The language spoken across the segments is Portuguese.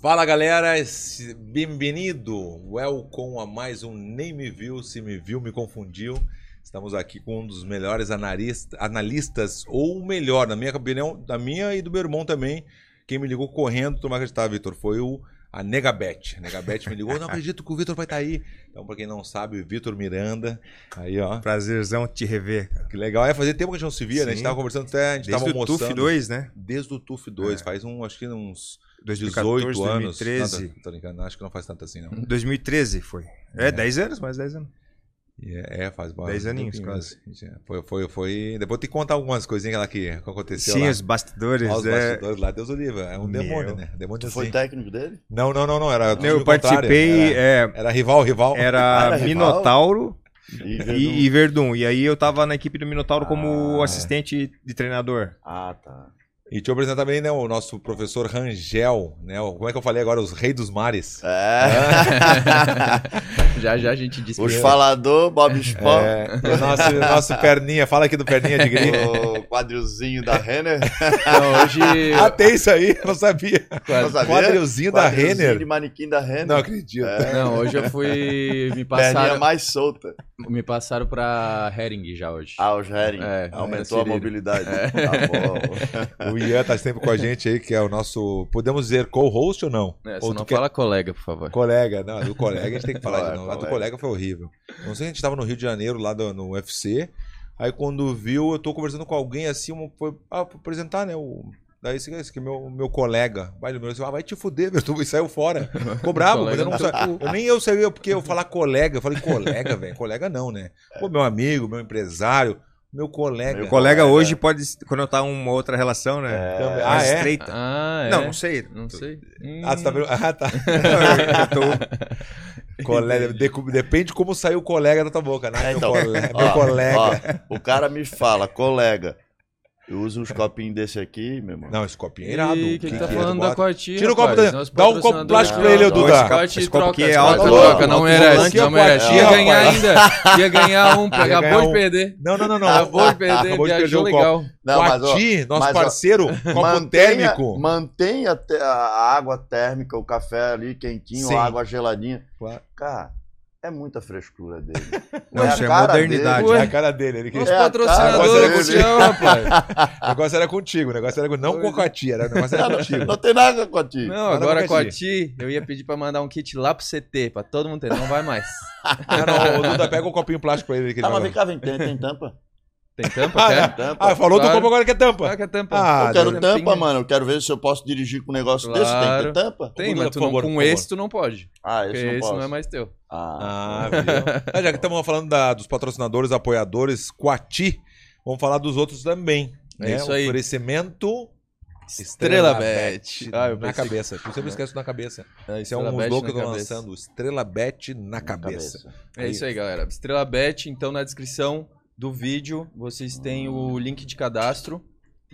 Fala galera, bem-vindo, welcome a mais um Nem Me Viu, Se Me Viu, Me Confundiu. Estamos aqui com um dos melhores analista- analistas, ou o melhor, na minha opinião, da minha e do meu irmão também. Quem me ligou correndo, tu não vai acreditar, Vitor, foi o, a Negabet. A Negabet me ligou, não acredito que o Vitor vai estar aí. Então, pra quem não sabe, o Vitor Miranda, aí ó. Prazerzão te rever, cara. Que legal, é fazer tempo que a gente não se via, né? A gente Sim. tava conversando até, a gente Desde tava o almoçando. TUF 2, né? Desde o TUF 2, É. faz um, acho que uns 2014, 18 anos. 2013. Não, tô, brincando, acho que não faz tanto assim, não. 2013 foi. É, É. 10 anos, mais 10 anos. É, é, faz Dez um aninhos, tempinho, quase. mas, Foi, foi, foi. Depois tem que contar algumas coisinhas lá que, aconteceu Sim, lá. os bastidores. Ó, os é... bastidores lá, Deus o livre. É um Meu. demônio, né? Demônio Tu foi assim. técnico dele? Não, não, não, não. Era Eu participei, Era, é, era rival, rival. era, Ah, era rival? Minotauro E Verdun. e, e Verdun. E aí eu tava na equipe do Minotauro como Ah, assistente de treinador. Ah, tá. E deixa eu apresentar também, né, o nosso professor Rangel, né? o- Como é que eu falei agora? Os reis dos mares. É. Já já a gente disse Os que- falador, Bob Spawn, É, o nosso, nosso perninha. Fala aqui do perninha de gringo. o quadrilzinho da Renner. Não, hoje. Ah, tem isso aí? Eu não sabia. Não sabia? Quadrilzinho da Quadrilzinho Renner. de manequim da Renner. Não acredito. Não, hoje eu fui. Me Perninha passaram, mais solta. me passaram pra Hering já hoje. Ah, os Hering. É, Aumentou a transferiram. mobilidade. Tá bom. O Ian tá sempre com a gente aí, que é o nosso. Podemos dizer co-host ou não? É, ou não quer- fala colega, por favor. Colega, não, do colega a gente tem que falar de Colega, novo. A do colega. foi horrível. Não sei, a gente tava no Rio de Janeiro, lá do- no UFC. Aí quando viu, eu tô conversando com alguém assim, um- foi ah, apresentar, né? O, daí esse, esse que é meu, meu colega. Vai, ele me disse, ah, vai te fuder, meu, e saiu fora. Ficou bravo, mas eu não sabia. Eu nem eu sabia porque eu falar colega. Eu falei, colega, velho. Colega não, né? Pô, meu amigo, meu empresário, meu colega. Meu colega hoje pode conotar uma outra relação, né? É. Ah, é? estreita. Ah, é? Não, não sei. Não sei. Ah, você tá vendo? Ah, tá. Tô- Colega, de- depende de como saiu o colega da tua boca, né? É, meu, então, colega, ó, meu colega. ó, o cara me fala, colega, eu uso uns copinhos desse aqui, meu irmão. Não, esse copinho é irado. Ih, quem tá é? falando Bota- da Coati? Tira o copo da- dá um copo plástico pra ele. Duda. Esse copo troca, aqui é alto, troca, não merece, não merece. Ia ganhar ainda. Ia ganhar um, acabou de perder. Não, não, não, não. Acabou de perder, Acabou de perder viajou o legal. Não, mas, ó, Coati, nosso parceiro, copo mantenha, térmico. Mantenha te- a água térmica, o café ali quentinho, a água geladinha. Cara, é muita frescura dele. Não, isso é cara modernidade. dele. É a cara dele. Ele queria... Os É patrocinadores te amam, rapaz. O negócio era contigo, o negócio era com... não com a Coati, era... o negócio era contigo. Não tem nada com a ti. Não, agora com a ti. Ti, eu ia pedir pra mandar um kit lá pro CT, pra todo mundo ter. Não vai mais. Não, não, o Duda pega um copinho plástico pra ele. Que Tá, ele mas vai- vem cá, vem, tem, tem tampa? Tem tampa, Ah, quer? Tampa. Ah, falou do Claro. copo agora que é tampa. Qual que é tampa? Ah, eu quero tampa, mano. Eu quero ver se eu posso dirigir com um negócio desse. Tem que Claro. ter tampa? Tem, mas tu não, favor, com esse tu não pode. Ah, esse não esse posso. não é mais teu. Ah, Ah, viu? Ah, já que estamos falando da- dos patrocinadores, apoiadores, Coati, vamos falar dos outros também. É né? isso aí. Oferecimento Estrela Bet. Ah, eu na cabeça. Tu sempre esquece na cabeça. É, Esse é um Estrela Bet logo que eu tô cabeça. lançando. Estrela Bet na, na cabeça. É isso aí, galera. Estrela Bet, então na descrição do vídeo vocês têm o link de cadastro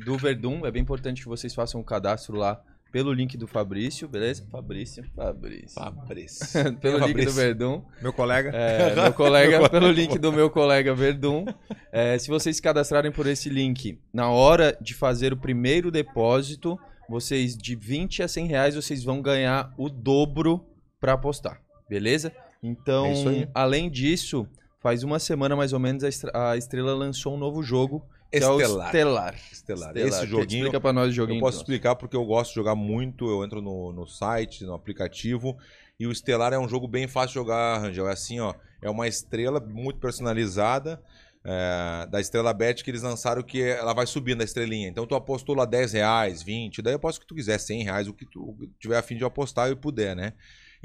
do Verdun. É bem importante que vocês façam o cadastro lá pelo link do Fabrício, beleza? Fabrício, Fabrício. Fabrício. pelo é link do Fabrício? Verdun. Meu colega. É, meu colega, pelo link do meu colega Verdun. É, se vocês se cadastrarem por esse link, na hora de fazer o primeiro depósito, vocês de 20 a 100 reais, vocês vão ganhar o dobro para apostar, beleza? Então, É além disso, faz uma semana mais ou menos a Estrela lançou um novo jogo, que é o Estelar. Estelar. Estelar. Estelar. Esse joguinho. Explica pra nós o joguinho. Eu posso então. explicar porque eu gosto de jogar muito. Eu entro no, no site, no aplicativo. E o Estelar é um jogo bem fácil de jogar, Rangel. É assim, ó. É uma estrela muito personalizada. é, da Estrela Bet que eles lançaram que ela vai subindo a estrelinha. Então tu apostou lá 10 reais, 20, daí aposta o que tu quiser, 100 reais, o que tu tiver a fim de apostar e puder, né?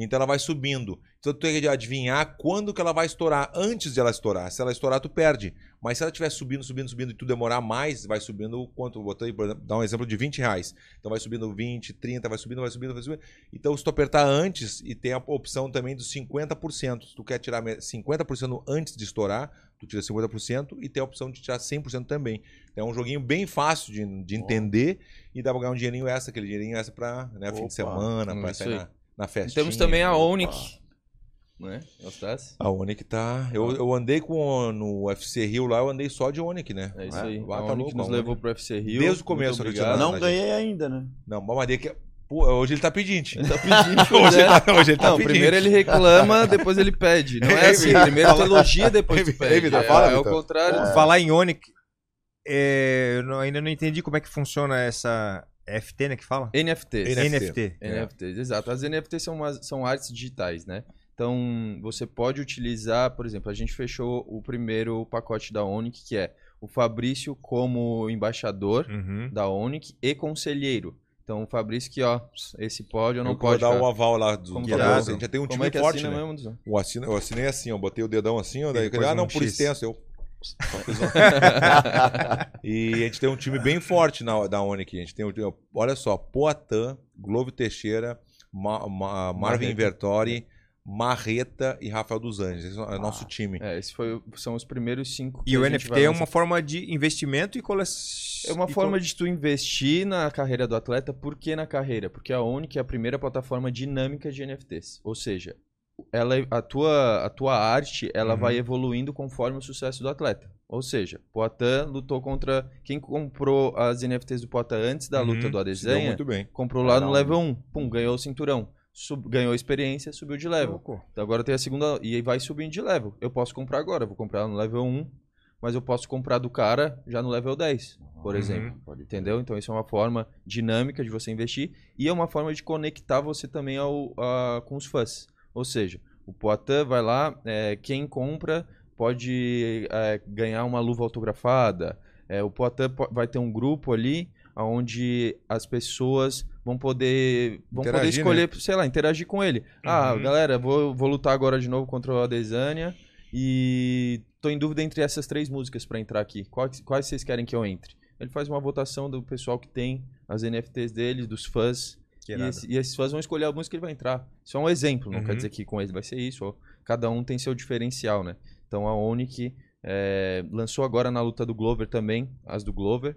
Então ela vai subindo. Então tu tem que adivinhar quando que ela vai estourar, antes de ela estourar. Se ela estourar, tu perde. Mas se ela estiver subindo, subindo, subindo e tu demorar mais, vai subindo quanto? Botei, por exemplo, dar um exemplo de 20 reais. Então vai subindo 20, 30, vai subindo, vai subindo, vai subindo. Então se tu apertar antes e tem a opção também dos 50%. Se tu quer tirar me- 50% antes de estourar, tu tira 50% e tem a opção de tirar 100% também. Então, é um joguinho bem fácil de, de entender e dá pra ganhar um dinheirinho extra, aquele dinheirinho extra pra né, fim de semana, Hum, pra sair. Na, festinha. Temos também a Opa. Onyx. Né? A Onic tá. Eu, eu andei com no UFC Rio lá, eu andei só de Onic, né? É isso É, aí. vai, a tá Onyx louco, nos a levou Onyx. pro UFC Rio. Desde o começo, Muito obrigado. Não ganhei ainda, né? Não, mas que Pô, hoje ele tá pedinte. Ele tá pedindo, Hoje né? ele tá, hoje ele tá Não, pedinte. primeiro ele reclama, depois ele pede. Não é assim, primeiro tu elogia, depois tu pede. É, fala, é o Vitor. contrário. Falar em Onic, é, eu não- ainda não entendi como é que funciona essa FT, né, que fala? NFTs. NFT. NFT. NFTs, exato. As NFTs são, umas- são artes digitais, né? Então, você pode utilizar, por exemplo, a gente fechou o primeiro pacote da Onic, que é o Fabrício como embaixador Uhum. da Onic e conselheiro. Então, o Fabrício que, ó, esse pode ou não eu vou pode. dar o aval lá do Como é? A gente já tem um Como time é que forte, assina né? mesmo, Duzão? Eu assinei assim, ó. Botei o dedão assim, ó. Daí, ah, não, um por X. extenso. Eu. Um- e a gente tem um time bem forte na, da Onic. A gente tem, o- olha só, Poatan, Globo Teixeira, Ma- Ma- Marvin Marreta. Vertori, Marreta e Rafael dos Anjos. Esse é o nosso time. É, esses são os primeiros cinco. E que o NFT é uma forma de investimento e coleção. É uma forma de tu investir na carreira do atleta. Por que na carreira? Porque a Onic é a primeira plataforma dinâmica de NFTs. Ou seja, ela, a, tua, a tua arte ela Uhum. vai evoluindo conforme o sucesso do atleta. Ou seja, Poatan lutou contra. Quem comprou as NFTs do Poatan antes da Uhum, luta do Adesanha, muito bem. comprou lá Cada no level 1. Pum, ganhou o cinturão. Sub- ganhou experiência, subiu de level. Então agora tem a segunda. E aí vai subindo de level. Eu posso comprar agora. Vou comprar no level 1. Mas eu posso comprar do cara já no level 10, por Uhum. exemplo. Entendeu? Então isso é uma forma dinâmica de você investir e é uma forma de conectar você também ao, a- com os fãs. Ou seja, o Poitin vai lá, é, quem compra pode é, ganhar uma luva autografada. É, o Poitin po- vai ter um grupo ali onde as pessoas vão poder vão poder Interagir, escolher, sei lá, interagir com ele. Ah, Uhum. galera, vou, vou lutar agora de novo contra o Adesanya e tô em dúvida entre essas três músicas pra entrar aqui. Quais, quais vocês querem que eu entre? Ele faz uma votação do pessoal que tem as NFTs dele, dos fãs. Que E, esse- e esses fãs vão escolher a música que ele vai entrar. Isso é um exemplo, não Uhum. quer dizer que com ele vai ser isso. Ou cada um tem seu diferencial, né? Então a Onic é, lançou agora na luta do Glover também, as do Glover.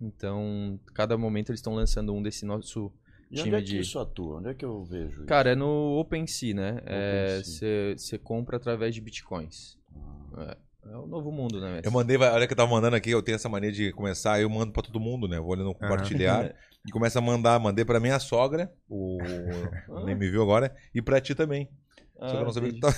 Então, cada momento eles estão lançando um desse nosso E onde time é que de. isso atua? Onde é que eu vejo isso? Cara, é no OpenSea, né? Você compra através de bitcoins. É, é o novo mundo, né? Messi? Eu mandei, olha que eu tava mandando aqui, eu tenho essa mania de começar, eu mando pra todo mundo, né? Eu vou no compartilhar e começo a mandar. Mandei pra minha sogra, o nem me viu agora, e pra ti também. Só que eu não sabia que tu tava...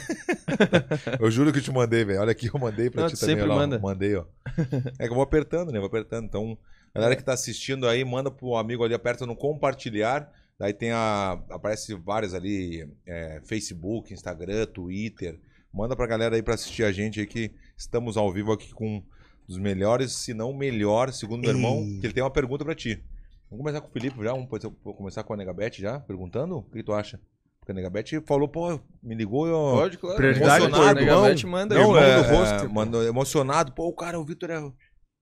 Eu juro que eu te mandei, velho. Olha aqui, eu mandei pra Não, ti tu também. sempre olha lá, manda. Mandei, ó. É que eu vou apertando, né? Vou apertando. Então, galera que tá assistindo aí, manda pro amigo ali, aperta no compartilhar. Daí tem a. Aparece vários ali: é, Facebook, Instagram, Twitter. Manda pra galera aí pra assistir a gente aí que estamos ao vivo aqui com um dos melhores, se não o melhor, segundo meu irmão, que ele tem uma pergunta pra ti. Vamos começar com o Felipe já? Vamos começar com a Negabete já? Perguntando? O que tu acha? Porque a Negabete falou, pô, me ligou eu. Pode, claro. Prioridade, Emocionado, pô, Negabete manda. Não, irmão é, do rosto. é, mandou emocionado. Pô, o cara, o Vitor é.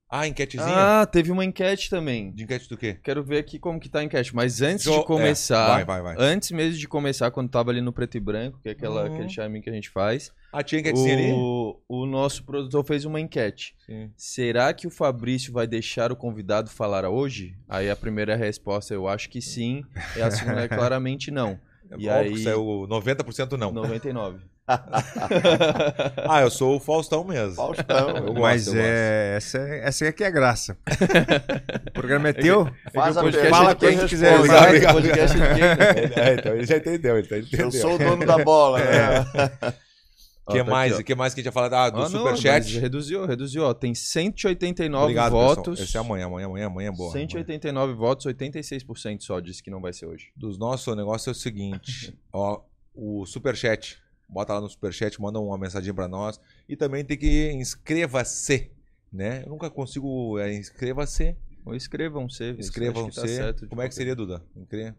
Ah, enquetezinha? Ah, teve uma enquete também. De enquete do quê? Quero ver aqui como que tá a enquete. Mas antes Jo- de começar, é, vai, vai, vai. antes mesmo de começar, quando tava ali no preto e branco, que é aquela, Uhum. aquele charme que a gente faz, Ah, tinha enquetezinha ali? o, o nosso produtor fez uma enquete. Sim. Será que o Fabrício vai deixar o convidado falar hoje? Aí a primeira resposta eu acho que sim, e a segunda é claramente não. E Óbvio aí- que saiu 90% não. 99. Ah, eu sou o Faustão mesmo. Faustão. Eu gosto, Mas eu gosto. é, essa, é- essa aqui é a graça. o programa é teu? Faz É a que o pergunta fala quem responde. quiser. Exato, obrigado. podcast de quem, né? É, então ele já entendeu, ele tá Eu entendeu. sou o dono da bola, né? O que Ó, tá mais? aqui. O que mais que a gente ia falar? Ah, do Ah, Superchat? reduziu, reduziu. Ó, tem 189 Obrigado, votos. pessoal. Esse é amanhã, amanhã, amanhã, amanhã é boa. 189 votos, 86% só disse que não vai ser hoje. Dos nossos negócio é o seguinte, ó, o Superchat, bota lá no Superchat, manda uma mensagem pra nós e também tem que inscreva-se, né? Eu nunca consigo, é, inscreva-se, Ou inscrevam-se. inscrevam-se. tá Como é que seria, Duda? Inscre-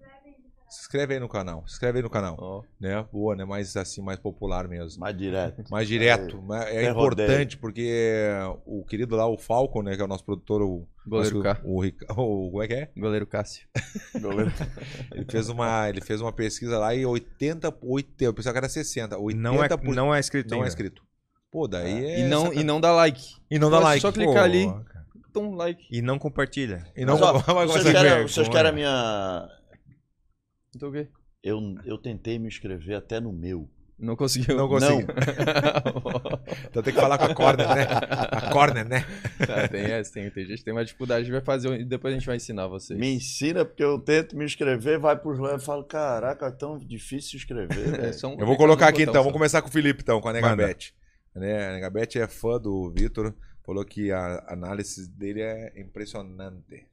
Se inscreve aí no canal, se inscreve aí no canal, Ó, né? Boa, né? Mais assim, mais popular mesmo. Mais direto. Mais direto. mas É, tem importante porque o querido lá, o Falcon, né? Que é o nosso produtor, o... Goleiro nosso- K. O, Rica- o, como é que é? goleiro Cássio. Goleiro. Ele fez uma, ele fez uma pesquisa lá e 80, 80 eu pensava que era 60, 80% Não é, não é escrito não é ainda. escrito. Pô, daí é... E não, e não dá like. E não dá Pô, like. Só clicar Pô, ali, cara. um like. E não compartilha. E não Mas, ó, vai vocês, querem, vocês querem a minha... Então o quê? Eu, eu tentei me inscrever até no meu. Não conseguiu. Não consegui. Então tem que falar com a corner, né? A corner, né? Ah, tem essa, tem, tem gente que tem uma dificuldade, a gente vai fazer um- e depois a gente vai ensinar vocês. Me ensina, porque eu tento me inscrever, vai pros lados e falo, caraca, é tão difícil escrever, É, velho. só um- Eu vou colocar aqui então, só. vamos começar com o Felipe então, com a Manda. Negabet. Né? A Negabet é fã do Vitor, falou que a análise dele é impressionante.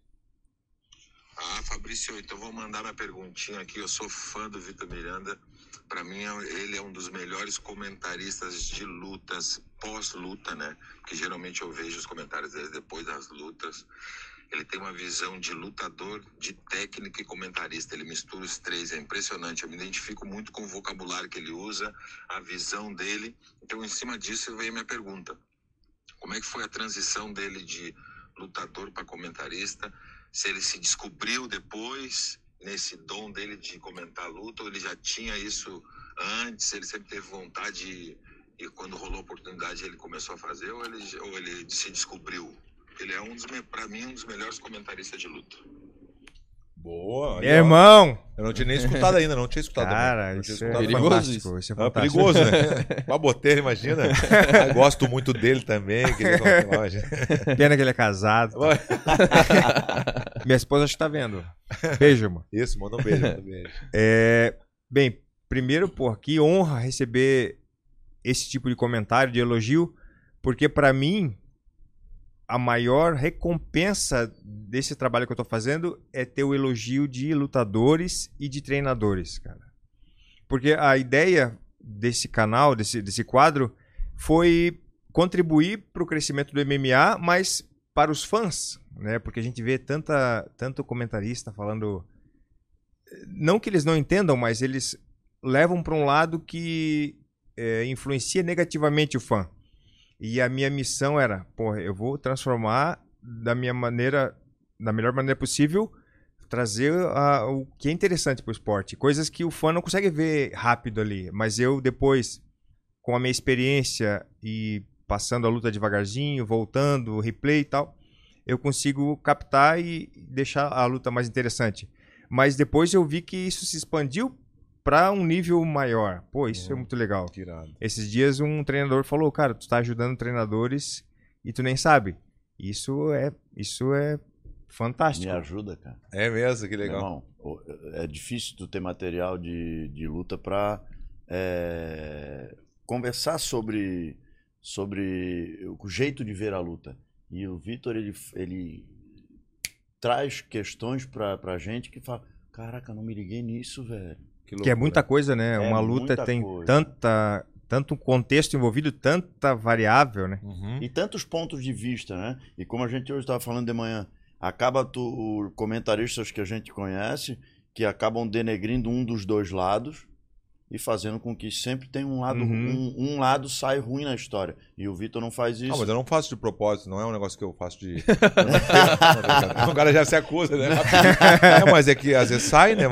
Ah, Fabrício, então vou mandar minha perguntinha aqui. Eu sou fã do Vitor Miranda. Para mim, é- ele é um dos melhores comentaristas de lutas pós-luta, né? Porque geralmente eu vejo os comentários dele depois das lutas. Ele tem uma visão de lutador, de técnico e comentarista. Ele mistura os três, é impressionante. Eu me identifico muito com o vocabulário que ele usa, a visão dele. Então, em cima disso, veio minha pergunta: como é que foi a transição dele de lutador para comentarista? Se ele se descobriu depois nesse dom dele de comentar luta, ou ele já tinha isso antes, ele sempre teve vontade e quando rolou a oportunidade ele começou a fazer, ou ele, ou ele se descobriu? Ele é um dos, para mim, um dos melhores comentaristas de luta. Boa. aí, Meu irmão! Eu não tinha nem escutado ainda, não tinha escutado. também. Cara, Não tinha isso é escutado perigoso fantástico. isso. Isso é É perigoso, né? Baboteiro, imagina. Eu gosto muito dele também. lá, gente. Pena que ele é casado. Minha esposa acho que tá vendo. Beijo, mano. Isso, manda um beijo, manda um beijo. É, bem, primeiro, pô, que honra receber esse tipo de comentário, de elogio, porque pra mim a maior recompensa desse trabalho que eu tô fazendo é ter o elogio de lutadores e de treinadores, cara. Porque a ideia desse canal, desse, desse quadro, foi contribuir para o crescimento do MMA, mas para os fãs, né? Porque a gente vê tanta, tanto comentarista falando não que eles não entendam, mas eles levam para um lado que é, influencia negativamente o fã. E a minha missão era, porra, eu vou transformar da minha maneira, da melhor maneira possível, trazer o que é interessante para o esporte, coisas que o fã não consegue ver rápido ali, mas eu depois, com a minha experiência e passando a luta devagarzinho, voltando, replay e tal, eu consigo captar e deixar a luta mais interessante. Mas depois eu vi que isso se expandiu para um nível maior. Pô, isso é Uhum. muito legal. Tirado. Esses dias um treinador falou, cara, tu tá ajudando treinadores e tu nem sabe. Isso é, isso é Me fantástico. ajuda, cara. É mesmo, que Meu legal. irmão, o- é difícil tu ter material de, de luta pra é, conversar sobre, sobre o jeito de ver a luta. E o Vitor, ele, ele traz questões pra, pra gente que fala, caraca, não me liguei nisso, velho. Que é loucura. muita coisa, né? É Uma luta tem coisa. tanta tanto contexto envolvido, tanta variável, né? Uhum. E tantos pontos de vista, né? E como a gente hoje estava falando de manhã, acaba tu, comentaristas que a gente conhece que acabam denegrindo um dos dois lados e fazendo com que sempre tem um lado, Uhum. um, um lado sai ruim na história. E o Vitor não faz Ah, isso. mas eu não faço de propósito, não é um negócio que eu faço de. o cara já se acusa, né? Não, mas é que às vezes sai, né?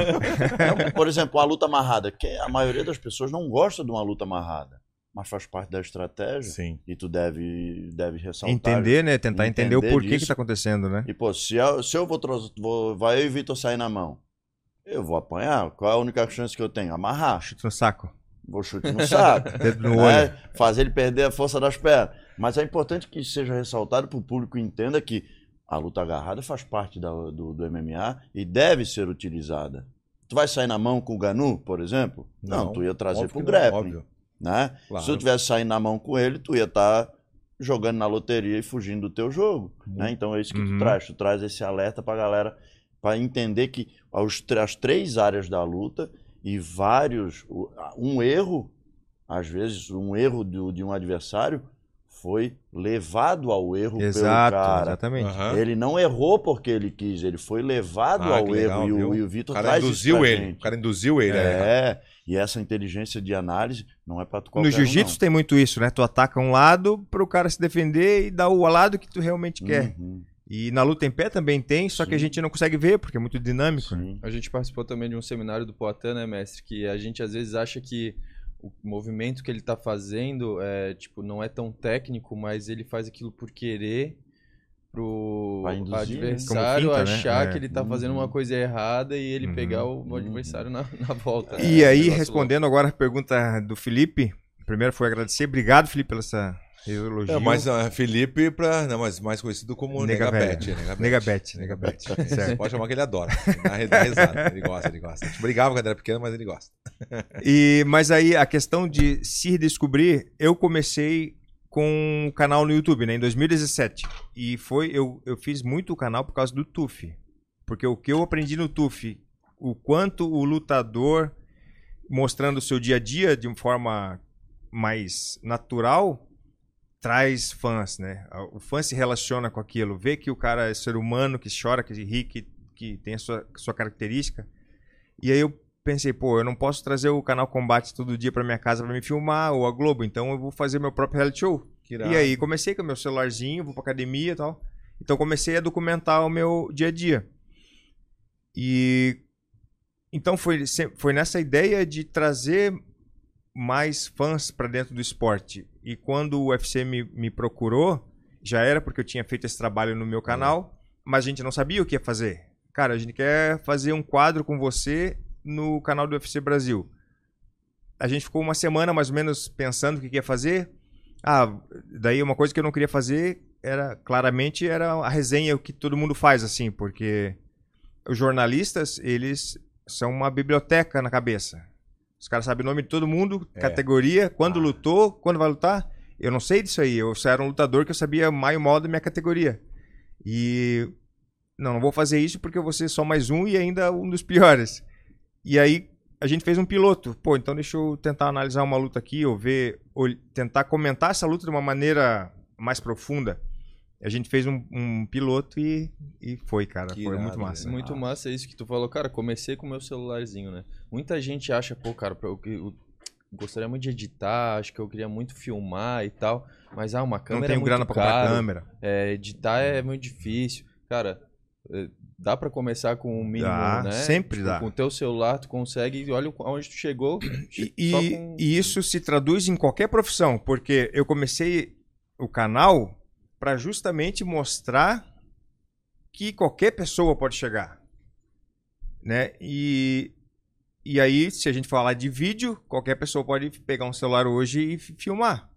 Por exemplo, a luta amarrada, que a maioria das pessoas não gosta de uma luta amarrada, mas faz parte da estratégia Sim. e tu deve, deve ressaltar. Entender, né? Tentar entender, o entender porquê que disso. tá acontecendo, né? E, pô, se eu, se eu vou, vou. Vai eu e o Vitor sair na mão. Eu vou apanhar. Qual é a única chance que eu tenho? Amarrar. Chute no saco. Vou chute no saco. Né? Fazer ele perder a força das pernas. Mas é importante que seja ressaltado para o público entenda que a luta agarrada faz parte da- do, do MMA e deve ser utilizada. Tu vai sair na mão com o Ganu, por exemplo? Não, tu ia trazer que não, grappling. óbvio. Né? Claro. Se tu tivesse saindo na mão com ele, tu ia estar jogando na loteria e fugindo do teu jogo. né? Então é isso que Uhum. tu traz. Tu traz esse alerta pra galera para entender que as três áreas da luta e vários. o- Um erro, às vezes, um erro do- de um adversário foi levado ao erro Exato, pelo cara. exatamente. Aham. Ele não errou porque ele quis, ele foi levado Ah, ao erro legal, e, o, e o O Vitor cara traz isso induziu ele. gente. O cara induziu ele. né? É, e essa inteligência de análise não é pra tu qualquer No um, jiu-jitsu não. tem muito isso, né? Tu ataca um lado pro cara se defender e dá o lado que tu realmente quer. Uhum, E na luta em pé também tem, só que a Sim. gente não consegue ver porque é muito dinâmico. né? sim. A gente participou também de um seminário do Poitin, né, mestre? Que a gente às vezes acha que o movimento que ele tá fazendo é, tipo, não é tão técnico, mas ele faz aquilo por querer pro induzir, né? adversário finta, né? achar É. que ele tá fazendo Uhum. uma coisa errada e ele Uhum. pegar o, o Uhum. adversário na, na volta. E É aí, respondendo agora a pergunta do Felipe, primeiro foi agradecer. Obrigado, Felipe, pela essa, elogio. É, mas ah, Felipe, pra, não, mas mais conhecido como Nega Negabete. Negabete. Negabete. Você pode chamar que ele adora. Dá, dá risada. Ele gosta, ele gosta. A gente brigava quando era pequeno, mas ele gosta. E, mas aí a questão de se descobrir, eu comecei com o canal no YouTube, né, em 2017. E foi eu, eu fiz muito o canal por causa do TUF. Porque o que eu aprendi no TUF, o quanto o lutador mostrando o seu dia a dia de uma forma mais natural traz fãs, né? O fã se relaciona com aquilo, vê que o cara é ser humano, que chora, que ri, que, que tem a sua, sua característica. E aí eu pensei, pô, eu não posso trazer o canal Combate todo dia pra minha casa pra me filmar, ou a Globo, então eu vou fazer meu próprio reality show. E aí comecei com meu celularzinho, vou pra academia e tal. Então comecei a documentar o meu dia a dia. E então foi, foi nessa ideia de trazer mais fãs pra dentro do esporte. E quando o UFC me, me procurou, já era porque eu tinha feito esse trabalho no meu canal, mas a gente não sabia o que ia fazer. Cara, a gente quer fazer um quadro com você no canal do UFC Brasil. A gente ficou uma semana mais ou menos pensando o que ia fazer. Ah, daí uma coisa que eu não queria fazer era claramente era a resenha o que todo mundo faz assim, porque os jornalistas, eles são uma biblioteca na cabeça. Os caras sabem o nome de todo mundo, É. categoria, quando Ah. lutou, quando vai lutar. Eu não sei disso aí. Eu só era um lutador que eu sabia mais o mal da minha categoria. E não, não vou fazer isso porque eu vou ser só mais um e ainda um dos piores. E aí a gente fez um piloto. Pô, então deixa eu tentar analisar uma luta aqui, ou ver, ou tentar comentar essa luta de uma maneira mais profunda. A gente fez um, um piloto e, e foi, cara. Que foi irado, muito massa. velho. Muito massa isso que tu falou, cara. Comecei com o meu celularzinho, né? Muita gente acha, pô, cara, eu, eu gostaria muito de editar, acho que eu queria muito filmar e tal. Mas, ah, uma Não câmera é tenho muito grana pra comprar câmera. É, editar é muito difícil. Cara, é, dá pra começar com o mínimo, Dá, né? sempre Tipo, dá. Com o teu celular, tu consegue, olha aonde tu chegou. E- com- e isso se traduz em qualquer profissão, porque eu comecei o canal para justamente mostrar que qualquer pessoa pode chegar, né? E e aí, se a gente falar de vídeo, qualquer pessoa pode pegar um celular hoje e fi- filmar.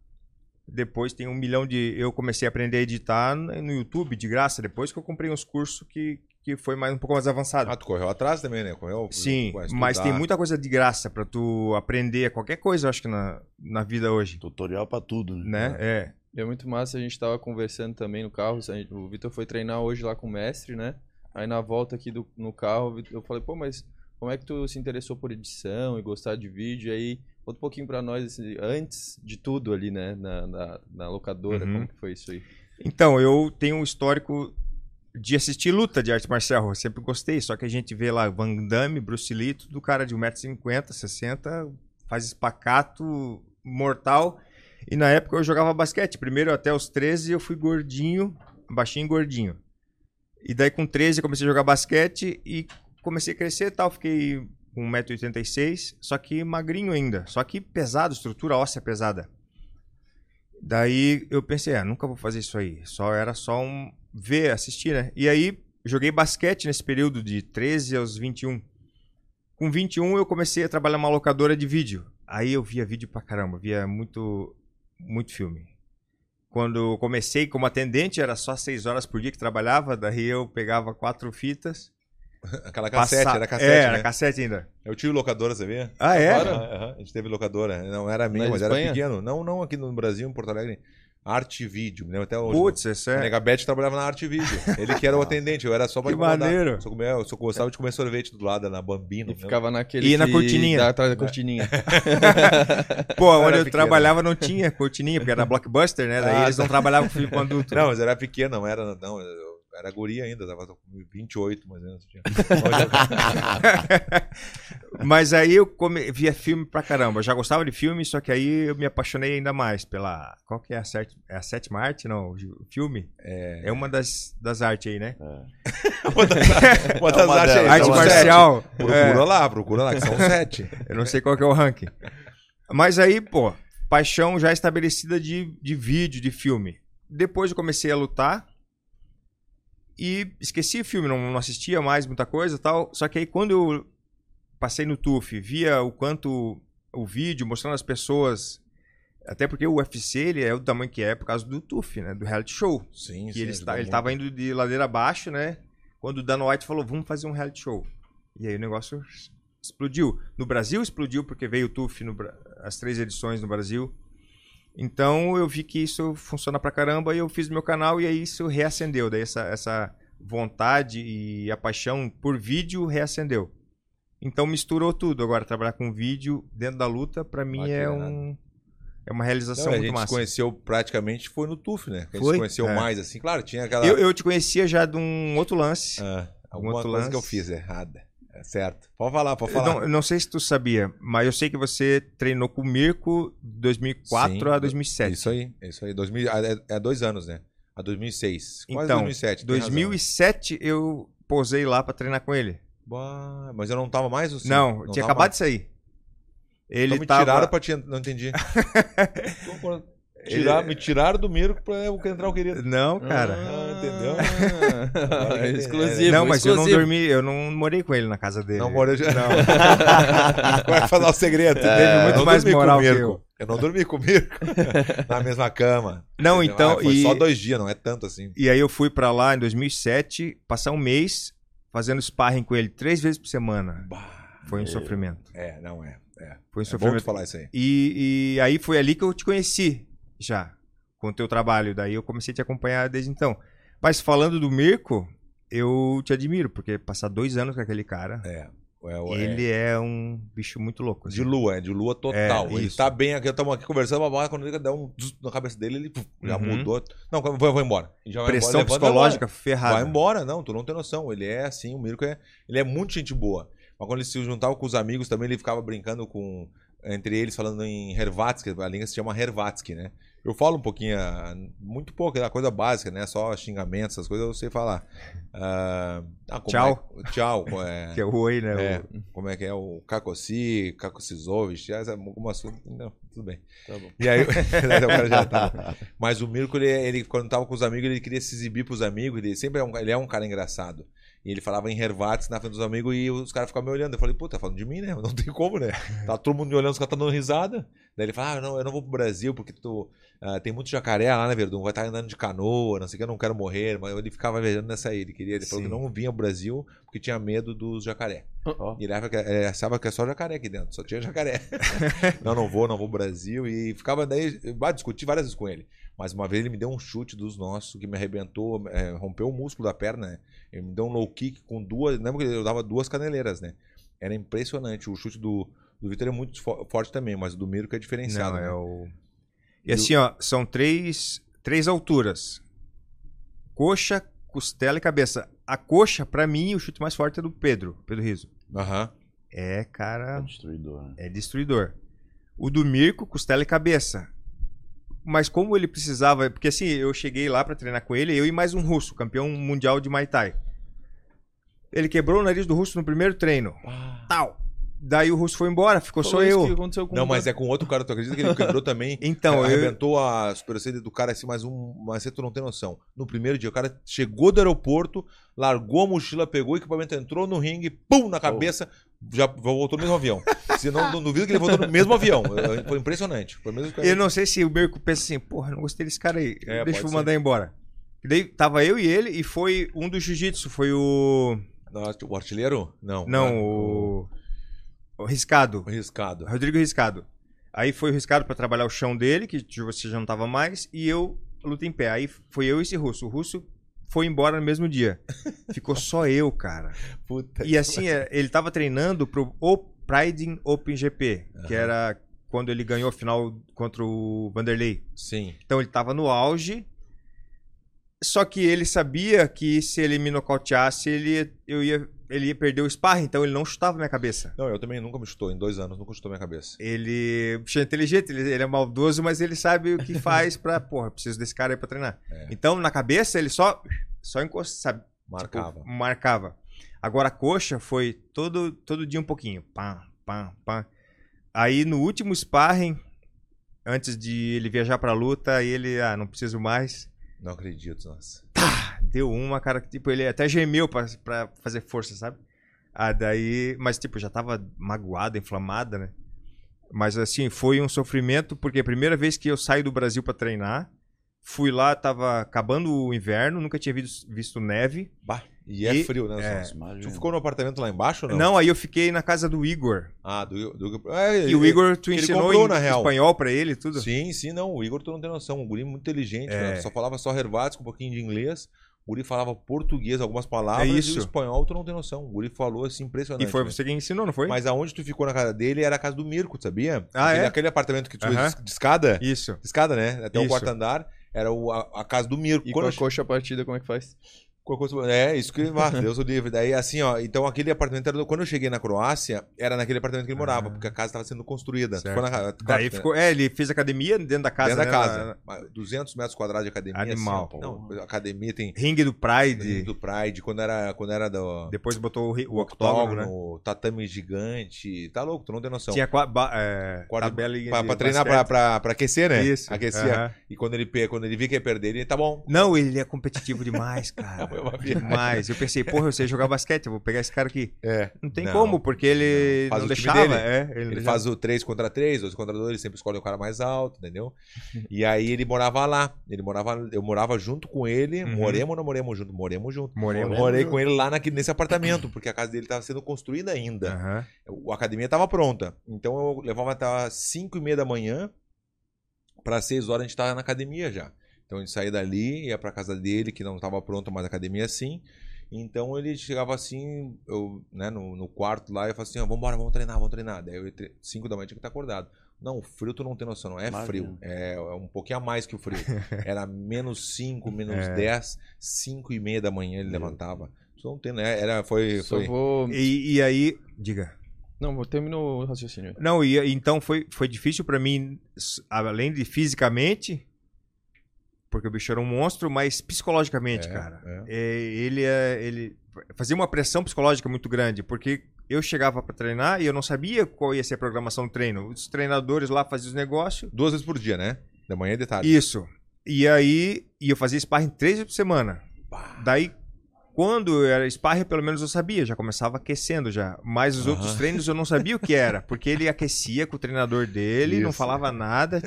Depois tem um milhão de. Eu comecei a aprender a editar no YouTube de graça. Depois que eu comprei uns cursos que, que foi mais um pouco mais avançado. Ah, tu correu atrás também, né? Correu, Sim, mas tem muita coisa de graça pra tu aprender qualquer coisa, eu acho que na, na vida hoje, Tutorial pra tudo, né? É. É muito massa, a gente tava conversando também no carro. O Vitor foi treinar hoje lá com o mestre, né? Aí na volta aqui do, no carro, eu falei, pô, mas como é que tu se interessou por edição e gostar de vídeo? E aí, conta um pouquinho pra nós, assim, antes de tudo ali, né? Na, na, na locadora, Uhum. como que foi isso aí? Então, eu tenho um histórico de assistir luta de arte marcial, eu sempre gostei, só que a gente vê lá Van Damme, Bruce Lee, tudo cara de 1,50m, 60 faz espacato mortal. E na época eu jogava basquete, primeiro até os 13 eu fui gordinho, baixinho e gordinho. E daí com 13 eu comecei a jogar basquete e comecei a crescer e tal, fiquei com 1,86m, só que magrinho ainda, só que pesado, estrutura óssea pesada. Daí eu pensei, ah, nunca vou fazer isso aí. Só era só um ver, assistir, né? E aí joguei basquete nesse período de 13 aos 21. Com 21 eu comecei a trabalhar numa locadora de vídeo. Aí eu via vídeo pra caramba, via muito muito filme. Quando eu comecei como atendente era só 6 horas por dia que trabalhava, daí eu pegava quatro fitas. Aquela cassete, passa- era cassete, É, né? era cassete ainda. Eu tive locadora, você vê? Ah, é? Agora? Aham. A gente teve locadora. Não era minha, Na mas era pequeno. Não, não aqui no Brasil, em Porto Alegre. Arte Vídeo. Me lembro até hoje. Putz, é. Negabete trabalhava na Arte Vídeo. Ele que era o atendente, eu era só pra Que maneiro. Só comer, eu só gostava de comer sorvete do lado na Bambino. E ficava naquele. E na que cortininha. dá atrás da cortininha. Pô, onde eu pequeno. trabalhava não tinha cortininha, porque era blockbuster, né? Daí Ah, eles não trabalhavam com filme com adulto. Não, mas era pequeno, não era. Não, eu era guri ainda, tava com 28 mais ou menos. tinha. Mas aí eu come- via filme pra caramba. Eu já gostava de filme, só que aí eu me apaixonei ainda mais pela. Qual que é a, sete... é a sétima arte? Não, o filme? É, uma das, das artes aí, né? Uma das, uma das É uma artes aí. Arte são marcial. sete. Procura É, lá, procura lá, que são sete. eu não sei qual que é o ranking. Mas aí, pô, paixão já estabelecida de, de vídeo, de filme. Depois eu comecei a lutar. E esqueci o filme, não, não assistia mais muita coisa e tal. Só que aí quando eu passei no TUF, via o quanto o vídeo mostrando as pessoas Até porque o UFC ele é o tamanho que é por causa do TUF, né? Do reality show. Sim, Que sim, ele, está, ele tava indo de ladeira abaixo, né? Quando o Dana White falou, vamos fazer um reality show. E aí o negócio explodiu. No Brasil explodiu porque veio o TUF, no, as três edições no Brasil. Então eu vi que isso funciona pra caramba e eu fiz meu canal e aí isso reacendeu. Daí essa, essa vontade e a paixão por vídeo reacendeu. Então misturou tudo. Agora trabalhar com vídeo dentro da luta, pra mim é um é uma realização Não, a muito gente se massa. conheceu praticamente foi no TUF, né? Que a gente se conheceu É. mais, assim. Claro, tinha aquela. Eu, eu te conhecia já de um outro lance. Ah, alguma outro coisa que eu lance. fiz errada. É certo. Pode falar, pode falar. Não, não sei se tu sabia, mas eu sei que você treinou com o Mirko de 2004 Sim, a 2007. Isso aí, isso aí. 2000, é, é dois anos, né? A 2006. Quase Então, 2007. tem razão. 2007 eu posei lá pra treinar com ele. Bah, mas eu não tava mais ou sim? não, tinha acabado de sair. Ele Então me tava... tiraram pra te... Não entendi. Tirar, Me tiraram do Mirko pra eu entrar o querido. Não, cara. Ah, entendeu? Ah, exclusivo. não, mas eu não exclusivo. dormi, eu não morei com ele na casa dele. Não morei já. Não. Vai falar o segredo. teve É, muito eu não mais moral que eu. Eu não dormi com o Mirko na mesma cama. Não, Entendeu? então, Ah, foi e- só dois dias, não é tanto assim. E aí eu fui pra lá em 2007, passar um mês fazendo sparring com ele três vezes por semana. Bah, Foi um sofrimento. É, não é. É, Foi um é sofrimento. falar isso aí. E, e aí foi ali que eu te conheci já, com o teu trabalho. Daí eu comecei a te acompanhar desde então. Mas falando do Mirko, eu te admiro, porque passar dois anos com aquele cara, É. é, é. ele é um bicho muito louco. De assim. lua, é de lua total. É, ele isso. tá bem aqui, estamos aqui conversando, babá, quando ele dá um zzz na cabeça dele, ele puf, já Uhum. mudou. Não, vou, vou embora. Vai Pressão embora, levanta, psicológica vai ferrada. Vai embora, não, tu não tem noção. Ele é assim, o Mirko é. Ele é muito gente boa. Mas quando ele se juntava com os amigos também, ele ficava brincando com. Entre eles, falando em Hervatsky, a língua se chama Hervatsky, né? Eu falo um pouquinho, ah, muito pouco, é uma coisa básica, né? Só xingamentos, essas coisas eu sei falar. Ah, ah, Tchau. é- tchau. é- Que é o oi, né? é, O- como é que é? O Kakossi, Kakosizovich, algumas coisas. Não, tudo bem. Tá bom. E aí, o cara já tá. Mas o Mirko, ele, ele, quando tava com os amigos, ele queria se exibir pros amigos. Ele sempre é um, ele é um cara engraçado. E ele falava em Hervatz na frente dos amigos e os caras ficavam me olhando. Eu falei, pô, tá falando de mim, né? Não tem como, né? Tá todo mundo me olhando, os caras tá dando risada. Daí ele fala, ah, não, eu não vou pro Brasil porque tu, ah, tem muito jacaré lá, né, Verdun? Vai estar andando de canoa, não sei o que, eu não quero morrer. Mas ele ficava viajando nessa aí. Ele, queria, ele falou que não vinha pro Brasil porque tinha medo dos jacaré. Ó. E ele achava que, ele achava que é só jacaré aqui dentro, só tinha jacaré. não, não vou, não vou pro Brasil. E ficava daí, eu discuti várias vezes com ele. Mas uma vez ele me deu um chute dos nossos que me arrebentou, é, rompeu o músculo da perna, né? Ele me deu um low kick com duas. Lembra que eu dava duas caneleiras, né? Era impressionante. O chute do, do Vitor é muito fo- forte também, mas o do Mirko é diferenciado. Não, né? é o... E assim, ó, são três, três alturas. Coxa, costela e cabeça. A coxa, pra mim, o chute mais forte é do Pedro, Pedro Riso. Aham. É, É cara, destruidor, né? é destruidor. O do Mirko, costela e cabeça. Mas como ele precisava, porque assim, eu cheguei lá pra treinar com ele, eu e mais um russo, campeão mundial de Muay Thai. Ele quebrou o nariz do russo no primeiro treino. Tal. Daí o russo foi embora, ficou só Falou isso eu. que aconteceu com Não, o mas é com outro cara, tu acredita que ele quebrou também? Então, É, eu, arrebentou a supercília do cara assim, mais um. Mas você tu não tem noção. No primeiro dia, o cara chegou do aeroporto, largou a mochila, pegou o equipamento, entrou no ringue, pum, na cabeça, já voltou no mesmo avião. Se não, não duvido que ele voltou no mesmo avião. É, Foi impressionante. Foi mesmo eu não sei se o Mirko pensa assim, porra, não gostei desse cara aí, É, deixa eu mandar embora. E daí tava eu e ele, e foi um do jiu-jitsu, foi o... O artilheiro? Não. Não, o... O Riscado. O riscado. Rodrigo Riscado. Aí foi o Riscado pra trabalhar o chão dele, que você já não tava mais, e eu luta em pé. Aí foi eu e esse russo. O russo foi embora no mesmo dia. Ficou só eu, cara. Puta E assim, é, ele tava treinando pro o Pride Open GP, que Aham. era quando ele ganhou a final contra o Vanderlei. Sim. Então ele tava no auge. Só que ele sabia que se ele me nocauteasse, ele, ia- eu ia, ele ia perder o sparring, então ele não chutava minha cabeça. Não, eu também nunca me chutou. Em dois anos, nunca chutou minha cabeça. Ele é inteligente, ele, ele é maldoso, mas ele sabe o que faz pra, porra, preciso desse cara aí pra treinar. É. Então, na cabeça, ele só, só encosta, sabe? Marcava. Tipo, marcava. Agora a coxa foi todo, todo dia um pouquinho. Pá, pá, pá. Aí no último sparring, antes de ele viajar pra luta, ele, ah, não preciso mais. Não acredito, nossa. Deu uma, cara, que tipo, ele até gemeu pra, pra fazer força, sabe? Ah, daí. Mas, tipo, já tava magoada, inflamada, né? Mas assim, foi um sofrimento, porque a primeira vez que eu saio do Brasil pra treinar, fui lá, tava acabando o inverno, nunca tinha visto, visto neve. Bah, e é E- frio, né? é. Tu ficou no apartamento lá embaixo ou não? Não, aí eu fiquei na casa do Igor. Ah, do, do, é, E o Igor, tu ensinou comprou, em na real. espanhol pra ele e tudo? Sim, sim, não. O Igor, tu não tem noção. Um guri muito inteligente, É. né? Só falava só Hervates com um pouquinho de inglês. O guri falava português, algumas palavras. É E isso. o espanhol, tu não tem noção. O guri falou assim, impressionante. E foi né? você quem ensinou, não foi? Mas aonde tu ficou na casa dele era a casa do Mirko, tu sabia? Ah, aquele, é? aquele apartamento que tu Aham. de escada. Isso. de Escada, né? Até o Isso. quarto andar. Era o- a, a casa do Mirko. E Quando com a coxa partida, como é que faz? É, isso que. Ah, Deus o livre. Daí, assim, ó. Então, aquele apartamento era. do- Quando eu cheguei na Croácia, era naquele apartamento que ele morava, porque a casa estava sendo construída. Ah. Ficou na, claro, Daí né? ficou. É, ele fez academia dentro da casa. Dentro da né? casa. Na- Mas 200 metros quadrados de academia. Animal. Assim, não, academia tem. Ringue do Pride. Do Pride, quando era, quando era do. Depois botou o, o o octógono, né? tatame gigante. Tá louco, tu não tem noção. Tinha qua- ba- é, Quarto- tabela pra, pra treinar, pra, pra, pra aquecer, né? Isso. Aquecia. aham. E quando ele, quando ele viu que ia perder, ele tá bom. Não, ele é competitivo demais, cara. Foi uma viagem. demais. Eu pensei, porra, eu sei jogar basquete, eu vou pegar esse cara aqui. É. Não tem Não, como, porque ele não. Faz não o time deixava. dele. É, ele Ele faz o 3 contra 3, 2 contra 2, ele sempre escolhe o cara mais alto, entendeu? E aí ele morava lá. Ele morava, eu morava junto com ele. Uhum. Moremos ou não moremos junto? Moremos junto. Moremos Morei junto. com ele lá naquele, nesse apartamento, porque a casa dele estava sendo construída ainda. Aham. A academia estava pronta. Então eu levava até as 5 e meia da manhã. Para 6 horas a gente estava na academia já. Então a gente saía dali, ia para casa dele, que não estava pronta, mas a academia sim. Então ele chegava assim, eu, né, no, no quarto lá, e eu falava assim: ó, vambora, vamos treinar, vamos treinar. Daí eu, 5 da manhã tinha que estar acordado. Não, frio tu não tem noção, não é Imagina. frio. É, é um pouquinho a mais que o frio. Era menos 5, menos É. 10, 5 e meia da manhã ele levantava. Tu não tem, né? Era, foi, Só foi, vou... E, e aí, diga. Não, vou terminar o raciocínio. Não, e então foi, foi difícil pra mim, além de fisicamente, porque o bicho era um monstro, mas psicologicamente, É, cara. é. É, ele, é, ele fazia uma pressão psicológica muito grande, porque eu chegava pra treinar e eu não sabia qual ia ser a programação do treino. Os treinadores lá faziam os negócios. duas vezes por dia, né? Da manhã e de tarde. Isso. E aí, e eu fazia sparring três vezes por semana. Daí, quando era sparring, pelo menos eu sabia, já começava aquecendo já. Mas os outros treinos eu não sabia o que era, porque ele aquecia com o treinador dele, não Isso. falava nada.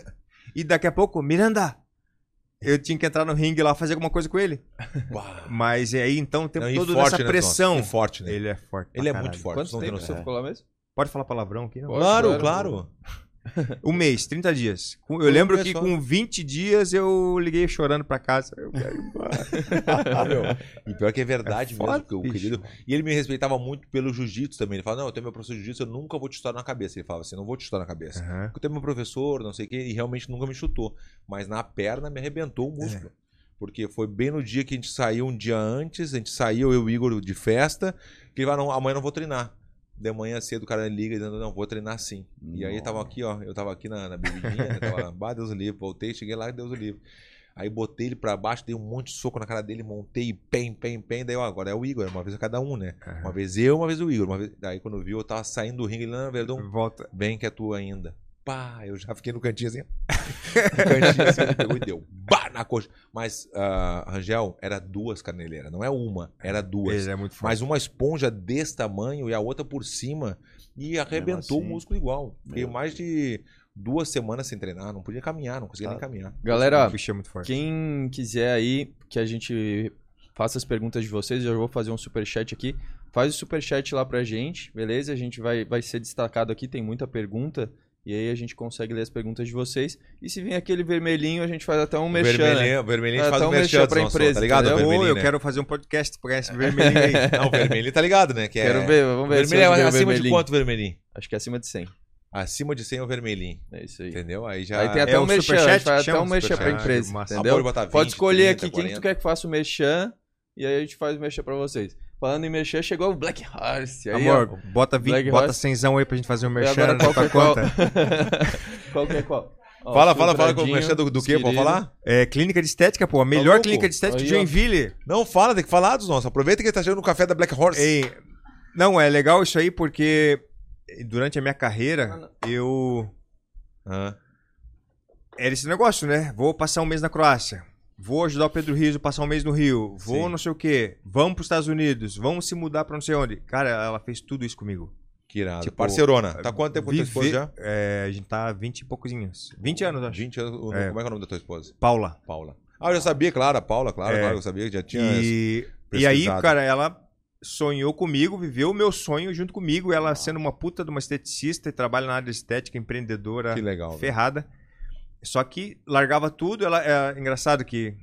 E daqui a pouco, Miranda, eu tinha que entrar no ringue lá fazer alguma coisa com ele. Bah. Mas aí então o tempo Não, todo forte, nessa né, pressão. E forte, né? Ele é forte. Ele é caralho. muito forte. Quanto tempo você ficou lá mesmo? Pode falar palavrão aqui? Não? Claro, Claro. claro. Um mês, 30 dias. Eu lembro que com 20 dias eu liguei chorando pra casa. Eu quero ir embora. E pior que é verdade É mesmo, foda, o querido. E ele me respeitava muito pelo jiu-jitsu também. Ele falava, não, eu tenho meu professor de jiu-jitsu, eu nunca vou te chutar na cabeça. Ele falava assim, não vou te chutar na cabeça. Porque eu tenho meu professor, não sei o quê, e realmente nunca me chutou. Mas na perna me arrebentou o músculo. Porque foi bem no dia que a gente saiu, um dia antes, a gente saiu, eu e o Igor, de festa, que ele falou, não, amanhã não vou treinar. De manhã cedo o cara liga dizendo, não, vou treinar sim. E aí tava aqui, ó, eu tava aqui na, na bebidinha, né, tava, bah, Deus o livre, voltei, cheguei lá, Deus o livre. Aí botei ele pra baixo, dei um monte de soco na cara dele, montei, pem, pem, pem, daí ó, agora é o Igor, uma vez a cada um, né? Uma vez eu, uma vez o Igor. Vez... Daí quando viu, eu tava saindo do ringue, ele, não, Verdão, Volta. bem que é tua ainda. Pá, eu já fiquei no cantinho assim. no cantinho assim, ele pegou e deu. Bah, na coxa. Mas, ah, Rangel, era duas caneleiras, não é uma, era duas. Ele é muito forte. Mas uma esponja desse tamanho e a outra por cima. E arrebentou assim, o músculo igual. Fiquei mais de duas semanas sem treinar. Não podia caminhar, não conseguia Tá. nem caminhar. Galera, é. Quem quiser aí que a gente faça as perguntas de vocês, eu vou fazer um superchat aqui. Faz o superchat lá pra gente, beleza? A gente vai, vai ser destacado aqui, tem muita pergunta. E aí a gente consegue ler as perguntas de vocês. E se vem aquele vermelhinho, a gente faz até um merchan, né? vermelhinho, vermelhinho a gente faz o merchan merchan pra nosso, empresa, tá ligado? Entendeu? Vermelhinho, eu né? quero fazer um podcast pra esse vermelhinho aí. Não, o vermelhinho tá ligado, né? Que é... Quero ver, vamos ver hoje é acima de vermelhinho. quanto vermelhinho? Acho que é acima de 100. Acima de 100 é o vermelhinho. É isso aí. Entendeu? Aí já... Aí tem até É um merchan, até um merchan pra empresa, entendeu? Pode botar 20, Pode escolher 30, aqui quem que 40. tu quer que faça o merchan e aí a gente faz o merchan pra vocês. Falando em merchan, chegou o Black Horse. Aí, ó. Amor, bota, 20, Black bota Horse. 100 aí pra gente fazer um E merchan agora na qual que tua é qual? conta. qual que é qual? Ó, Fala, fala, fala com o merchan do, do que? Pode falar? É, clínica de estética, pô. A melhor louco? clínica de estética de Aí, ó. Joinville. Não, fala, tem que falar dos nossos. Aproveita que ele tá chegando no café da Black Horse. Ei, não, é legal isso aí porque durante a minha carreira, eu. Ah, Era esse negócio, né? Vou passar um mês na Croácia. Vou ajudar o Pedro Riso a passar um mês no Rio. Vou Sim. não sei o quê. Vamos pros Estados Unidos. Vamos se mudar pra não sei onde. Cara, ela fez tudo isso comigo. Que irado. Tipo, Parcerona. Tá quanto tempo com tua esposa já? É, a gente tá 20 e poucos anos. 20 anos, acho. 20 anos. É. Como é que é o nome da tua esposa? Paula. Paula. Ah, eu já sabia, claro, a Paula, claro, É. claro, eu sabia que já tinha. E, e aí, cara, ela sonhou comigo, viveu o meu sonho junto comigo. Ela sendo uma puta de uma esteticista e trabalha na área de estética, empreendedora, Que legal. velho. ferrada. Só que largava tudo. Ela é engraçado que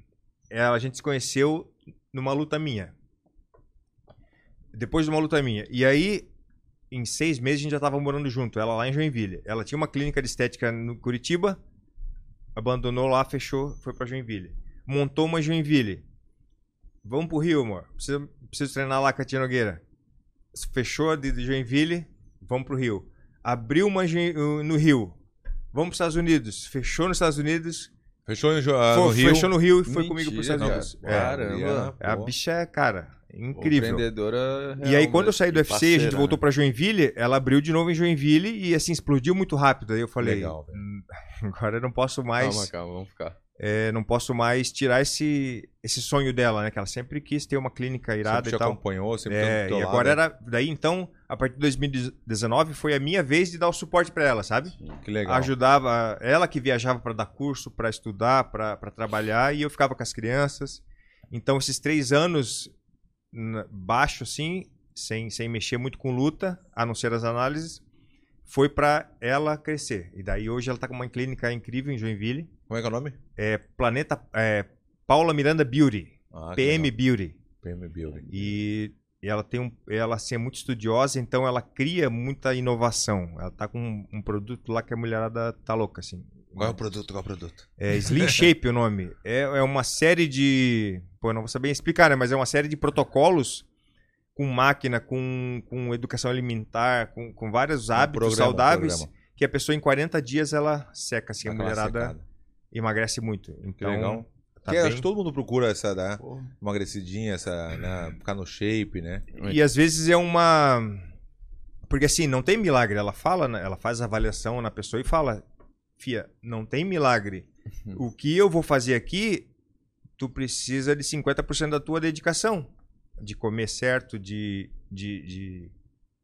ela, a gente se conheceu numa luta minha. Depois de uma luta minha. E aí, em seis meses, a gente já tava morando junto. Ela lá em Joinville. Ela tinha uma clínica de estética no Curitiba, abandonou lá, fechou, foi pra Joinville. Montou uma Joinville. Vamos pro Rio, amor. Preciso, preciso treinar lá com a Tia Nogueira. Fechou de Joinville, vamos pro Rio. Abriu uma Join- no Rio. Vamos pros Estados Unidos. Fechou nos Estados Unidos. Fechou ah, Foi- no Rio. Fechou no Rio e foi Mentira, comigo pros Estados cara. Unidos. É, Caramba. a pô. bicha é, cara, incrível. Empreendedora. E aí, quando eu saí do UFC e a gente parceira, voltou né? pra Joinville, ela abriu de novo em Joinville e assim, explodiu muito rápido. Aí eu falei, Legal. "Hum, agora eu não posso mais. Calma, calma, vamos ficar. é, não posso mais tirar esse, esse sonho dela, né? Que ela sempre quis ter uma clínica irada Sempre te e tal. acompanhou, sempre É, e lado. agora era. Daí então, a partir de 2019, foi a minha vez de dar o suporte pra ela, sabe? Que legal. Ajudava ela que viajava pra dar curso, pra estudar, pra trabalhar, e eu ficava com as crianças. Então, esses três anos baixo, assim, sem, sem mexer muito com luta, a não ser as análises, foi pra ela crescer. E daí hoje ela tá com uma clínica incrível em Joinville. Como é que é o nome? É Planeta. É, Paula Miranda Beauty. Ah, PM. Beauty. PM Building. E ela tem um, ela assim, é muito estudiosa, então ela cria muita inovação. Ela tá com um, um produto lá que a mulherada tá louca, assim. Qual é o produto? Qual é o produto? É Slim Shape o nome. É, é uma série de. Pô, eu não vou saber explicar, né? Mas é uma série de protocolos com máquina, com, com educação alimentar, com, com vários hábitos programa, saudáveis, que a pessoa em 40 dias ela seca, assim, a mulherada secada. emagrece muito. Que Então, legal. Tá que acho bem- que todo mundo procura essa, né? Emagrecidinha, essa, né? Ficar no shape, né? E às vezes é uma. Porque assim, não tem milagre. Ela fala, né? ela faz a avaliação na pessoa e fala: Fia, não tem milagre. O que eu vou fazer aqui, tu precisa de 50% da tua dedicação. De comer certo, de. de, de-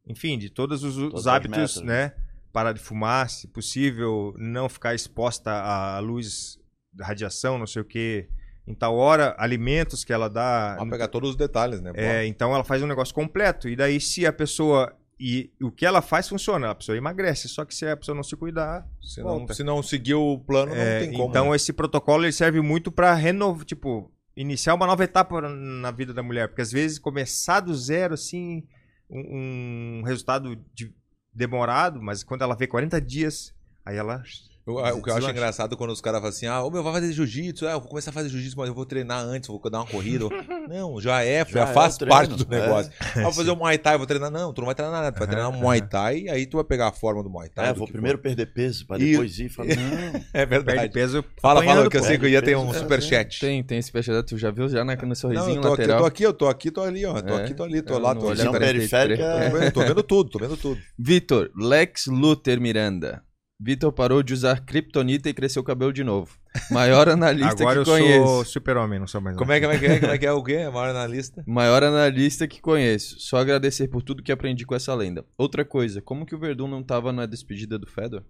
enfim, de todos os, os Todas as hábitos, né? Parar de fumar, se possível, não ficar exposta à luz radiação, não sei o que. Em tal hora, alimentos que ela dá. Vamos pegar todos os detalhes, né? É, então ela faz um negócio completo. E daí, se a pessoa. E o que ela faz funciona, a pessoa emagrece. Só que se a pessoa não se cuidar. se, não, se não seguir o plano, É, não tem como. então, né? esse protocolo ele serve muito pra renovar, tipo, iniciar uma nova etapa na vida da mulher. Porque às vezes começar do zero, assim, um, um resultado de- demorado, mas quando ela vê 40 dias, aí ela. Eu- ah, o que eu acho engraçado quando os caras falam assim: ah, ô meu, vai fazer jiu-jitsu. Ah, eu vou começar a fazer jiu-jitsu, mas eu vou treinar antes, eu vou dar uma corrida. não, já é, já, Já é faz o treino, parte do é. negócio. Ah, vou fazer um Muay Thai, vou treinar. Não, tu não vai treinar nada, tu vai treinar um Muay Thai aí tu vai pegar a forma do Muay Thai. é, vou primeiro perder peso, pra E- depois ir e falar, não. for. É Perde verdade. peso. Fala, fala, que eu sei que eu ia ter um Perde superchat. Tem, tem esse superchat, tu já viu já na, no Não, sorrisinho eu tô, aqui, eu lateral? tô aqui, eu tô aqui, tô ali, ó. Tô É? aqui, tô ali, tô lá, não tô ali. Tô. É. vendo, tô vendo tudo, tô vendo tudo. Vitor, Lex Luthor Miranda. Vitor parou de usar kryptonita e cresceu o cabelo de novo. Maior analista Agora que eu conheço. sou super-homem, não sou mais. Como é, que- como é que é? Como é que é o quê? A maior analista? Maior analista que conheço. Só agradecer por tudo que aprendi com essa lenda. Outra coisa, como que o Verdun não tava na despedida do Fedor?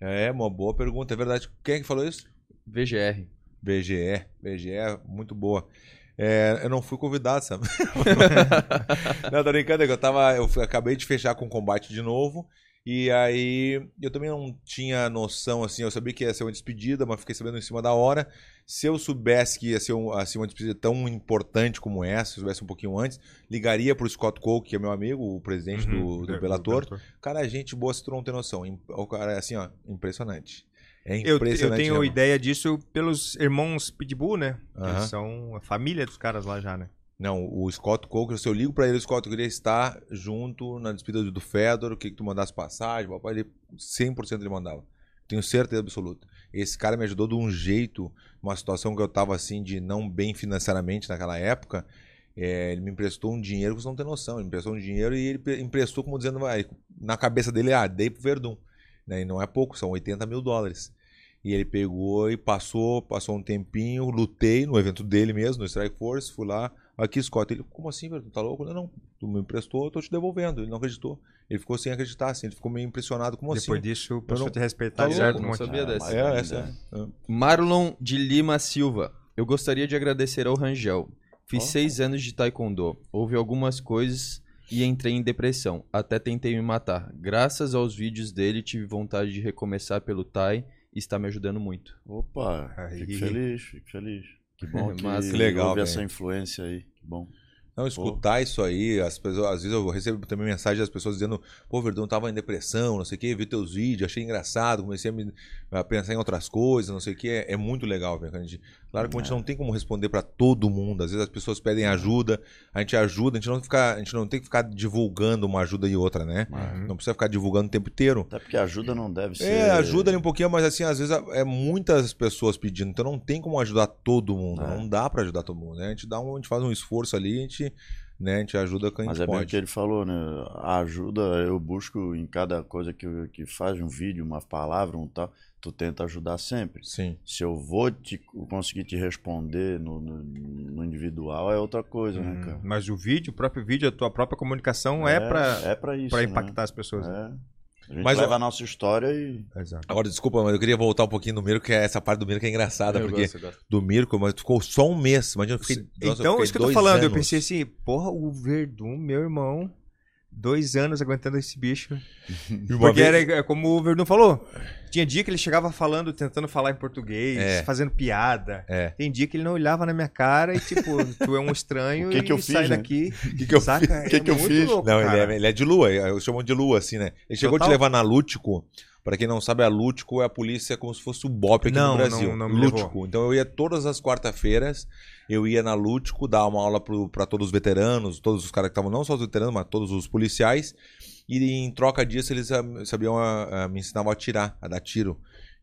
É, uma boa pergunta, é verdade. Quem é que falou isso? VGR. BGE, BGE, muito boa. É, eu não fui convidado, sabe? não, tô brincando, é que eu tava. Eu acabei de fechar com o combate de novo. E aí eu também não tinha noção, assim, eu sabia que ia ser uma despedida, mas fiquei sabendo em cima da hora. Se eu soubesse que ia ser um- assim, uma despedida tão importante como essa, se eu soubesse um pouquinho antes, ligaria pro Scott Cole, que é meu amigo, o presidente Uhum, do, do é, Bellator. Bellator. Cara, é gente boa, se tu não tem noção. O cara é assim, ó, impressionante. É Eu, impressionante. eu tenho mesmo. ideia disso pelos irmãos Pitbull, né? Aham. Eles são a família dos caras lá já, né? Não, o Scott Coker, se eu ligo pra ele, o Scott, eu queria estar junto na despedida do Fedor, o que, que tu mandasse passagem, papai, ele 100% ele mandava. Tenho certeza absoluta. Esse cara me ajudou de um jeito, uma situação que eu tava assim, de não bem financeiramente naquela época. É, ele me emprestou um dinheiro, você não tem noção. Ele me emprestou um dinheiro e ele emprestou como dizendo, vai, na cabeça dele, ah, dei pro Verdun. Né? E não é pouco, são 80 mil dólares. E ele pegou e passou, passou um tempinho, lutei no evento dele mesmo, no Strike Force, fui lá, aqui, Scott. Ele, como assim, velho? Tu tá louco? Não, não, tu me emprestou, eu tô te devolvendo. Ele não acreditou. Ele ficou sem acreditar, assim, ele ficou meio impressionado como Depois assim. disso, passou não- a te respeitar Tá certo não sabia Ah, dessa. É, ainda- essa. é. Marlon de Lima Silva. Eu gostaria de agradecer ao Rangel. Fiz Ó. seis anos de taekwondo. Houve algumas coisas e entrei em depressão. Até tentei me matar. Graças aos vídeos dele, tive vontade de recomeçar pelo Tai e está me ajudando muito. Opa, Aí. fico feliz, fico feliz. Que bom que, Massa. Que legal, houve velho. essa influência aí. Que bom. Não, escutar isso aí, as pessoas, às vezes eu recebo também mensagem das pessoas dizendo, pô, Verdão, tava em depressão, não sei o quê, vi teus vídeos, achei engraçado, comecei a, me- a pensar em outras coisas, não sei o quê. É, é muito legal, velho. quando a gente- Claro que a gente não tem como responder pra todo mundo. Às vezes as pessoas pedem ajuda, a gente ajuda, a gente não, fica, a gente não tem que ficar divulgando uma ajuda e outra, né? Não precisa ficar divulgando o tempo inteiro. Até porque ajuda não deve ser. É, ajuda ali um pouquinho, mas assim, às vezes é muitas pessoas pedindo, então não tem como ajudar todo mundo. É. Não dá pra ajudar todo mundo, né? A gente dá um, a gente faz um esforço ali, a gente, né, a gente ajuda quem a Mas é bem o pode. que ele falou, né? A ajuda eu busco em cada coisa que, que faz, um vídeo, uma palavra, um tal, tu tenta ajudar sempre. Sim. Se eu vou te, conseguir te responder no, no, no individual, é outra coisa, né, Hum, cara? Mas o vídeo, o próprio vídeo, a tua própria comunicação é, pra, é pra isso. pra né? impactar as pessoas. É. A gente Mas leva eu- a nossa história e. Exato. Agora, desculpa, mas eu queria voltar um pouquinho no Mirko, que é essa parte do Mirko é engraçada, Eu porque gosto, eu do Mirko, mas tu ficou só um mês. Imagina, eu fiquei. nossa, então, fiquei isso que eu tô falando, eu anos. pensei assim, porra, o Verdun, meu irmão, dois anos aguentando esse bicho. Porque vez- era é, como o Verdun falou. Tinha dia que ele chegava falando, tentando falar em português, É. fazendo piada. É. Tem dia que ele não olhava na minha cara e, tipo, tu é um estranho O que e que eu sai fiz, né? daqui. O que, que eu saca? O que É que eu fiz? louco, Não, ele é, ele é de lua, eu chamo de lua, assim, né? Ele chegou a te Total. levar na Lútico. Pra quem não sabe, a Lútico é a polícia como se fosse o BOP aqui Não, no Brasil. não, não me Lútico. levou. Então eu ia todas as quarta-feiras, eu ia na Lútico dar uma aula pro, pra todos os veteranos, todos os caras que estavam, não só os veteranos, mas todos os policiais. E em troca disso, eles sabiam, ah, ah, me ensinavam a atirar, a dar tiro.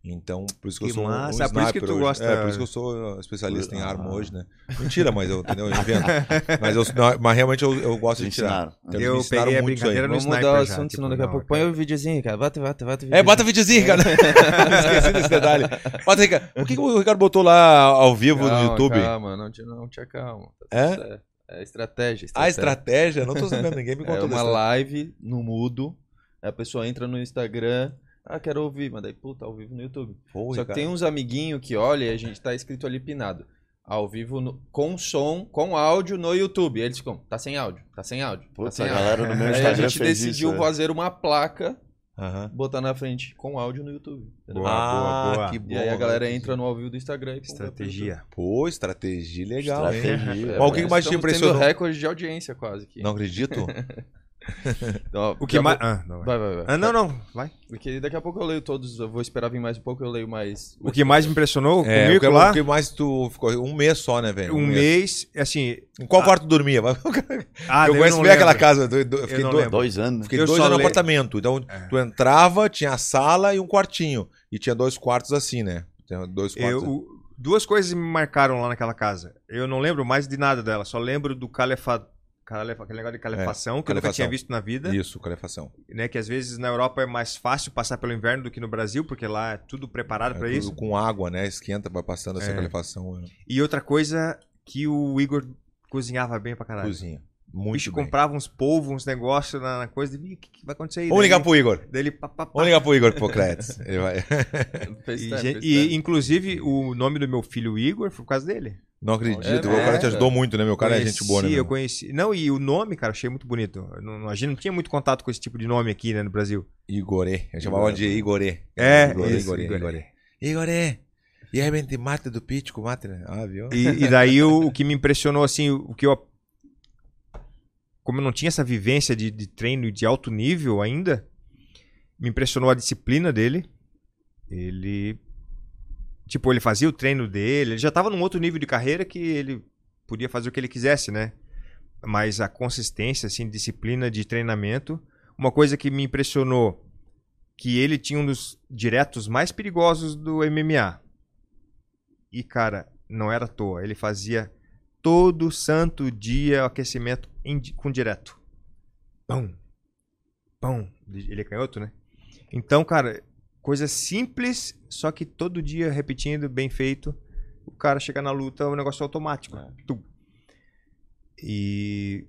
Então, por isso que, Que eu sou massa. um Ah, por isso que sniper tu hoje. gosta- É, por isso que eu sou especialista em Ah. arma hoje, né? Mentira, mas eu, entendeu? eu invento. mas, eu, não, mas realmente eu, eu gosto de tirar. Então, Eu peguei a brincadeira no Vamos sniper mudar o assunto, tipo, senão daqui a não, pouco. Põe o videozinho, cara. Bota, bota, bota o É, videozinho. bota videozinho, cara. Esqueci desse detalhe. Bota aí, cara. O que, que o Ricardo botou lá ao vivo no Calma, YouTube? Calma, não te, não te acalma. Tá É? certo. É estratégia, A estratégia. estratégia? Não tô sabendo, ninguém me É contou uma dessa. live no mudo. A pessoa entra no Instagram. Ah, quero ouvir, mas daí, puta, ao vivo no YouTube. Pô, Só que Ricardo. tem uns amiguinhos que olha e a gente tá escrito ali pinado. Ao vivo, no- com som, com áudio no YouTube. Eles ficam, tá sem áudio, tá sem áudio. tá Putz, sem a áudio. galera no meu Aí a Instagram gente fez decidiu isso. é. fazer uma placa, Aham. botar na frente com áudio no YouTube. Boa, boa, boa. Ah, que E aí a galera entra no ao vivo do Instagram e Estratégia. Pô, estratégia legal, hein? Estratégia. YouTube. Mas o que É, mais te impressionou? recorde de audiência quase aqui. Não acredito. Então, O que mais. vou- Ah, não, vai. Vai, vai, vai. Ah, não, não. Vai. Porque daqui a pouco eu leio todos, eu vou esperar vir mais um pouco, eu leio mais. O que mais me impressionou É, o comigo que, lá, o que mais tu ficou? Um mês só, né, velho? um mês, assim. Em qual quarto tu dormia? Ah, eu daí conheço bem aquela casa. Eu, eu- eu fiquei não dois. Dois anos. fiquei Eu dois só anos no apartamento. Então, tu entrava, tinha a sala e um quartinho. E tinha dois quartos assim, né? Tinha dois quartos. Eu, o- duas coisas me marcaram lá naquela casa. Eu não lembro mais de nada dela, só lembro do calefa... aquele negócio de calefação que eu nunca calefação. tinha visto na vida. Isso, calefação. Né, que às vezes na Europa é mais fácil passar pelo inverno do que no Brasil, porque lá é tudo preparado É tudo isso. Com água, né? Esquenta, vai passando essa É. calefação. né? E outra coisa que o Igor cozinhava bem pra caralho. Cozinha. O Muito bicho bem. comprava uns polvos, uns negócios na, na coisa. E, o que, que vai acontecer aí? Vamos ligar pro Igor. daí ele pá, pá, pá. Vamos ligar pro Igor Pocretes. Ele vai. E, fez e, tempo. inclusive o nome do meu filho Igor foi por causa dele. Não acredito. É, o cara é, te ajudou cara. muito, né? Meu cara é Conheci, gente boa, né? Eu meu? conheci. Não, e o nome, cara, achei muito bonito. Eu Não, a gente não tinha muito contato com esse tipo de nome aqui, né, no Brasil. Igorê. Eu chamava de Igorê. É, Igorê, isso, Igorê, Igorê. Igorê. Igorê. E aí, mate do Pítico, mate, né? Ah, viu? E, e daí o, o que me impressionou, assim, o que eu. Como eu não tinha essa vivência de, de treino de alto nível ainda, me impressionou a disciplina dele. Ele. Tipo, ele fazia o treino dele, ele já tava num outro nível de carreira que ele podia fazer o que ele quisesse, né? Mas a consistência, assim, disciplina de treinamento. Uma coisa que me impressionou, que ele tinha um dos diretos mais perigosos do MMA. E, cara, não era à toa. Ele fazia todo santo dia aquecimento com direto. Pão. Pão. Ele é canhoto, né? Então, cara, coisa simples, só que todo dia repetindo, bem feito. O cara chega na luta, é um negócio automático. Tum. E,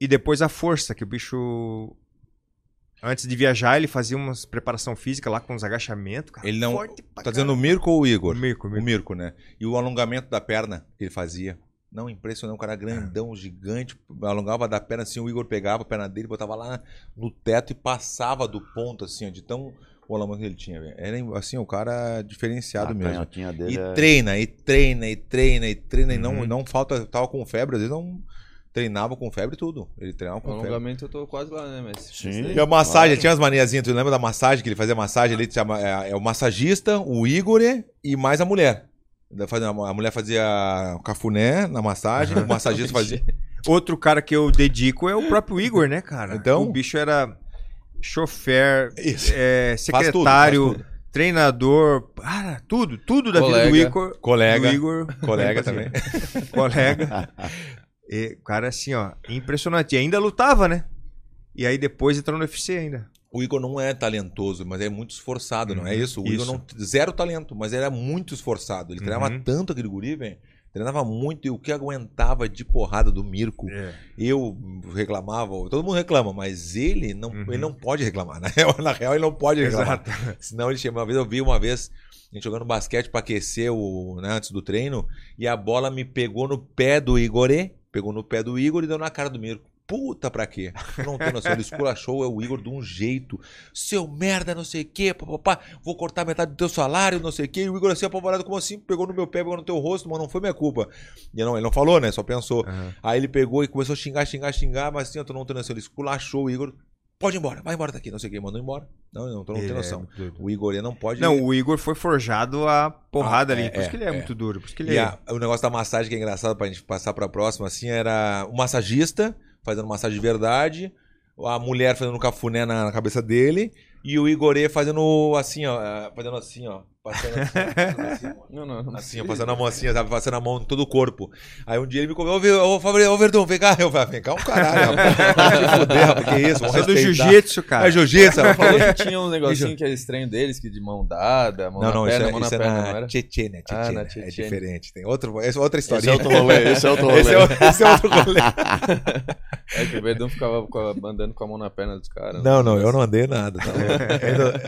e depois a força, que o bicho. Antes de viajar, ele fazia umas preparação física lá com os agachamentos. Cara, Ele não- forte Tá dizendo o Mirko ou o Igor? caralho. Mirko, O Mirko. Mirko, né? E o alongamento da perna que ele fazia. Não, impressionante, um cara grandão, gigante, alongava da perna assim, o Igor pegava a perna dele, botava lá no teto e passava do ponto, assim, ó, de tão o alongamento que ele tinha, velho. Era, assim, o cara diferenciado a mesmo. canhotinha E é... treina, e treina, e treina, e treina, e não, Uhum. não falta, tava com febre, às vezes não treinava com febre e tudo. Ele treinava com febre. alongamento eu tô quase lá, né, Messi? Sim. E a massagem, Claro. tinha as maniazinhas, tu lembra da massagem, que ele fazia massagem ali, chama, é, é o massagista, o Igor e mais a mulher. A mulher fazia cafuné na massagem, o massagista fazia. Outro cara que eu dedico é o próprio Igor, né, cara? Então? O bicho era chofer, é, Faz tudo, secretário, faz tudo. treinador, cara, tudo, tudo da vida do Colega. Igor. Colega, Do Igor. colega também. Colega. E, cara, assim, ó, impressionante. E ainda lutava, né? E aí depois entrou no UFC ainda. O Igor não é talentoso, mas é muito esforçado, não é Uhum, isso? O Igor isso. não zero talento, mas era muito esforçado. Ele treinava Uhum. tanto aquele guri, velho. Treinava muito e o que aguentava de porrada do Mirko. Eu reclamava, todo mundo reclama, mas ele não, Uhum. ele não pode reclamar. Na real, na real, ele não pode reclamar. Exato. Senão ele chama. Uma vez eu vi uma vez a gente jogando basquete pra aquecer o, né, antes do treino e a bola me pegou no pé do Igorê, pegou no pé do Igor e deu na cara do Mirko. Puta pra quê? Eu não tenho noção. Ele esculachou o Igor de um jeito. Seu merda, não sei o quê, papapá. Vou cortar metade do teu salário, não sei o quê. E o Igor assim, apavorado, como assim? Pegou no meu pé, pegou no teu rosto, mas não foi minha culpa. E não, ele não falou, né? Só pensou. Aham. Aí ele pegou e começou a xingar, xingar, xingar, mas assim, eu tô não tenho noção. Ele esculachou o Igor. Pode ir embora, vai embora daqui, não sei o que, mandou embora. Não, não, não tenho é noção. doido. O Igor ele não pode. Não, o Igor foi forjado a porrada Ah, ali. é, Por isso que ele é, é, muito duro. Por isso que ele E é. a- o negócio da massagem que é engraçado pra gente passar pra próxima, assim, era o massagista fazendo massagem de verdade, a mulher fazendo um cafuné na, na cabeça dele e o Igorê fazendo assim, ó, eh, fazendo assim, ó, passando assim, assim. Não, não, não. Assim, passando a mão assim, sabe? Passando a mão em todo o corpo. Aí um dia ele me convidou, ô, ô, Fabrício, ô Verdão, vem cá. Eu falei, vem cá um caralho, rapaz. Vai te fuder, rapaz, que isso? Vamos Sou do jiu-jitsu, cara. É jiu-jitsu, falou que tinha um negocinho que era estranho deles, que de mão dada, mão Não, na não, perna, isso é, mão na isso é perna, não na era? Tchetchênia, Ah, na Tchetchênia. É diferente. Tem outro, essa é outra Esse é outro rolê, esse é outro rolê. Esse é, outro- esse é outro rolê. É que o Verdão ficava andando com a mão na perna dos caras. Não, não, eu não andei nada. Tá?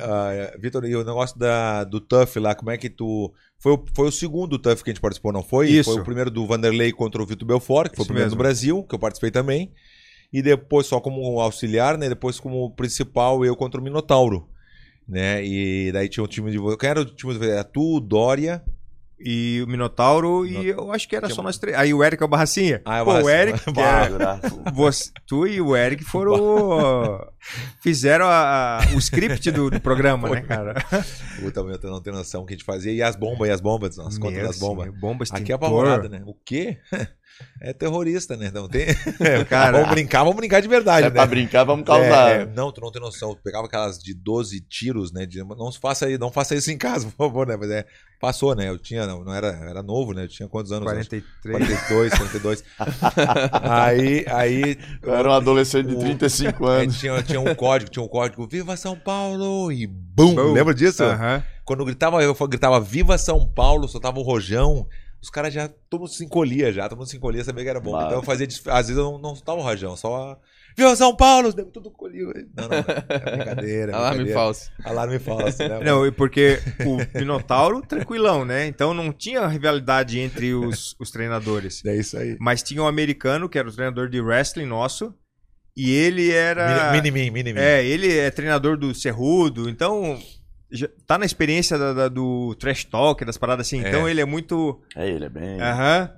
Ah, Vitor, e o negócio da, do TUF lá, como é que tu. Foi o, foi o segundo TUF que a gente participou, não foi? Isso. Foi o primeiro do Vanderlei contra o Vitor Belfort, que foi Isso o primeiro mesmo. do Brasil, que eu participei também. E depois, só como auxiliar, né? Depois, como principal, eu contra o Minotauro. Né? E daí tinha um time de. Quem era o time de. Era tu, Dória. E o Minotauro, e eu acho que era só nós três. Aí o Eric é o Barracinha. Ah, é o Pô, o. Eric, que é- você- tu e o Eric foram. fizeram a- o script do, do programa, né, cara? Puta, meu, não tem noção o que a gente fazia. E as bombas, e as bombas, as contas das bombas. senhor, bomba Aqui é apavorada, né? O quê? É terrorista, né? Não tem. Cara, vamos brincar, vamos brincar de verdade, É né? pra brincar, vamos causar. É, é, não, tu não tem noção. Tu pegava aquelas de 12 tiros, né? de- não faça aí, não faça isso em casa, por favor, né? Mas é, passou, né? Eu tinha, não, não era, era novo, né? Eu tinha quantos anos? 43. 42, 42. aí, aí. Eu era um adolescente de O- 35 aí anos. tinha, tinha um código, tinha um código, Viva São Paulo! E bum! Bum. Lembra disso? Aham. Quando gritava, eu gritava Viva São Paulo, soltava o rojão. Os caras já, todo mundo se encolhia já, todo mundo se encolhia, sabia que era bom. Claro. Então eu fazia, às vezes eu não, não soltava o rojão, só a, Viva São Paulo! Deu tudo colhido. Não, não, é brincadeira. é Alarme brincadeira. falso. Alarme falso, né? Não, e porque o Minotauro, tranquilão, né? Então não tinha rivalidade entre os, os treinadores. É isso aí. Mas tinha um americano, que era o treinador de wrestling nosso, e ele era. Mini, mini, mini, mini. É, ele é treinador do Cerrudo, então tá na experiência da- da- do trash talk, das paradas assim. É. Então ele é muito. É, ele é bem. Aham.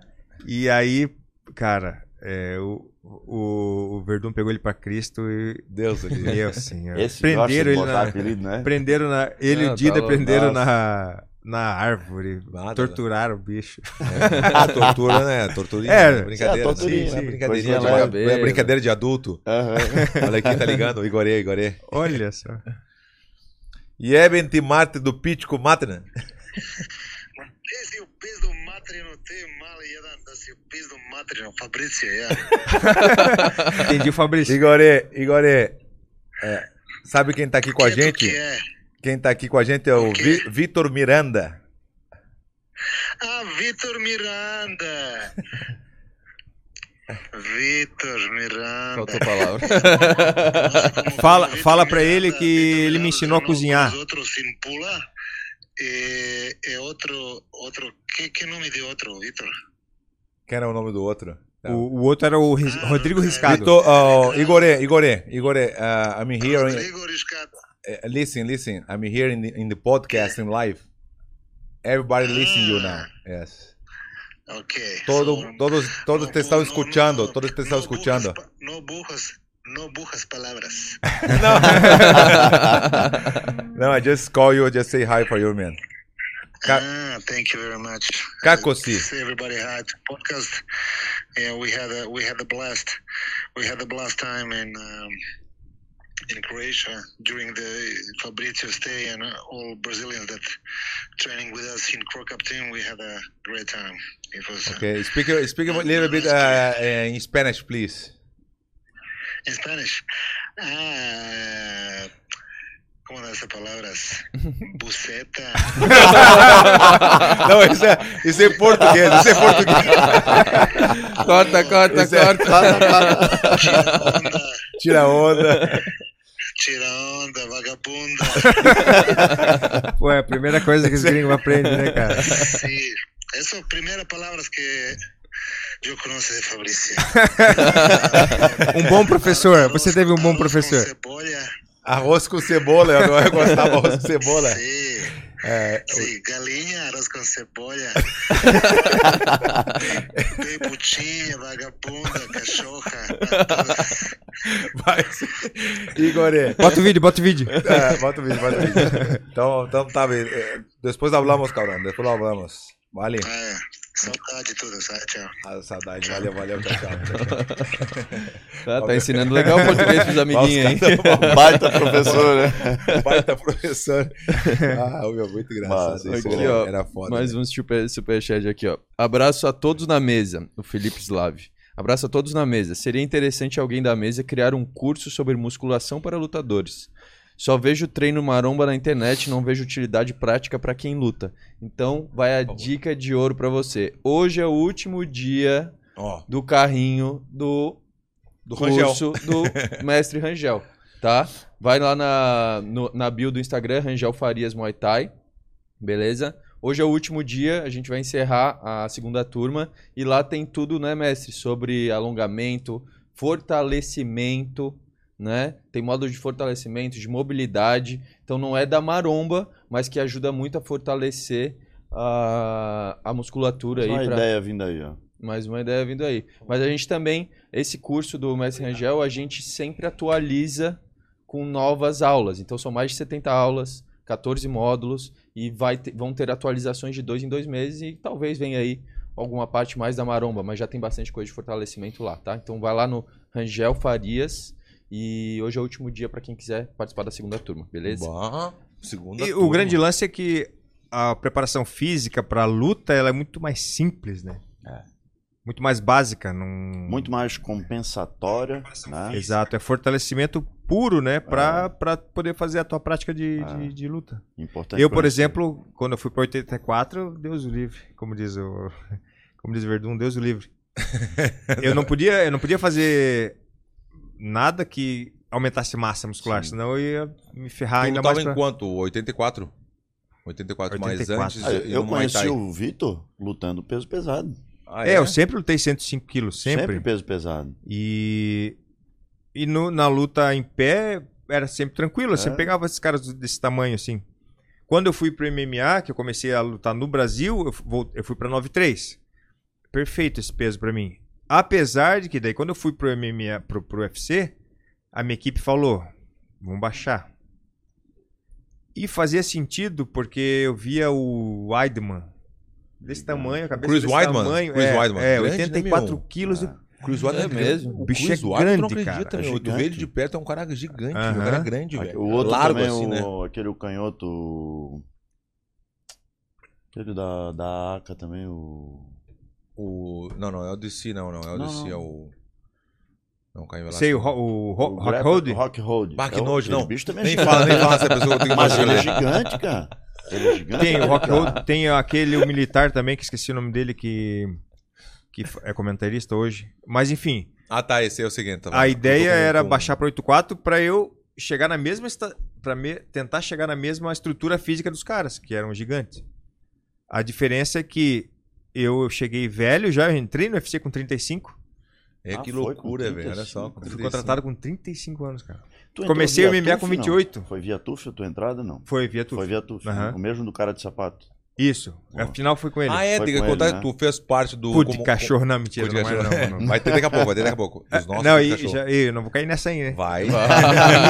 E aí, cara, é, o, o, o Verdun pegou ele pra Cristo e. Deus. Meu senhor. Esse prenderam ele na. apelido, né? Prenderam na. Ele e o Dida tá prenderam Nossa. na, na árvore. Nada, torturaram o bicho. Ah, tortura, né? Torturinha. É, né? brincadeira. é, torturinha, sim, sim, né? brincadeirinha de, é brincadeira de adulto. Aham. Olha aqui, tá ligando? Igorê, Igorê. Olha só. E Eben Marte do Pítico Matna. Esse é o peso do Matri não tem mal e anda se o peso do Matri não Fabrício é. Entendi o Fabrício. Igorê, Igorê. é, sabe quem tá aqui com a gente? Que é? Quem tá aqui com a gente é o Vi- Vitor Miranda. Ah, Vitor Miranda. Vitor Miranda. Faltou a palavra. Fala- fala pra ele que Vitor ele me ensinou a cozinhar. Os outros sem pula. É, é outro, outro. Que, que nome de outro, Vitor? Quem era o nome do outro? O, o outro era o Ris- Rodrigo Riscado. Vitor, oh, Igore, Igore, Igore, uh, I'm here. Rodrigo Riscado. uh, listen, listen. I'm here in the, in the podcast in live. Everybody listen you now. Yes. Ok. Todo, So, todos, todos no te no- escuchando. no- Todos te estão no escuchando. burras pa- No burras, no burras palavras. No, I just call you, just say hi for you, man. Ca- ah, thank you very much. Cacosi. Uh, everybody had podcast. Yeah, we had a we had a blast. We had a blast time in um, in Croatia during the Fabrizio stay and uh, all Brazilians that training with us in Pro Cup team. We had a great time. It was uh, Okay, speak, speak a little bit uh, in Spanish, please. in Spanish. Ah, ¿Cómo das palabras? Buceta. Não, isso é, isso é português, isso é português. corta, corta, Isso é- corta. Tira onda. Tira onda. Tira onda, vagabunda. Pô, é a primeira coisa que os gringos aprendem, né, cara? Sí, esas son primeras palabras que yo conozco de Fabricio. Um bom professor. Você teve um bom Arroz professor. Com cebolla. Arroz com cebola, eu não gostava de arroz com cebola. Sí, É, sí, galinha, arroz com cebolla. Bem putinha, vagabunda, cachorra. vai. Igor, Bota o vídeo, bota o vídeo. É, bota o vídeo, bota o vídeo. Então, então tá bem. Eh, Depois hablamos, cabrão. Depois hablamos. Vale? É, saudade sabe? Tchau. Ah, saudade. Valeu, valeu. Tchau, tchau. tchau, tchau. Tá, tá ensinando legal o português pros amiguinhos aí. Baita professor, né? Baita professor. Ah, meu, muito engraçado. Isso Aqui, era, ó, era foda. Mais um super, superchat aqui, ó. Abraço a todos na mesa, o Felipe Slav. Abraço a todos na mesa. Seria interessante alguém da mesa criar um curso sobre musculação para lutadores. Só vejo treino maromba na internet, não vejo utilidade prática para quem luta. Então, vai a dica de ouro para você. Hoje é o último dia Ó, do carrinho do do Rangel. curso do mestre Rangel, tá? Vai lá na, no- na bio do Instagram, Rangel Farias Muay Thai, beleza? Hoje é o último dia, a gente vai encerrar a segunda turma e lá tem tudo, né, mestre? Sobre alongamento, fortalecimento, né? Tem módulo de fortalecimento, de mobilidade. Então não é da maromba, mas que ajuda muito a fortalecer a, a musculatura aí. Uma pra- ideia vindo aí, ó. mais uma ideia vindo aí. Mas a gente também, esse curso do Mestre Rangel, a gente sempre atualiza com novas aulas. Então são mais de 70 aulas, 14 módulos, e vai ter- vão ter atualizações de dois em dois meses, e talvez venha aí alguma parte mais da maromba, mas já tem bastante coisa de fortalecimento lá, tá? Então vai lá no Rangel Farias, e hoje é o último dia para quem quiser participar da segunda turma, beleza? Bah, segunda E o turma. grande lance é que a preparação física pra luta ela é muito mais simples, né? Muito mais básica. Não... Muito mais compensatória, né? Exato, é fortalecimento puro, né? Pra, pra poder fazer a tua prática de, Ah. de, de luta. Importante Eu, por conhecer. exemplo, quando eu fui pra 84, Deus o livre, como diz o, como diz o Verdun, Deus o livre. eu não podia, eu não podia fazer nada que aumentasse massa muscular, Sim. senão eu ia me ferrar Tu ainda mais. em pra- quanto? 84? 84, mais 84. antes. Ah, eu conheci o Vitor lutando peso pesado. Ah, É, eu sempre lutei 105 quilos, Sempre, sempre. peso pesado. E, e no- na luta em pé era sempre tranquilo, eu sempre É. pegava esses caras desse tamanho assim. Quando eu fui pro MMA, que eu comecei a lutar no Brasil, eu, vou- eu fui pra 93. Perfeito esse peso pra mim. Apesar de que daí quando eu fui pro MMA, pro, pro UFC, a minha equipe falou, vamos baixar. E fazia sentido porque eu via o Weidman desse tamanho, a cabeça Chris desse Weidman? tamanho, Chris é, Weidman. é, Grande, né, 84 meu? quilos. Ah. Chris Weidman É mesmo? O bicho Chris é Weidman, tu não grande, acredita, cara. meu. É Tu vê ele de perto, é um cara gigante, Aham. meu. O cara é grande, velho. O outro Largo também, assim, né? o, aquele o canhoto. Aquele da, da ACA também, o. O... Não, não, é o DC, não, não. É o Não, DC, não. é o... Não, caiu lá. Sei, o, Ro- o, Ro- o Rock Hold? Rock Hold. Bah, que É o- nojo, não. bicho também Nem fala, nem fala essa pessoa, eu Mas ele é gigante, cara. Ele é gigante. Tem o Rock. Hold, tem aquele o militar também, que esqueci o nome dele, que, que é comentarista hoje. Mas enfim, Ah, tá. Esse é o seguinte. Tá a ideia era com- baixar para 8.4 para eu chegar na mesma esta... para me... tentar chegar na mesma estrutura física dos caras, que eram gigantes. A diferença é que eu cheguei velho já, eu entrei no UFC com 35, É, Ah, que loucura, velho. Olha 35. só. com fui 35. contratado com 35 anos, cara. Tu Comecei o MMA TUF, com não? 28. Foi via TUF a tua entrada, não? Foi via tu. Foi via TUF, né? o mesmo do cara de sapato. Isso. Boa. Afinal foi com ele. Ah, é, Foi tem que contar ele, que tu fez parte do. Pude como- cachorro, não, mentira. Pude não, é, cachorro. não, não. Vai ter daqui a pouco, vai ter daqui a pouco. Os nossos não, e, cachorro. já, eu não vou cair nessa aí, né? Vai.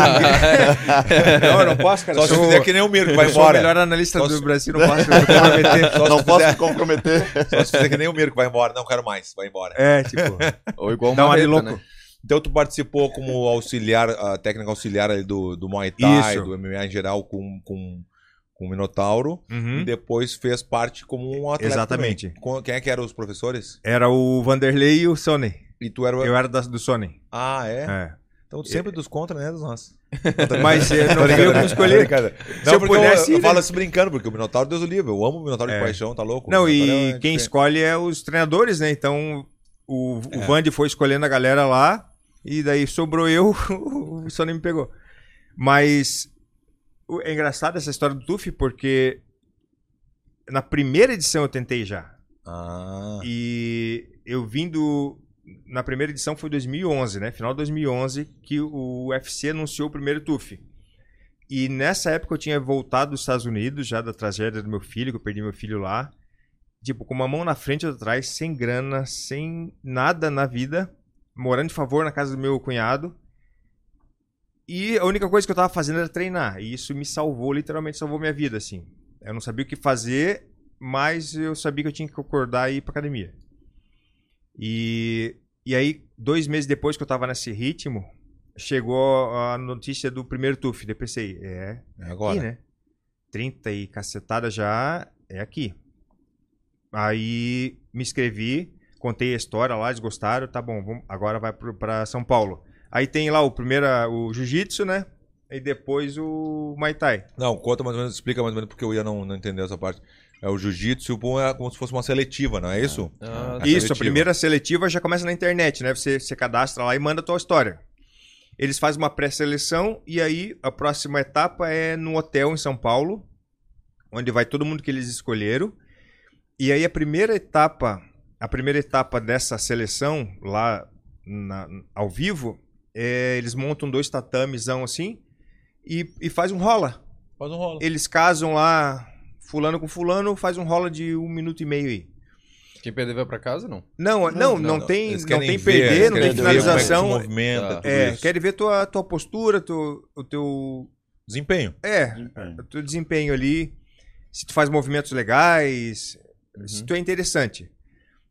Não, eu não posso, cara. Só se sou, fizer que nem o Mirko, vai eu sou o embora. melhor analista Só do se- Brasil, não posso me comprometer. Só se não posso fizer- te comprometer. Só se fizer que nem o Mirko, vai embora. Não quero mais, vai embora. É, tipo, Ou igual dá uma de louco. né? Então tu participou como auxiliar, a técnica auxiliar ali do, do Muay Thai, Isso. do MMA em geral com, com, com o Minotauro. Uhum. E depois fez parte como um atleta Exatamente. também. Quem é que eram os professores? Era o Vanderlei e o Sony. E tu era o... Eu era da- do Sony. Ah, é? É. Então sempre dos contra, né, dos nossos. Mas eh, não eu me escolhi. Brincadeira. Se Não, eu porque pudesse eu, eu né? falo assim brincando, porque o Minotauro, Deus o livre. Eu amo o Minotauro É. de paixão, tá louco? Não, e é quem escolhe é os treinadores, né? Então o, o É. Foi escolhendo a galera lá e daí sobrou eu, o Sony me pegou. Mas é engraçado essa história do TUF porque na primeira edição eu tentei já. Ah, E eu vim do. Na primeira edição foi 2011, né? Final de 2011, que o UFC anunciou o primeiro TUF. E nessa época eu tinha voltado dos Estados Unidos, já da tragédia do meu filho, que eu perdi meu filho lá. Tipo, com uma mão na frente e outra atrás, sem grana, sem nada na vida, morando de favor na casa do meu cunhado. E a única coisa que eu tava fazendo era treinar. E isso me salvou, literalmente salvou minha vida, assim. Eu não sabia o que fazer, mas eu sabia que eu tinha que acordar e ir pra academia. E, e aí, dois meses depois que eu tava nesse ritmo, chegou a notícia do primeiro TUF. Daí eu pensei, é é agora. aqui, né? 30 e cacetada já é aqui. Aí me inscrevi, contei a história lá, eles gostaram, tá bom, vamos, agora vai pra São Paulo. Aí tem lá o primeiro, o jiu-jitsu, né? E depois o Muay Thai. Não, conta mais ou menos, explica mais ou menos porque eu ia não, não entender essa parte. É o jiu-jitsu, é como se fosse uma seletiva, não é isso? Ah, A Isso, a primeira seletiva já começa na internet, né? Você, você cadastra lá e manda a tua história. Eles fazem uma pré-seleção e aí a próxima etapa é no hotel em São Paulo, onde vai todo mundo que eles escolheram. E aí a primeira etapa, a primeira etapa dessa seleção lá na- ao vivo, é, eles montam dois tatamezão assim e, e faz um rola. Faz um rolo. Eles casam lá, fulano com fulano, faz um rola de um minuto e meio aí. Quem perder vai pra casa, não? Não, não, não, não. tem, Eles não tem ver, perder, não tem ver como é que se finalização. Tá. É, querem ver tua, tua postura, tu, o teu. Desempenho. É, o teu desempenho ali. Se tu faz movimentos legais, se tu é interessante.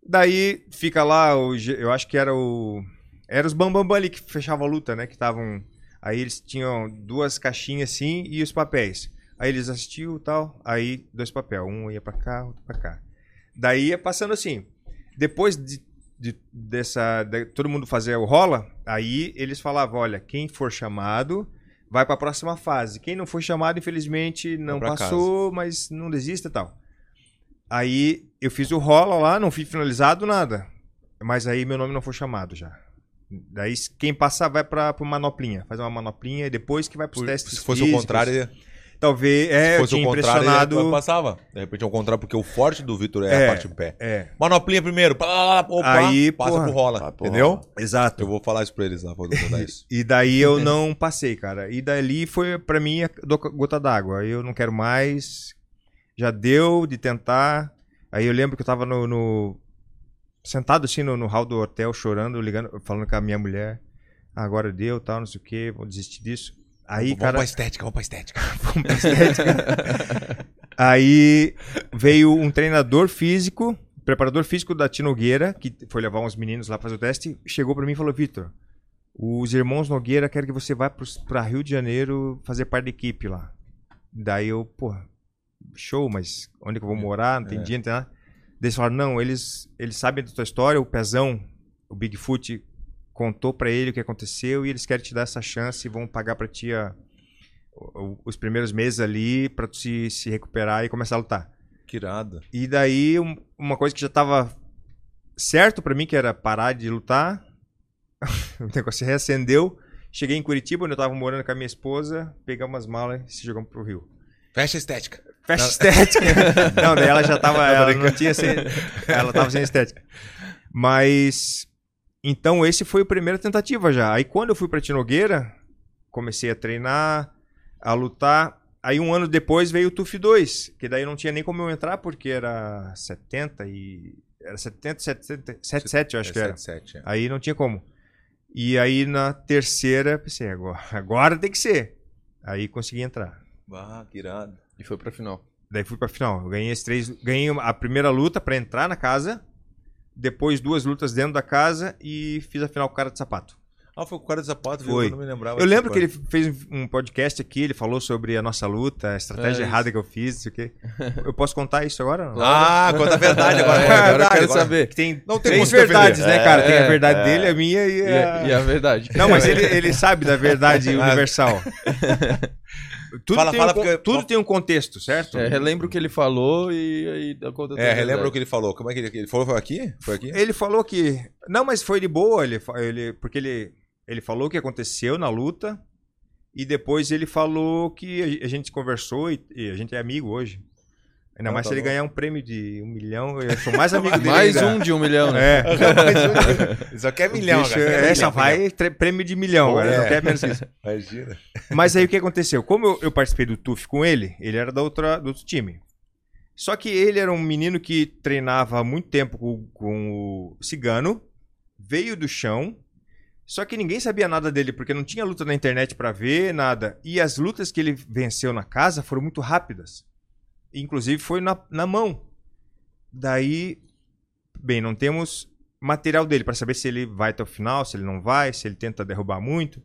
Daí fica lá, o, eu acho que era o. Era os Bambambam ali que fechava a luta, né? Que estavam. Aí eles tinham duas caixinhas assim e os papéis. Aí eles assistiam e tal. Aí dois papéis. Um ia pra cá, outro pra cá. Daí ia passando assim. Depois de, de- dessa. de todo mundo fazer o rola, aí eles falavam: olha, quem for chamado vai pra próxima fase. Quem não foi chamado, infelizmente, não passou, mas não desista e tal. Aí eu fiz o rola lá, não fui finalizado, nada. Mas aí meu nome não foi chamado já. Daí quem passar vai pra, pra manoplinha. Faz uma manoplinha e depois que vai pros Por- testes se fosse o físicos. contrário, Talvez, é, se eu fosse tinha o contrário, impressionado... passava. De repente é o contrário, porque o forte do Vitor é, É. a parte de pé. É, Manoplinha primeiro, pá, opa, Aí, passa porra. pro rola, entendeu? exato. Eu vou falar isso pra eles lá, contar isso. E daí eu não passei, cara. E dali foi pra mim a gota d'água. Aí Eu não quero mais. Já deu de tentar. Aí eu lembro que eu tava no. no- sentado assim no, no hall do hotel, chorando, ligando, falando com a minha mulher. Ah, agora deu, tal, não sei o que, vou desistir disso. Aí, vamos cara. pra estética, vamos pra estética. Vamos pra estética. Aí veio um treinador físico, preparador físico da Tia Nogueira, que foi levar uns meninos lá fazer o teste, chegou pra mim e falou: Vitor, os irmãos Nogueira querem que você vá pra Rio de Janeiro fazer parte da equipe lá. Daí eu, porra, show, mas onde que eu vou morar? Não tem É. dia, não tem nada. Eles falaram: não, eles, eles sabem da tua história, o Pezão, o Bigfoot, contou pra ele o que aconteceu e eles querem te dar essa chance e vão pagar pra ti a- o- os primeiros meses ali pra tu se, se recuperar e começar a lutar. Que irado. E daí, um- uma coisa que já tava certo pra mim, que era parar de lutar. o negócio se reacendeu. Cheguei em Curitiba, onde eu tava morando com a minha esposa, pegamos umas malas e se jogamos pro Rio. Fecha a estética. Fecha estética. não, daí ela já tava. ela não tinha sem, Ela tava sem estética. Mas. Então, esse foi a primeira tentativa já. Aí, quando eu fui pra Tinogueira, comecei a treinar, a lutar. Aí, um ano depois, veio o TUF 2, que daí não tinha nem como eu entrar, porque era 70 e. Era 70, 70, 77, eu acho que era. 77, é. Aí não tinha como. E aí, na terceira, pensei, agora, agora tem que ser. Aí consegui entrar. Ah, que irado. E foi pra final. Daí fui pra final. Eu ganhei as três. Ganhei a primeira luta pra entrar na casa. Depois duas lutas dentro da casa e fiz a final com o cara de sapato. Ah, foi com o cara de sapato, viu? Foi. Eu não me lembrava. Eu lembro que ele fez um podcast aqui, ele falou sobre a nossa luta, a estratégia É, errada que eu fiz, não sei o quê. Eu posso contar isso agora? Ah, conta a verdade agora. É, a agora eu verdade, quero agora. saber. Que tem Não tem três se defender. verdades, né, cara? Tem a É, verdade é. dele, a minha e E a... a, e a verdade. Não, mas ele, ele sabe da verdade universal. Tudo, Fala- tem, fala um, porque- tudo tem um contexto, certo? É, relembra o que ele falou e aí dá conta da É, relembra o que ele falou. Como é que ele, ele falou? Foi aqui? Foi aqui? Ele falou que. Não, mas foi de boa, ele, ele, porque ele, ele falou o que aconteceu na luta. E depois ele falou que a a gente conversou e, e a gente é amigo hoje. Ainda Ah, mais tá se ele bom. ganhar um prêmio de um milhão, eu sou mais amigo dele. Mais ainda. um de um milhão, né? É. Ele só quer milhão, Bicho, cara. essa vai tre- prêmio de milhão, Pô, cara. é. Não quer menos que isso. Imagina. Mas aí o que aconteceu? Como eu, eu participei do TUF com ele, ele era da outra, do outro time. Só que ele era um menino que treinava há muito tempo com, com o Cigano, veio do chão, só que ninguém sabia nada dele, porque não tinha luta na internet pra ver, nada. E as lutas que ele venceu na casa foram muito rápidas. Inclusive foi na, na mão. Daí, bem, não temos material dele pra saber se ele vai até o final, se ele não vai, se ele tenta derrubar muito.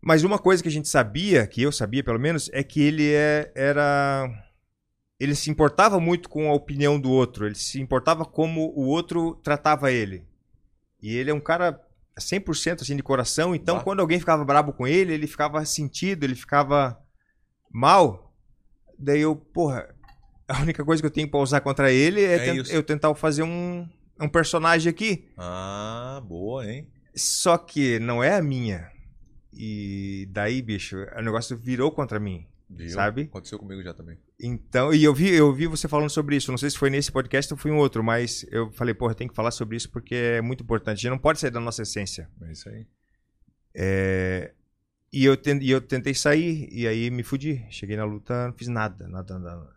Mas uma coisa que a gente sabia, que eu sabia pelo menos, é que ele é- era. Ele se importava muito com a opinião do outro, ele se importava como o outro tratava ele. E ele é um cara 100% assim de coração, então quando alguém ficava brabo com ele, ele ficava sentido, ele ficava mal. Daí eu, porra, a única coisa que eu tenho pra usar contra ele é, É ten- isso. eu tentar fazer um, um personagem aqui. Ah, boa, hein? Só que não é a minha. E daí, bicho, o negócio virou contra mim. Viu? Sabe? Aconteceu comigo já também. Então, e eu vi, eu vi você falando sobre isso. Não sei se foi nesse podcast ou foi em outro, mas eu falei, porra, tem que falar sobre isso porque é muito importante. A gente não pode sair da nossa essência. É isso aí. É, E eu, ten- e eu tentei sair, e aí me fudi. Cheguei na luta, não fiz nada, nada, nada.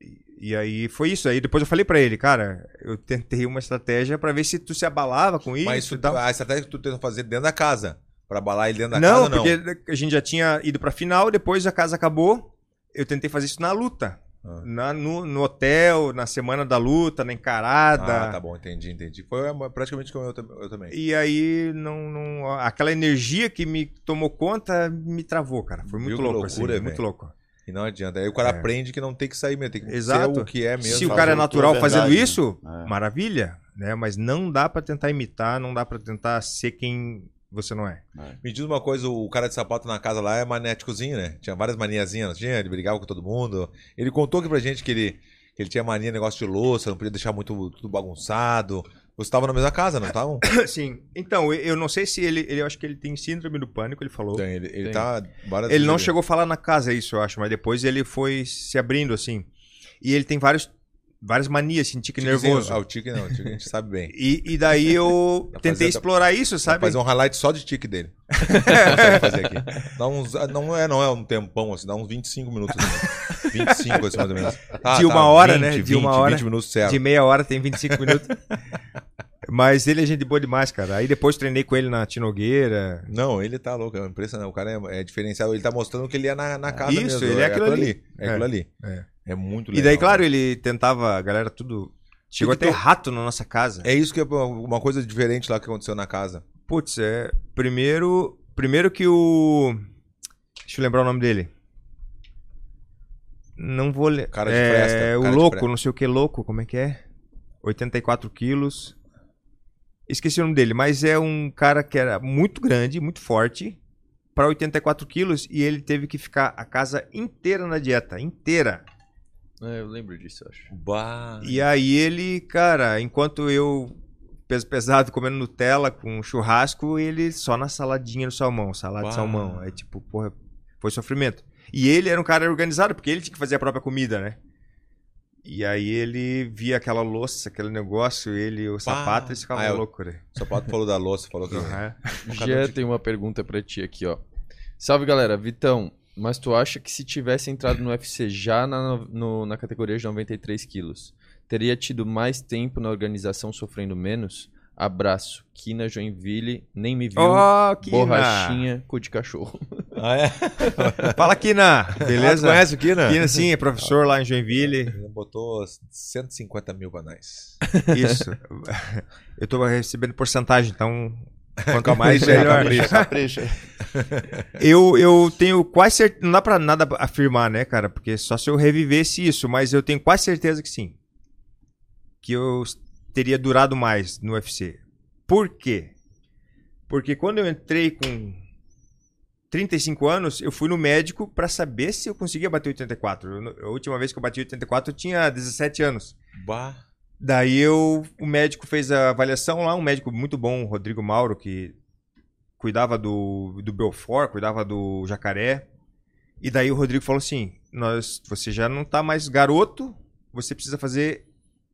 E, e aí foi isso. Aí depois eu falei pra ele, cara, eu tentei uma estratégia pra ver se tu se abalava com isso. Mas isso, tal. a estratégia que tu tenta fazer dentro da casa. Pra abalar ele dentro da não, casa, não. porque a gente já tinha ido pra final, depois a casa acabou. Eu tentei fazer isso na luta. Ah. Na, no, no hotel, na semana da luta, na encarada. Ah, tá bom, entendi, entendi. Foi é, praticamente como eu, eu também. E aí, não, não, aquela energia que me tomou conta me travou, cara. Foi muito Viu louco, loucura, assim, muito louco. E não adianta. Aí o cara aprende que não tem que sair mesmo, tem que Exato. ser o que é mesmo. Se o cara é natural verdade, fazendo né? isso, É. maravilha, né? Mas não dá pra tentar imitar, não dá pra tentar ser quem você não é. Me diz uma coisa, o cara de sapato na casa lá é manéticozinho, né? Tinha várias maniazinhas, não tinha? Ele brigava com todo mundo. Ele contou aqui pra gente que ele, que ele tinha mania negócio de louça, não podia deixar muito tudo bagunçado. Você estava na mesma casa, não estavam? Sim. Então, eu não sei se ele, ele eu acho que ele tem síndrome do pânico, ele falou. Tem, ele, ele Tem. tá várias Ele não chegou a falar na casa isso, eu acho, mas depois ele foi se abrindo assim. E ele tem vários várias manias, assim, tique nervoso. Ah, o tique não, o tique a gente sabe bem. E, e daí eu tentei explorar isso, sabe? Fazer um highlight só de tique dele. Fazer aqui. Dá uns, não, é, não é um tempão, assim, dá uns 25 minutos. Assim. 25, assim, mais ou menos. Ah, De uma hora, né? De 20, uma hora. 20 minutos certo. De meia hora tem 25 minutos. Mas ele é gente boa demais, cara. Aí depois treinei com ele na Tinogueira. Não, ele tá louco, é impressionante. O cara é, é diferenciado. Ele tá mostrando que ele é na, na casa Isso, mesmo. ele é aquilo ali. É É. aquilo ali. É. É muito E legal. daí, claro, ele tentava, a galera tudo. Chegou E até rato na nossa casa. É isso que é uma coisa diferente lá que aconteceu na casa. Putz, é. Primeiro. Primeiro que o. Deixa eu lembrar o nome dele. Não vou ler. Cara de é, fresta, O cara de louco, não sei o que louco, como é que é? 84 quilos. Esqueci o nome dele, mas é um cara que era muito grande, muito forte, para 84 quilos, e ele teve que ficar a casa inteira na dieta, inteira. É, eu lembro disso, eu acho. Bah. E aí ele, cara, enquanto eu, peso pesado, comendo Nutella com churrasco, ele só na saladinha do salmão, salada Uau. de salmão. Aí, tipo, porra, foi sofrimento. E ele era um cara organizado, porque ele tinha que fazer a própria comida, né? E aí ele via aquela louça, aquele negócio, ele, o sapato, eles ficavam Ah, né? O sapato falou da louça, falou que. Aham. Já tem uma pergunta pra ti aqui, ó. Salve, galera. Vitão, mas tu acha que se tivesse entrado no UFC já na, no- na categoria de 93 quilos, teria tido mais tempo na organização sofrendo menos? Abraço. Kina Joinville, nem me viu. Ó, Kina! Borrachinha, cu de cachorro. Ah, é? Fala, Kina! Ah, Beleza? conhece o Kina? Kina, sim, é professor lá em Joinville. Ele botou 150 mil pra nós. Isso. Eu tô recebendo porcentagem, então quanto mais, melhor. capricha. Capricha. Eu, eu tenho quase certeza. Não dá pra nada afirmar, né, cara? Porque só se eu revivesse isso, mas eu tenho quase certeza que sim. Que eu teria durado mais no UFC. Por quê? Porque quando eu entrei com 35 anos, eu fui no médico pra saber se eu conseguia bater 84. Eu- a última vez que eu bati 84, eu tinha 17 anos. Bah. Daí eu, o médico fez a avaliação lá, um médico muito bom, o Rodrigo Mauro, que cuidava do, do Belfort, cuidava do Jacaré. E daí o Rodrigo falou assim: nós, você já não tá mais garoto, você precisa fazer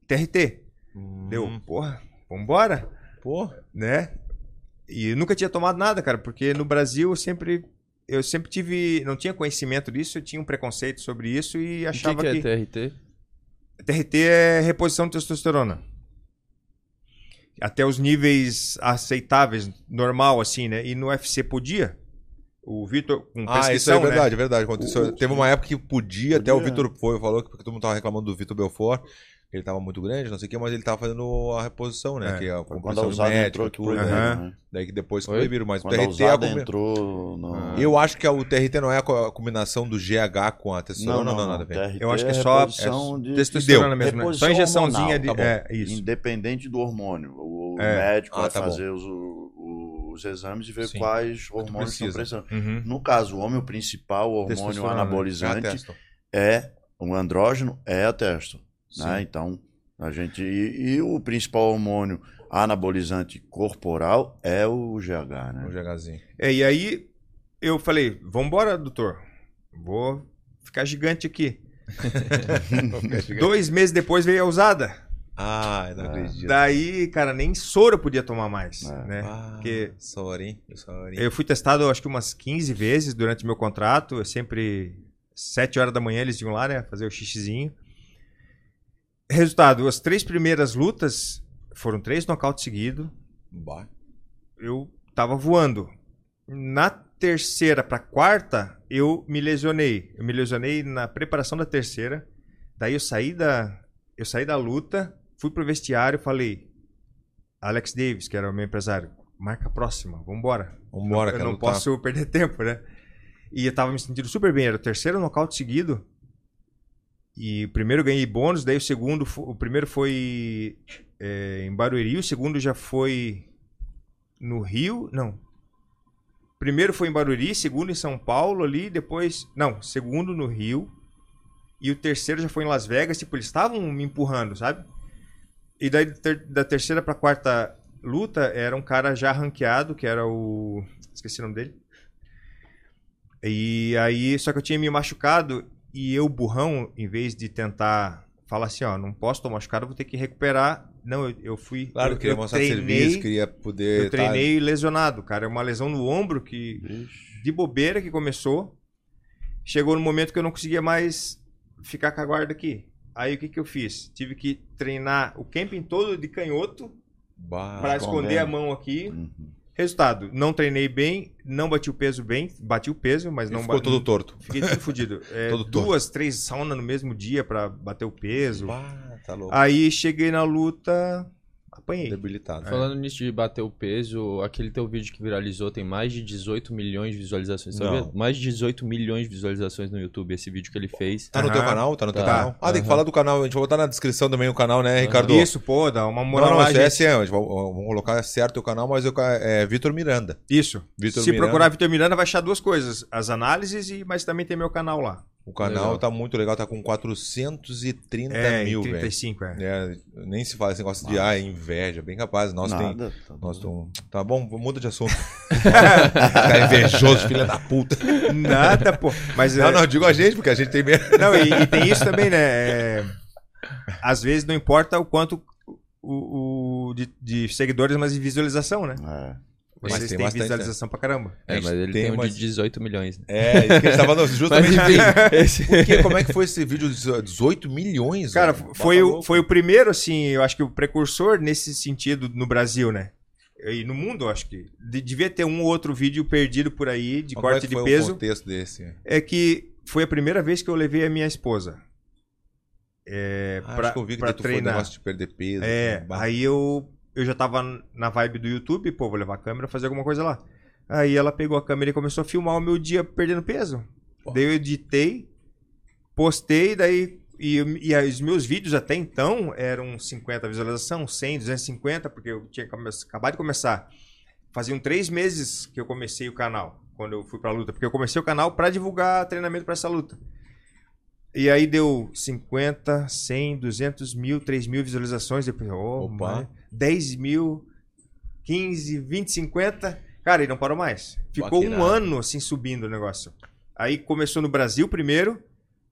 TRT. Deu, Hum, porra, vambora, Pô. né? E eu nunca tinha tomado nada, cara, porque no Brasil eu sempre. Eu sempre tive. Não tinha conhecimento disso, eu tinha um preconceito sobre isso e O que, achava que é que. TRT? TRT é reposição de testosterona. Até os níveis aceitáveis, normal, assim, né? E no UFC podia. O Vitor, com Ah, isso é né? verdade, é verdade. Aconteceu. O- Teve uma época que podia, até o Podia. Vitor foi, falou que todo mundo tava reclamando do Vitor Belfort, que ele tava muito grande, não sei o que, mas ele tava fazendo a reposição, né? É. que é a Quando a composição entrou aqui tudo, né? Né? Daí que depois que Oi? proibiram, mas Quando o a TRT é a combi- entrou no... Ah. Eu acho que o TRT não é a co- a combinação do GH com a testosterona, não, não, não. nada a ver. TRT Eu acho que é é só reposição de... Testosterona Deu. mesmo, né? Só injeçãozinha hormonal, de. tá é, isso. Independente do hormônio. O É. médico Ah, vai tá fazer os, os exames e ver Sim. quais hormônios estão precisa. precisando. Uhum. No caso, o homem, o principal hormônio Testosterona, né? Anabolizante é o andrógeno, é a testo. Né? Então, a gente. E, e o principal hormônio anabolizante corporal é o GH, né? O GHzinho. É, e aí eu falei: vambora, doutor. Vou ficar gigante aqui. Dois meses depois veio a usada. Ah, não Ah. acredito. Daí, cara, nem soro eu podia tomar mais. É. Né? Ah, Porque sorry, sorry. Eu fui testado, acho que umas 15 vezes durante meu contrato. Eu sempre. 7 horas da manhã eles iam lá, né? Fazer o xixizinho. Resultado: as três primeiras lutas foram três nocautes seguidos. Eu tava voando. Na terceira pra quarta, eu me lesionei. Eu me lesionei na preparação da terceira. Daí eu saí da. Eu saí da luta, fui pro vestiário e falei. Alex Davis, que era o meu empresário, marca a próxima, vambora. Vambora, eu quero não lutar. posso perder tempo, né? E eu tava me sentindo super bem. Era o terceiro nocaute seguido. E primeiro ganhei bônus, daí o segundo, o primeiro foi é, em Barueri, o segundo já foi no Rio, não. Primeiro foi em Barueri, segundo em São Paulo ali, depois, não, segundo no Rio. E o terceiro já foi em Las Vegas, tipo, eles estavam me empurrando, sabe? E daí ter- da terceira pra quarta luta era um cara já ranqueado, que era o esqueci o nome dele. E aí, só que eu tinha me machucado e eu, burrão, em vez de tentar falar assim, ó, não posso tomar machucado, vou ter que recuperar. Não, eu, eu fui. Claro, eu, queria eu mostrar treinei, serviço, queria poder. Eu treinei lesionado, cara. É uma lesão no ombro que. Vixe. De bobeira que começou. Chegou no momento que eu não conseguia mais ficar com a guarda aqui. Aí o que, que eu fiz? Tive que treinar o camping todo de canhoto para com esconder a mão aqui. Uhum. Resultado, não treinei bem, não bati o peso bem, bati o peso, mas não ficou ba- todo torto. Fiquei tudo fudido. É, Todo torto. duas, três saunas no mesmo dia pra bater o peso. Bah, tá louco. Aí cheguei na luta, apanhei. Debilitado. Falando nisso de bater o peso, aquele teu vídeo que viralizou tem mais de 18 milhões de visualizações. Não. Mais de 18 milhões de visualizações no YouTube, esse vídeo que ele fez. Tá no teu Aham. canal? Tá no teu Tá. canal? Ah, tem que falar do canal. A gente vai botar na descrição também o canal, né, Ricardo? Isso, pô, dá uma Não, moral não, isso é, assim, a gente vai- vamos colocar certo o canal, mas eu, é Vitor Miranda. Isso. Vitor Se Miranda. procurar Vitor Miranda, vai achar duas coisas. As análises, e mas também tem meu canal lá. O canal Legal. tá muito legal, tá com 430 É, mil, velho. 35, é. É, nem se fala esse negócio de ah, inveja, bem capaz. Nós tem. Nada. tá Nós bom. Tá bom, muda de assunto. Cara invejoso, filha da puta. Nada, pô. Mas Não, é- não, digo a gente, porque a gente tem medo. Não, e, e tem isso também, né? É, às vezes não importa o quanto o, o- de, de seguidores, mas de visualização, né? É. Mas Vocês tem têm bastante, visualização pra caramba. É, mas ele tem tem, um umas- de 18 milhões. Né? É, isso que a gente tava falando, Mas justamente. enfim, esse... Como é que foi esse vídeo de 18 milhões? Cara, foi, Bota o, louco. foi o primeiro, assim, eu acho que o precursor nesse sentido no Brasil, né? E no mundo, eu acho que. de- devia ter um ou outro vídeo perdido por aí de Mas como é corte que de foi o peso. contexto desse? É que foi a primeira vez que eu levei a minha esposa. É, Ah, pra, acho que eu vi que tu foi um treinar. negócio de perder peso. É, aí eu, eu já tava na vibe do YouTube, pô, vou levar a câmera fazer alguma coisa lá. Aí ela pegou a câmera e começou a filmar o meu dia perdendo peso. Pô. Daí eu editei, postei, daí. E, e aí os meus vídeos até então eram 50 visualização, 100, 250, porque eu tinha acabado de começar. Faziam três meses que eu comecei o canal, quando eu fui pra luta. Porque eu comecei o canal pra divulgar treinamento pra essa luta. E aí deu 50, 100, 200 mil, 3 mil visualizações. Depois, oh, Opa. mano, 10 mil, 15, 20, 50. Cara, e não parou mais. Ficou um ano assim subindo o negócio. Aí começou no Brasil primeiro.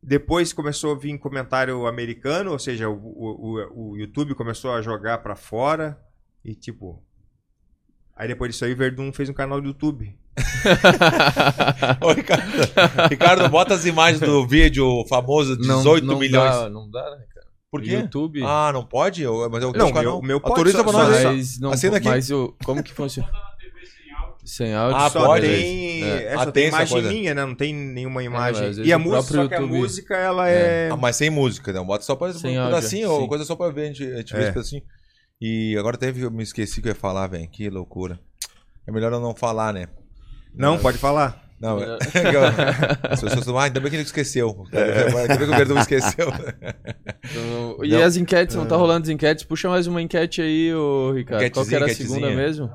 Depois começou a vir comentário americano, ou seja, o, o, o- YouTube começou a jogar pra fora. E tipo. Aí depois disso aí, o Verdun fez um canal do YouTube. Ô, Ricardo, Ricardo, bota as imagens do vídeo famoso 18 não milhões. Dá, não dá, né, cara? Por O quê? YouTube. Ah, não pode? Eu- Mas eu Não, o canal. meu- meu pode, Autoriza só- pra só- nós. só- mas não, Assina aqui. mas o, como que funciona? Sem áudio. Ah, só pode? tem, É. é, Ah, só tem tem essa imagem coisa. minha, né? Não tem nenhuma mas imagem. vezes e a o música, só que a música, ela é... Ah, mas sem música, né? Bota só pra Sem um áudio, pedacinho, sim. ou coisa só pra ver, a gente, a gente vê É. esse pedacinho. E agora teve, eu me esqueci o que eu ia falar, velho. Que loucura. É melhor eu não falar, né? Não, pode falar. Não, é... as pessoas falam, ah, ainda bem que ele esqueceu. Ainda bem que o Verdão esqueceu. Então, e Não. as enquetes, não tá rolando as enquetes? Puxa mais uma enquete aí, ô Ricardo. Qual que era a segunda mesmo?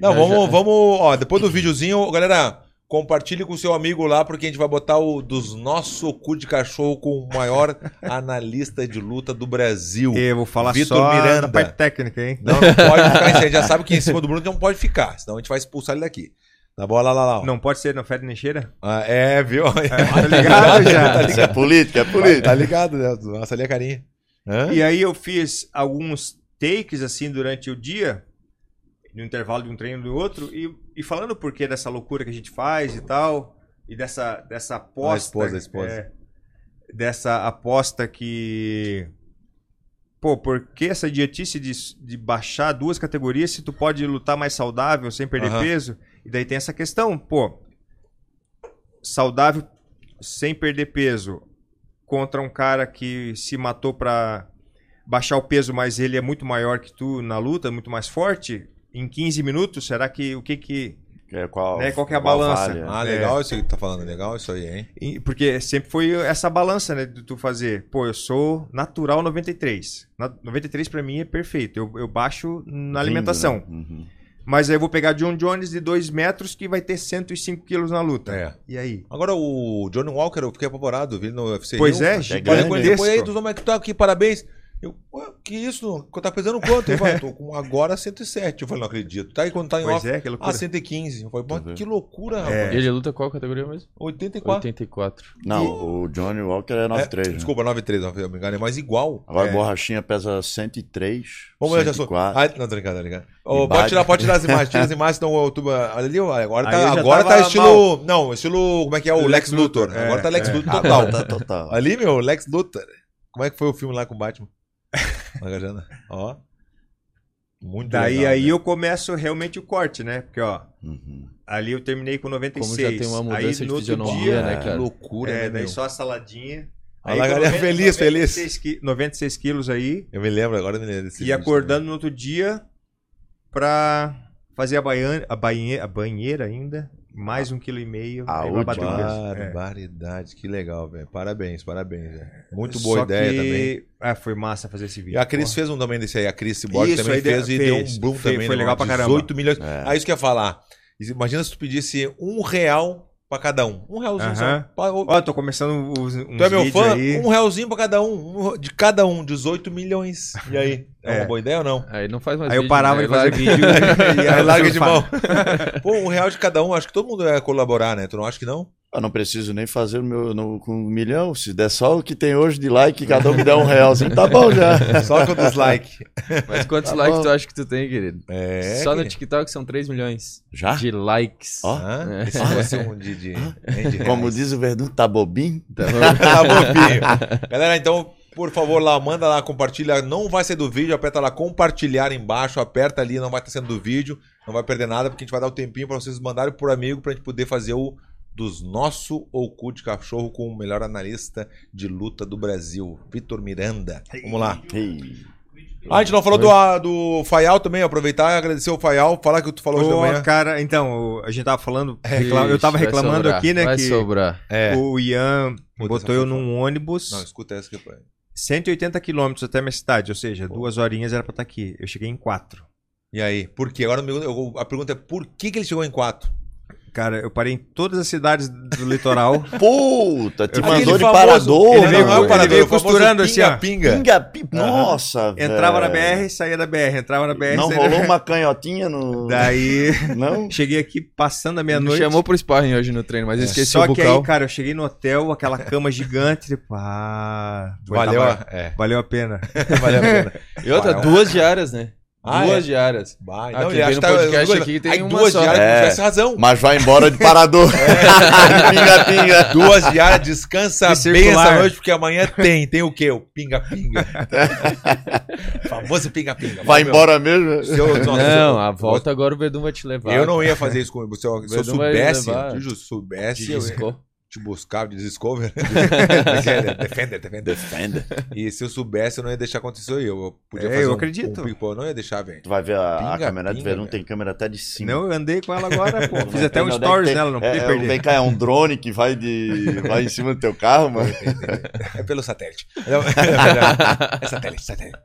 Não, vamos, já. vamos, ó, depois do videozinho, galera, compartilhe com o seu amigo lá, porque a gente vai botar o dos nosso cu de cachorro com o maior analista de luta do Brasil. Eu vou falar Vitor só Miranda. da parte técnica, hein? Não, não pode ficar, a gente já sabe que em cima do Bruno não pode ficar, senão a gente vai expulsar ele daqui. Tá bom, lá, lá, ó. Não pode ser no Fede nem cheira? Ah, é, viu? Tá ligado já. Isso é política, é política. Tá ligado, né? Nossa, ali a carinha. Hã? E aí eu fiz alguns takes, assim, durante o dia, no intervalo de um treino do outro, e, e falando o porquê dessa loucura que a gente faz e tal, e dessa, dessa aposta... A esposa, a esposa. é, dessa aposta que... Pô, por que essa idiotice de, de baixar duas categorias se tu pode lutar mais saudável, sem perder Aham. peso? E daí tem essa questão, pô, saudável sem perder peso contra um cara que se matou pra baixar o peso, mas ele é muito maior que tu na luta, muito mais forte, em 15 minutos, será que o que que É, qual, Né, qual que é a balança? falha? Ah, legal isso que tu tá falando, legal isso aí, hein? E- Porque sempre foi essa balança, né? De tu fazer, pô, eu sou natural 93. Na- 93 pra mim é perfeito. Eu, eu baixo na Lindo, alimentação. né? Uhum. Mas aí eu vou pegar John Jones de 2 metros que vai ter 105 quilos na luta. É. E aí? Agora o Johnny Walker, eu fiquei apavorado, vi no UFC. Pois Rio. é, é gigantesco. depois aí, dos homens que tu tá aqui, parabéns. Eu, ué, que isso? Tá pesando quanto? Ele falou, tô com agora 107. Eu falei, não acredito. Tá aí quando tá em Pois off. é, que loucura. Ah, 115. Eu falei, pô, Uhum. que loucura, É. rapaz. Ele luta qual categoria mesmo? 84. 84. Não, o Johnny Walker é 93. É, né? desculpa, 93, não, eu me enganei, mas igual. Agora É. a borrachinha pesa 103. Vamos de assunto. 104. Ah, não, tô brincando, tô. Ô, E pode, tirar, pode tirar as imagens, tira as imagens, senão o YouTube. Olha ali, ó, agora tá, eu já agora tá estilo. Não, estilo. Como é que é? O Lex, Lex Luthor. Luthor, é, agora tá Lex é. Luthor total. Tá total. Ali, meu, Lex Luthor. Como é que foi o filme lá com o Batman? Magajana. Ó. Muito Daí legal, aí né? eu começo realmente o corte, né? Porque, ó, Uhum. ali eu terminei com 96. Como já tem uma mudança aí, de no outro fisionomia, dia, né, Que cara? loucura, É, né, daí meu? só a saladinha. Olha lá, com galera, 90, feliz, feliz. 96 qui- 96 quilos aí. Eu me lembro, agora me lembro E acordando no outro dia pra fazer a, baian- a, banhe- a banheira ainda. Mais um quilo e meio. A aí vai bater o última. peso. É. Barbaridade, que legal, velho. Parabéns, parabéns, velho. Muito boa Só ideia que- também. Ah, foi massa fazer esse E vídeo. a Cris fez um também desse aí. A Cris Isso, também aí de- fez, e fez. deu um boom Foi- também. foi né, legal pra 18 caramba. milhões. É. Ah, isso que eu ia falar. Imagina se tu pedisse um real pra cada um. Um realzinho só. Ó, tô começando os, uns tu é meu fã? aí. Um realzinho pra cada um. um. De cada um, 18 milhões. E aí? É, É. uma boa ideia ou não? Aí não faz mais Aí eu vídeo, parava né? de fazer vídeo e Aí larga de mão. Pô, um real de cada um, acho que todo mundo vai colaborar, né? Tu não acha que não? Eu não preciso nem fazer o meu no, com um milhão. Se der só o que tem hoje de like, cada um me dá um realzinho, tá bom já. Só com os likes. Mas quantos Tá likes bom. tu acha que tu tem, querido? É. Só no TikTok são 3 milhões Já? de likes. Ó. Hã? É. Esse fosse um de, de, hein, de Como diz o Verdun, tá bobinho? Então, tá bobinho. Galera, então, por favor, lá, manda lá, compartilha. Não vai ser do vídeo, aperta lá compartilhar embaixo, aperta ali, não vai estar sendo do vídeo, não vai perder nada, porque a gente vai dar o tempinho pra vocês mandarem por amigo pra gente poder fazer o dos nosso ou cu de cachorro com o melhor analista de luta do Brasil, Vitor Miranda. Vamos lá. Ei. Ah, a gente não falou do, a- do Faial também, aproveitar e agradecer o Faial, falar que tu falou hoje de Ô, manhã. cara, então, o- a gente tava falando, recla- eu tava Ixi, vai reclamando sobrar, aqui, né, Vai que sobrar. É. o Ian Puta, botou eu foi num ônibus Não, escuta essa aqui. pô. 180 quilômetros até minha cidade, ou seja, duas horinhas era pra estar aqui. Eu cheguei em quatro. E aí, por quê? Agora eu- eu- a pergunta é por que, que ele chegou em quatro? Cara, eu parei em todas as cidades do litoral. Puta, te Aquele mandou de famoso- parador. ele veio- não, é o ele parador, veio costurando assim, ó. pinga-pinga. Pinga, pi... Nossa, Entrava na velho. BR, saía da BR, entrava na BR, Não saía da rolou BR. uma canhotinha no. Daí, Não? cheguei aqui passando a Me meia-noite. chamou pro sparring hoje no treino, mas eu esqueci Só o que bucal. aí, cara, eu cheguei no hotel, aquela cama gigante, tipo, ah, Valeu, tava- a- é, valeu a pena. valeu a pena. E outra, duas diárias, né? Ah, duas é? diárias. Vai, Ah, não, acha no que tá- podcast duas- aqui tem aí uma duas só. diárias, É. tivesse razão. Mas vai embora de parador. pinga, pinga. Duas diárias, descansa E bem circular. essa noite, porque amanhã tem. Tem o quê? O pinga-pinga. Famoso pinga-pinga. Vai Meu, embora mesmo. se eu- Não, a volta agora o Verdun vai te levar. Eu não ia fazer isso com Se eu, se eu soubesse, se eu soubesse, eu. Te buscar de Discover. Defender, defender, defender. E se eu soubesse, eu não ia deixar acontecer eu. Eu podia É, fazer eu um- acredito. Um, não ia deixar, velho. Tu vai ver a, a Pinga, câmera do pinga, Verão, velho. tem câmera até de cima. Não, eu andei com ela agora, pô. Fiz até um é stories nela, não é, podia é, perder. Vem cá, é um drone que vai, de, vai em cima do teu carro, mano. É pelo satélite. É satélite, satélite.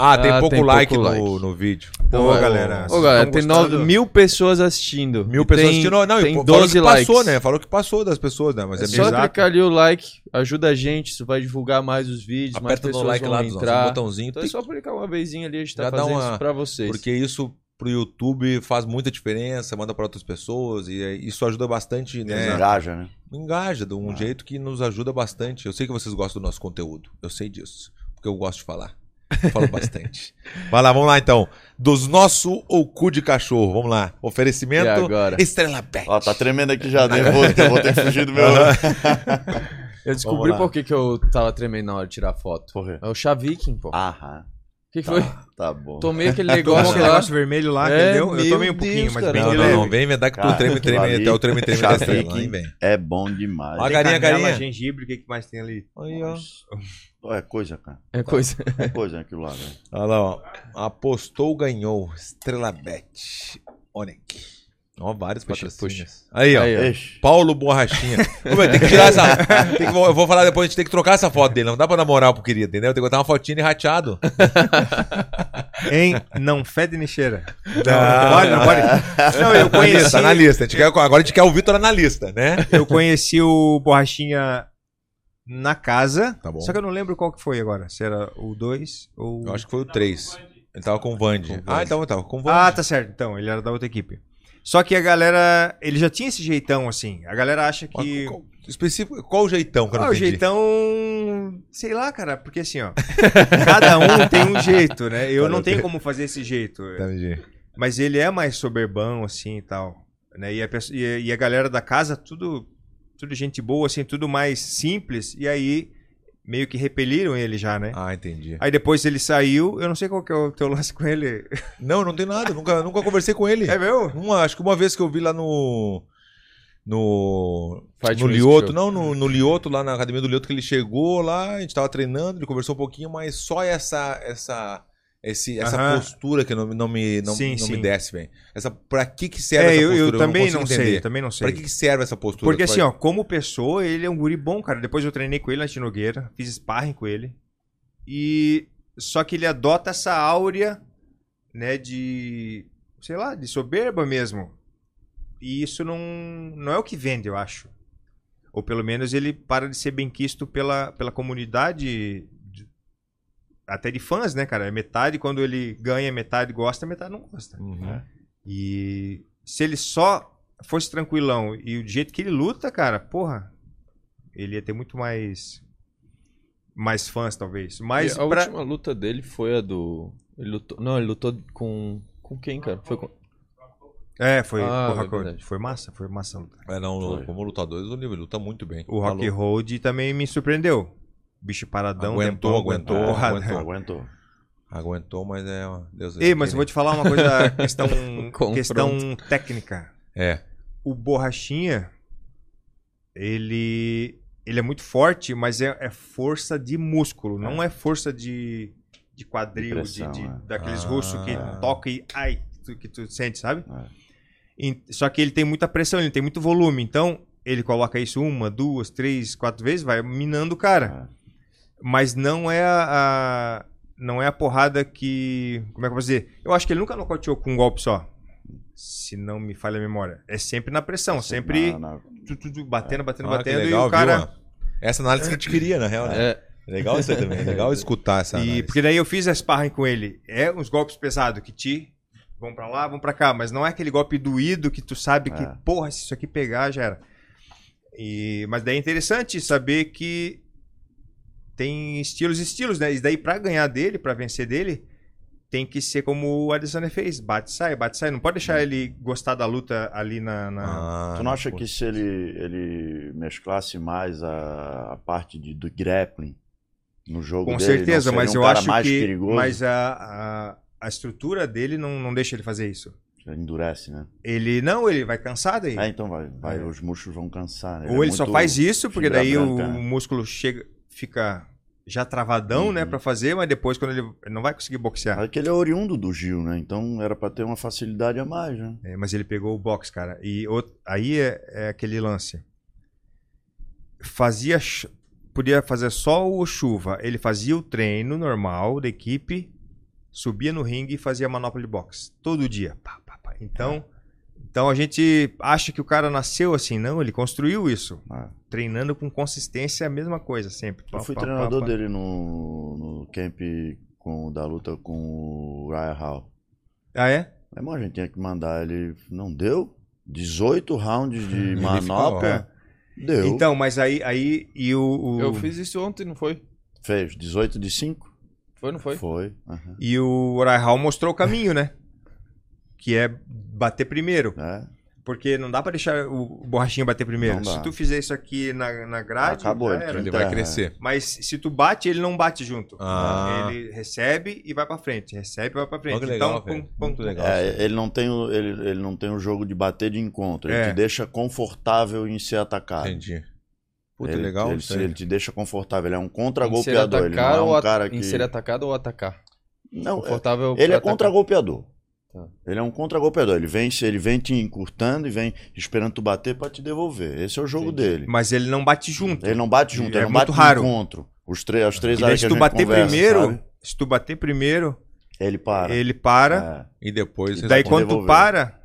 Ah, tem Ah, pouco tem like, pouco no, like. no vídeo. Pô, Então, galera. Ô, galera, tem gostando? nove, mil pessoas assistindo. Mil E pessoas tem, assistindo. Não, tem e falou 12 que passou, likes. né? Falou que passou das pessoas, né? Mas é, É só bizarro. clicar ali o like, ajuda a gente, isso vai divulgar mais os vídeos, mais Aperta pessoas no like vão lá, nossos, um entrar. botãozinho. Então é só clicar uma vezinha ali, a gente tá Já fazendo uma- isso pra vocês. Porque isso pro YouTube faz muita diferença, manda para outras pessoas e é- isso ajuda bastante, né? Engaja, né? Engaja de um Ah. jeito que nos ajuda bastante. Eu sei que vocês gostam do nosso conteúdo. Eu sei disso. Porque eu gosto de falar. Eu falo bastante. Vai lá, vamos lá então. Dos nosso ou cu de cachorro. Vamos lá. E Oferecimento agora? Estrela Bet. Ó, tá tremendo aqui já, nervoso, que eu vou ter que fugir do meu. Eu descobri por que, que eu tava tremendo na hora de tirar foto. Por quê? É o Chaviking, pô. O Aham. que, que foi? Tá bom. Tomei aquele negócio aquele negócio vermelho lá É, ele deu. Eu tomei um pouquinho, Deus, mas bem Não, de leve. não. Vem inventar que tu treme, treme, ali, até o treme, treme da estrela. Vem. É bom demais. Tem galinha, canela, galinha. gengibre, o que, que mais tem ali? Aí, ó. É coisa, cara. É coisa. É coisa aquilo lá, velho. Olha lá, ó. Apostou, ganhou. Estrela Bet. Onek. Ó, vários Puxa, patrocínios. Aí, ó. Aí, ó. Paulo Borrachinha. Ô, meu, tem que tirar essa. tem que- eu vou falar depois, a gente tem que trocar essa foto dele. Não dá pra dar moral pro querido, entendeu? Tem que botar uma fotinha e rateado. Hein? Não fede nem cheira. Não, pode, não pode. Não, eu Tá na lista, conheci, tá na lista. A gente quer, agora a gente quer o Vitor na lista, né? eu conheci o Borrachinha na casa. Tá bom. Só que eu não lembro qual que foi agora. Se era o 2 ou. Eu acho que foi o 3. Ele tava com o o Ah, então tava com o Vande. Ah, tá certo. Então, ele era da outra equipe. Só que a galera. Ele já tinha esse jeitão, assim. A galera acha que. Qual, específico, qual o jeitão que eu não Ah, o jeitão. Sei lá, cara, porque assim, ó. cada um tem um jeito, né? Eu Cada não tenho tem- como fazer esse jeito. Entendi. Mas ele é mais soberbão, assim e tal. Né? E, e a- e a galera da casa, tudo, tudo gente boa, assim, tudo mais simples. E aí, meio que repeliram ele já, né? Ah, entendi. Aí depois ele saiu, eu não sei qual que é o teu lance com ele. Não, não tem nada. Nunca, nunca conversei com ele. É meu? Uma, acho que uma vez que eu vi lá no. No. Fight no Lioto, não, no, no Lioto, lá na academia do Lioto, que ele chegou lá, a gente tava treinando, ele conversou um pouquinho, mas só essa. essa esse, essa Aham. postura que não, me- não me, não, Sim, não me sim. desce, velho. Essa, pra que que serve É, essa eu, postura? eu também consigo não sei, entender. também não sei. Pra que que serve essa postura? Porque Tu assim, ó, como pessoa, ele é um guri bom, cara. Depois eu treinei com ele na Tinogueira, fiz sparring com ele. E só que ele adota essa áurea, né, de, sei lá, de soberba mesmo. e isso não, não é o que vende, eu acho. Ou pelo menos ele para de ser bem quisto pela, pela comunidade, de- até de fãs, né, cara? É Metade quando ele ganha, metade gosta, metade não gosta. Uhum. E se ele só fosse tranquilão e do jeito que ele luta, cara, porra, ele ia ter muito mais mais fãs talvez. Mas E a pra- última luta dele foi a do. Ele lutou... Não, ele lutou com. Com quem, cara? Foi com. é, foi Ah, porra, é foi massa, foi massa a luta. É, não, Foi. como lutadores, o nível luta muito bem. O Tá Rock louco. Road também me surpreendeu. Bicho paradão, Aguentou, tempão, aguentou, porrada. aguentou. Aguentou. Aguentou, mas é. Deus Ei, mas eu vou te falar uma coisa, questão, questão técnica. É. O Borrachinha, ele, ele é muito forte, mas é, é força de músculo, não é força de, de quadril, De de, de- é. daqueles Ah. russos que toca e ai, tu- que tu sente, sabe? É. E- só que ele tem muita pressão, ele tem muito volume, então ele coloca isso uma, duas, três, quatro vezes, vai minando o cara. É. Mas não é a, a- não é a porrada que, como é que eu vou dizer? Eu acho que ele nunca nocauteou com um golpe só. Se não me falha a memória. É sempre na pressão, sempre Na- na- tu, tu, tu, batendo, batendo, Ah, que batendo legal, e o cara viu? Essa análise que a gente queria, na real, né? É, Legal isso aí também. Legal escutar essa E análise. porque daí eu fiz a sparring com ele. É uns golpes pesados que te vão pra lá, vão pra cá, mas não é aquele golpe doído que tu sabe que, É. porra, se isso aqui pegar já era. E mas daí é interessante saber que tem estilos e estilos, né? E daí pra ganhar dele, pra vencer dele, tem que ser como o Adesanya fez, bate sai, bate sai, não pode deixar ele gostar da luta ali na, na- Ah, Tu não acha que se ele, ele mesclasse mais a, a parte de, do grappling no jogo Com dele, certeza, mas um eu acho mais que perigoso? mas a, a, a estrutura dele não, não deixa ele fazer isso. Endurece, né? Ele não, ele vai cansado aí. É, então vai, vai É. os músculos vão cansar. Né? Ou ele é só muito faz isso, porque daí o, branca, né? o músculo chega, fica já travadão, Uhum. né, pra fazer, mas depois quando ele, ele não vai conseguir boxear. É que ele é oriundo do Gil, né? Então era pra ter uma facilidade a mais, né? É, mas ele pegou o box, cara. E o- aí é, é aquele lance. Fazia. Podia fazer só o chuva. Ele fazia o treino normal da equipe, subia no ringue e fazia manopla de boxe. Todo dia. Pá, pá, pá. Então. Então a gente acha que o cara nasceu assim, não, ele construiu isso. Ah. Treinando com consistência, a mesma coisa sempre. Eu Pá, fui pá, treinador pá, pá. dele no, no camp com, da luta com o Ryan Hall. Ah, é? Meu irmão, a gente tinha que mandar ele. Não deu? 18 rounds de Ele manopla. Deu. Então, mas aí, aí e o, o- eu fiz isso ontem, não foi? Fez 18 de 5? Foi, não foi? Foi. aham. e o Orai Hall mostrou o caminho, né? Que é bater primeiro. É. Porque não dá pra deixar o borrachinho bater primeiro. Se tu fizer isso aqui na, na grade, Acabou, ele era. Ele vai é. crescer. Mas se tu bate, ele não bate junto. Ah. Ele recebe e vai pra frente. Recebe e vai pra frente. Legal, então, velho. pum, pum, pum. legal. É, ele não tem o, ele, ele não tem o jogo de bater de encontro. Ele É. te deixa confortável em ser atacado. Entendi. Puta, ele, legal ele, ele te deixa confortável. Ele é um contra-golpeador. Ele não é ou um cara que. Em ser atacado ou atacar? Não, é- Confortável ele é contra-golpeador. Tá. Ele é um contra-golpeador. Ele vem, ele vem te encurtando e vem esperando tu bater pra te devolver. Esse é o jogo Entendi. dele. Mas ele não bate junto. Ele não bate junto, É ele não muito bate raro. encontro. Os três, as três E áreas se tu bater conversa, primeiro, sabe? se tu bater primeiro, ele para. ele para. É. E depois. E Daí quando tu devolver. para,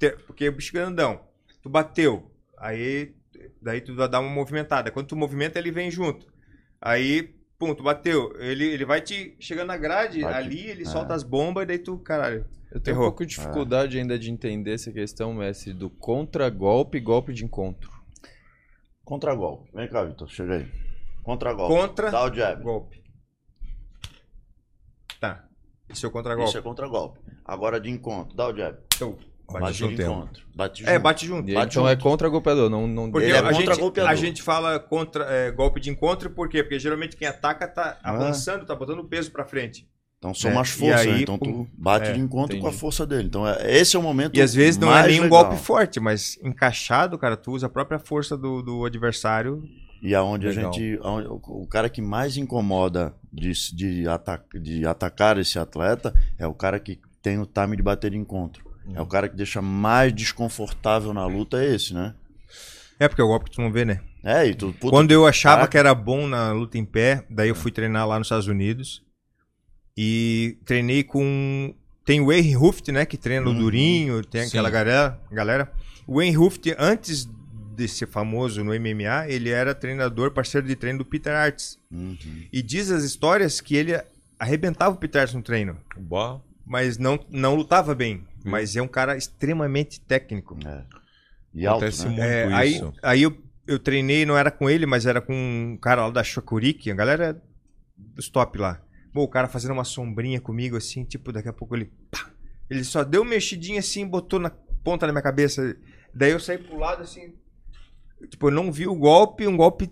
te- porque o bicho grandão, tu bateu, aí daí tu vai dar uma movimentada. Quando tu movimenta, ele vem junto. Aí, pum, tu bateu, ele, ele vai te chegando na grade, Vai te- ali ele é. solta as bombas e daí tu, caralho. Eu tenho Errou. um pouco de dificuldade ainda de entender essa questão, mestre, do contra-golpe e golpe de encontro. Contra-golpe. Vem cá, Vitor, chega aí. Contra-golpe. Contra Dá o jab. golpe. Tá. Esse é o Isso contra-golpe. é contra-golpe. Agora de encontro, dá o jab. Então, Bate Bate junto encontro. Bate junto. é, bate junto. E Bate então é junto. contra-golpeador, não, não Porque Ele é a, gente, contra-golpeador. a gente fala contra é, golpe de encontro, por quê? Porque geralmente quem ataca tá Ah. avançando, tá botando peso pra frente. Então são É, mais forças, aí, né? Então tu bate é, de encontro com a entendi. força dele. Então é, esse é o momento E às vezes não é nem um legal. golpe forte, mas encaixado, cara, tu usa a própria força do, do adversário. E aonde Legal. a gente. aonde- o o cara que mais incomoda de, de, ata- de atacar esse atleta é o cara que tem o time de bater de encontro. É Uhum. o cara que deixa mais desconfortável na luta, é esse, né? É porque é o golpe que tu não vê, né? É, e tu. puta, Quando eu achava que era bom na luta em pé, daí eu fui treinar lá nos Estados Unidos. E treinei com tem o Wayne Ruft, né? Que treina Uhum. o Durinho, tem Sim. aquela galera, galera. O Wayne Ruft, antes de ser famoso no MMA, ele era treinador, parceiro de treino do Peter Arts. Uhum. E diz as histórias que ele arrebentava o Peter Arts no treino, Bah. mas não, não lutava bem. Mas é um cara extremamente técnico. É. E alto, Acontece né? muito É, aí isso. aí eu, eu treinei, não era com ele, mas era com um cara lá da Shokuriki, a galera dos top lá. Pô, o cara fazendo uma sombrinha comigo assim, tipo, daqui a pouco ele. pá! ele só deu uma mexidinha assim, botou na ponta da minha cabeça. Daí eu saí pro lado assim. Tipo, eu não vi o golpe, um golpe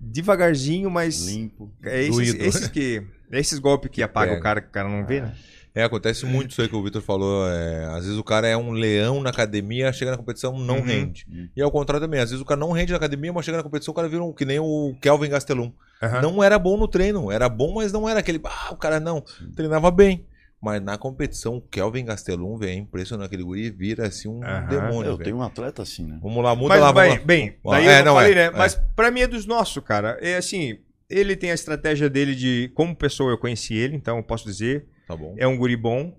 devagarzinho, mas. Limpo. É esses, esses que. É esses golpes que apagam pega. o cara que o cara não vê, né? É, acontece muito isso aí que o Vitor falou. é, às vezes o cara é um leão na academia, chega na competição, não Uhum. rende. E ao contrário também, às vezes o cara não rende na academia, mas chega na competição, o cara vira um, que nem o Kelvin Gastelum. Aham. Não era bom no treino, era bom, mas não era aquele. Ah, o cara não. Treinava bem. Mas na competição, o Kelvin Gastelum, velho, é impressionante. Aquele guri vira assim um demônio. Eu velho. tenho um atleta assim, né? Vamos lá, muda Mas lá, vai, vamos lá. bem, daí é, não não, falei, é, né? é. Mas pra mim é dos nossos, cara. É assim, ele tem a estratégia dele de. Como pessoa eu conheci ele, então eu posso dizer. Tá bom. É um guri bom.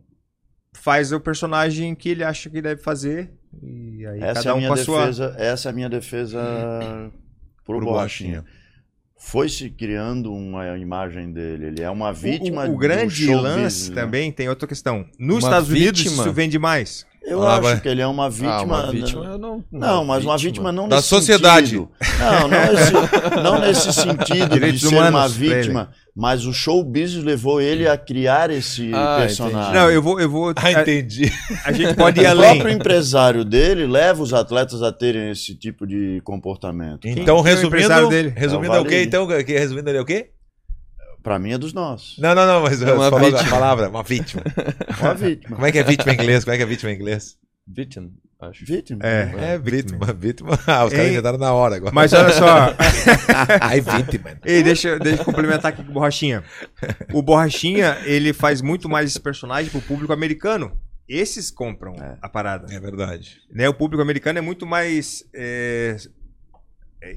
Faz o personagem que ele acha que deve fazer. E aí Essa é cada a um minha com a sua. defesa, essa é a minha defesa pro, Pro Borrachinha. Borrachinha. Foi se criando uma imagem dele. Ele é uma vítima o, o, o grande show lance business, né? também tem outra questão. Nos Uma Estados Unidos vítima? isso vende mais. Eu Ah, acho vai. que ele é uma vítima. ah, uma né? vítima eu não. Não, mas uma vítima não Da nesse sociedade. sentido. Não, não, esse, não nesse sentido Direitos de ser uma vítima. Mas o show business levou ele a criar esse Ah, personagem. Não, eu vou. Eu vou Ah, a, entendi. a gente pode ir O além. próprio empresário dele leva os atletas a terem esse tipo de comportamento. Então, é o resumindo, empresário dele? resumindo É é o o quê? Então, resumindo ele é o quê? Pra mim é dos nossos. Não, não, não, mas É uma falou a vítima. palavra, uma vítima. Uma vítima. Como é que é vítima em inglês? Como é que é vítima em inglês? Victim, acho. Vítima. É. É, vítima, vítima. Ah, os caras inventaram na hora agora. Mas olha só. Ai, vítima. Ei, deixa, deixa eu complementar aqui com o Borrachinha. O Borrachinha, ele faz muito mais esse personagem pro público americano. Esses compram É. a parada. É verdade. Né? O público americano é muito mais é,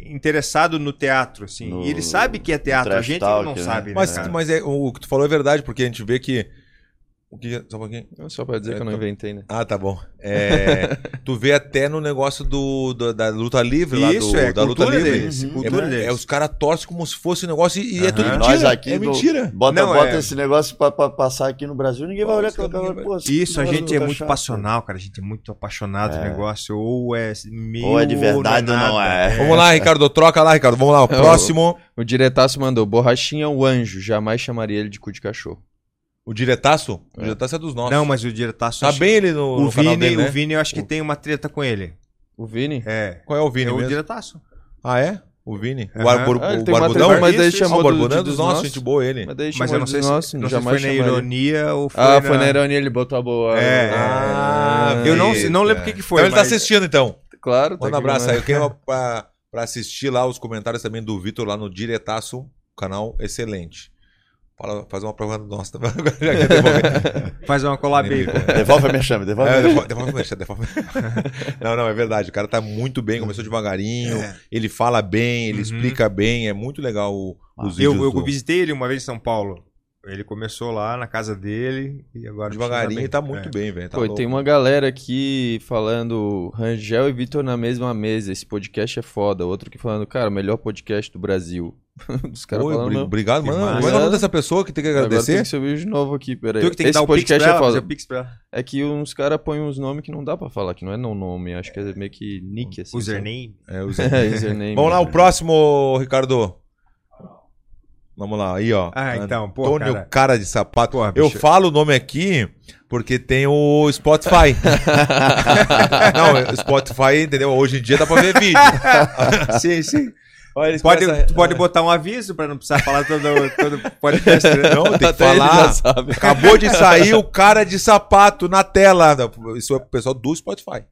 interessado no teatro, assim. No- e ele sabe que é teatro. A gente talk, não né? sabe, né, Mas, mas é, o que tu falou é verdade, porque a gente vê que. O que. Só um pouquinho. Só pra dizer É, que eu não tá- inventei, né? Ah, tá bom. É, tu vê até no negócio do, do- da luta livre lá, Isso, do, é da luta livre. deles. Uhum. Cultura é, deles. é, os caras torcem como se fosse um negócio e, e é Aham. tudo mentira. Nós aqui é do- mentira. Bota, Não, bota é- esse negócio pra, pra passar aqui no Brasil, ninguém vai olhar aquela cara. Pô, Isso, a gente é muito passional, cara. A gente é muito apaixonado do É. negócio. Ou é meio. Ou é de verdade ou não é. Vamos lá, Ricardo. Troca lá, Ricardo. Vamos lá. O É, o- próximo. O diretaço mandou: Borrachinha é um anjo, jamais chamaria ele de cu de cachorro. O diretaço? O É. diretaço é dos nossos. Não, mas o diretaço. Tá bem ele no, O no canal Vini, dele, né? o Vini, eu acho que tem uma treta com ele. O Vini? É. Qual é o Vini é o mesmo? diretaço. Ah, é? O Vini? O, Aham. arbor, Ah, ele o tem uma Barbudão? treta, mas daí Ah, chamou o do- Barbudão é de- dos dos nossos, nossos. gente boa ele. Mas daí Mas chamou eu não sei se, nosso, não sei se jamais foi na chamaria. ironia ou foi Ah, na... foi na ironia, ele botou a boa. É, Ah, Eu não, não lembro o que, que foi, então ele tá mas- assistindo, então. Claro, tá Manda um aqui, abraço né? aí. Eu quero pra, pra assistir lá os comentários também do Vitor lá no Diretaço, canal excelente. Fala, faz uma prova nossa também. Devolver. Faz uma collab aí, pô. Devolve a minha chave, devolve a É, minha devolve, devolve, deixa, devolve. Não, não, é verdade. O cara tá muito bem, começou devagarinho, É. ele fala bem, ele Uhum. explica bem, é muito legal o- os Eu, vídeos eu do- visitei ele uma vez em São Paulo. Ele começou lá na casa dele e agora devagarinho tá muito É. bem, velho. Tá Pô, louco. tem uma galera aqui falando Rangel e Vitor na mesma mesa. Esse podcast é foda. Outro que falando, cara, melhor podcast do Brasil. Os caras Oi, falando. obri- "Não, obrigado, mano. Como é o nome dessa pessoa que tem que Agora agradecer? tem que subir de novo aqui, peraí. Tu que tem que Esse dar o pix pra podcast ela, é foda. pix pra ela. É que uns caras põem uns nomes que não dá pra falar, que não é não nome. Acho que é meio que nick, assim. Username. É, o sabe? É, username. Vamos lá, o próximo, Ricardo. Vamos lá, aí, ó. Ah, então, pô, Antônio cara. cara. de Sapato. Porra, Eu falo o nome aqui porque tem o Spotify. Não, Spotify, entendeu? Hoje em dia dá pra ver vídeo. sim, sim. Olha, eles Pode, começam- tu pode botar um aviso pra não precisar falar todo, todo podcast. né? Não, tem que Até falar. Acabou de sair o cara de sapato na tela. Isso é pro pessoal do Spotify.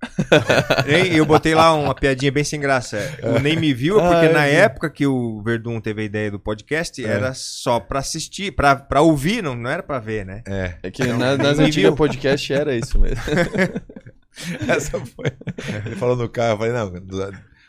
Eu botei lá uma piadinha bem sem graça. O Nem Me Viu, é porque Ah, na vi. época que o Verdun teve a ideia do podcast, É. era só pra assistir, pra, pra ouvir, não, não era pra ver, né? É. É que na- nas antigas podcast era isso mesmo. Essa foi. Ele falou no carro, eu falei, não.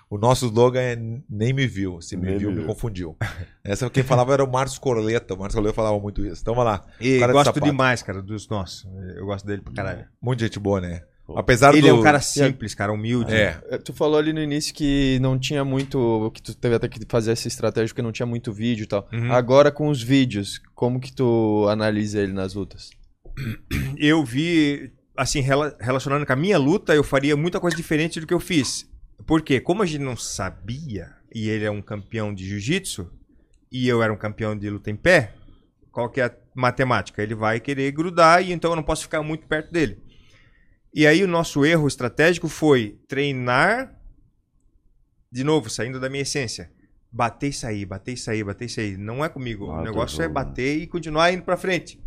O nosso slogan é nem me viu. Se me Nem viu, me viu. confundiu. Essa quem falava era o Márcio Corleta. O Márcio Corleta falava muito isso. Então vamos lá. E Cara de gosto sapato. demais, cara, dos nossos. Eu gosto dele pra caralho. Muito gente boa, né? Apesar Ele do... é um cara simples, cara, humilde. É. É, Tu falou ali no início que não tinha muito. que tu teve até que fazer essa estratégia porque não tinha muito vídeo e tal. Uhum. Agora com os vídeos, como que tu analisa ele nas lutas? Eu vi, assim, rela- relacionando com a minha luta, eu faria muita coisa diferente do que eu fiz. Por quê? Como a gente não sabia, e ele é um campeão de jiu-jitsu, e eu era um campeão de luta em pé, qual que é a matemática? Ele vai querer grudar e então eu não posso ficar muito perto dele. E aí o nosso erro estratégico foi treinar, de novo, saindo da minha essência. Bater e sair, bater e sair, bater e sair. Não é comigo. Ah, o negócio é né? bater e continuar indo pra frente.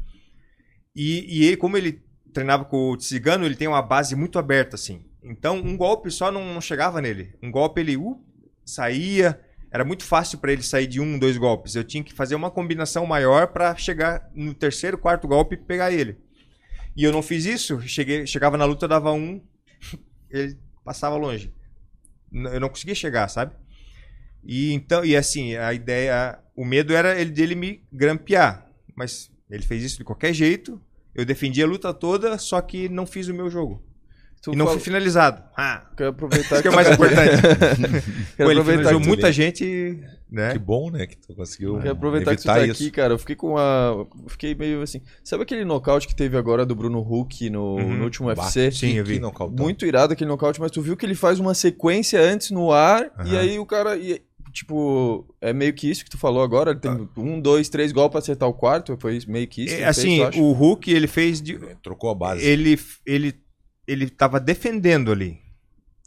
E, e ele, como ele treinava com o Tsigano, ele tem uma base muito aberta, assim. Então, um golpe só não, não chegava nele. Um golpe ele uh, saía. Era muito fácil para ele sair de um, dois golpes. Eu tinha que fazer uma combinação maior para chegar no terceiro, quarto golpe e pegar ele. E eu não fiz isso. Cheguei, chegava na luta, dava um, ele passava longe. Eu não conseguia chegar, sabe? E então, e assim, a ideia, o medo era ele dele me grampear, mas ele fez isso de qualquer jeito. Eu defendi a luta toda, só que não fiz o meu jogo. Tu e não fui finalizado. Ah, Quero aproveitar isso que é o mais importante. Quero Pô, ele aproveitar finalizou tu- muita gente, né? Que bom, né? Que tu conseguiu Quero aproveitar que tu tá isso. aqui, cara. Eu fiquei com uma. Fiquei meio assim. Sabe aquele nocaute que teve agora do Bruno Huck no, Uhum. no último Bah, UFC? Sim, eu vi. Muito irado aquele nocaute, mas tu viu que ele faz uma sequência antes no ar e Aham. aí o cara. e, tipo, é meio que isso que tu falou agora. Ele tem um, dois, três golpes pra acertar o quarto. Foi meio que isso. que É, ele assim, fez, o Hulk, ele fez de, Trocou a base. ele ele ele tava defendendo ali.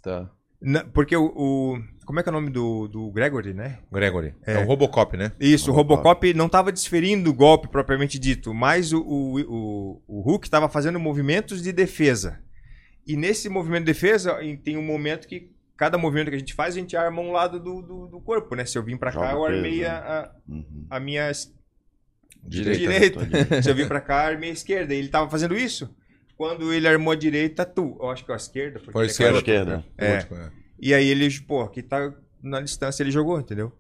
Tá. Na- porque o, o- como é que é o nome do, do Gregory, né? Gregory. É. É. o Robocop, né? Isso, o Robocop. Robocop não estava desferindo o golpe propriamente dito, mas o, o, o, o Hulk estava fazendo movimentos de defesa. E nesse movimento de defesa, em- tem um momento que cada movimento que a gente faz, a gente arma um lado do, do, do corpo, né? Se eu vim para cá, eu peso, armei né? a, Uhum. a, a minha Direita. direita. Se eu vim para cá, armei a esquerda. E ele estava fazendo isso. Quando ele armou a direita, tu. Eu acho que é a esquerda. Foi a ele esquerda. esquerda. É. Último, é. e aí ele, pô, aqui tá na distância, ele jogou, entendeu?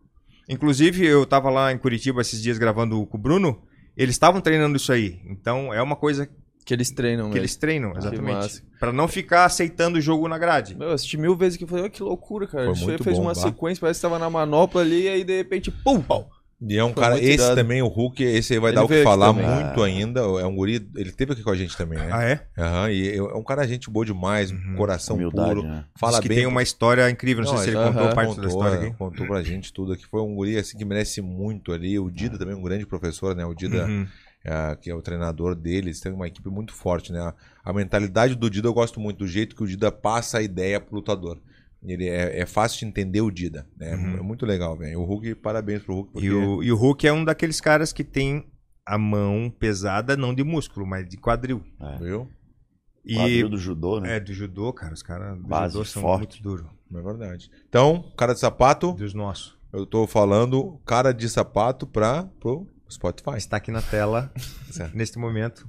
Inclusive, eu tava lá em Curitiba esses dias gravando com o Bruno, eles estavam treinando isso aí. Então, é uma coisa Que eles treinam, que mesmo. eles treinam, Que exatamente. Pra não ficar aceitando o jogo na grade. Meu, eu assisti mil vezes que eu falei, olha que loucura, cara. Foi Isso aí muito fez bom, uma sequência, parece que tava na manopla ali, e aí de repente, pum! E é um Foi cara, esse irado. também, o Hulk, esse aí vai Ele dar o que falar muito ainda. É um guri, ele teve aqui com a gente também, né? Ah, é? Aham, e é um cara gente boa demais, Uhum. coração Humildade, puro, né? fala Diz que bem. tem uma história incrível, não, sei se ele contou parte da contou, história né? aqui. contou pra gente tudo aqui. Foi um guri assim que merece muito ali. O Dida também, um grande professor, né? O Dida, Uhum. é, que é o treinador deles, tem uma equipe muito forte, né? A, a mentalidade do Dida eu gosto muito, do jeito que o Dida passa a ideia pro lutador. Ele é, é fácil de entender o Dida, né? Uhum. É muito legal, velho. O Hulk, parabéns pro Hulk. Porque... E, o, e o Hulk é um daqueles caras que tem a mão pesada, não de músculo, mas de quadril. É. Viu? E Quadril do judô, né? é do judô, cara, os caras do Base judô são forte. muito duros. É verdade. Então, cara de sapato, Dos nossos. eu tô falando cara de sapato pra, pro Spotify. Está aqui na tela, neste momento,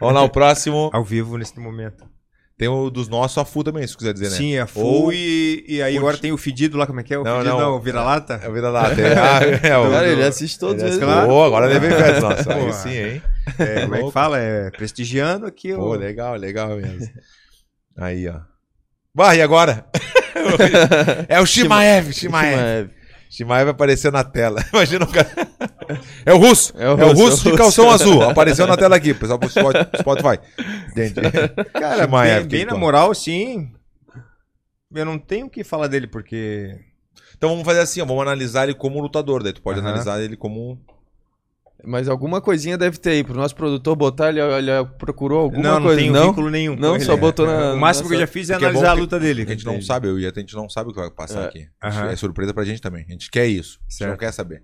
Vamos lá, o próximo. ao vivo neste momento. Tem o dos nossos, a Fu também, se quiser dizer, né? Sim, é full Ou- e, e aí agora tem o fedido lá, como é que é? O Não, fedido não. não, o vira-lata? É o vira-lata. É, ah, é, o- Cara, ele assiste todos ele eles. assiste- Claro. Pô, agora levei perto. Nossa, Pô. aí sim, hein? É, como é que fala? É prestigiando aqui Pô, o... legal, legal mesmo. Aí, ó. Vai, e agora? é o Shimaev, Shimaev. Shimaev. Shimaev apareceu na tela. Imagina o cara. É o russo. É o É o russo, russo é o de calção azul. Apareceu na tela aqui, pessoal pro Spot- Spotify. Entendi. Cara, Shimaev, bem, bem na moral, sim. Eu não tenho o que falar dele, porque... Então vamos fazer assim, ó, vamos analisar ele como lutador, daí tu pode analisar ele como Mas alguma coisinha deve ter aí pro nosso produtor botar, ele, ele procurou alguma não, não coisa, tenho não? vínculo nenhum. Não, ele. só botou na- O máximo na- que eu já fiz é é analisar a que- luta dele. a gente não sabe, eu e a gente não sabe o que vai passar É. aqui. Aham. É surpresa pra gente também. A gente quer isso. A gente não Certo. quer saber.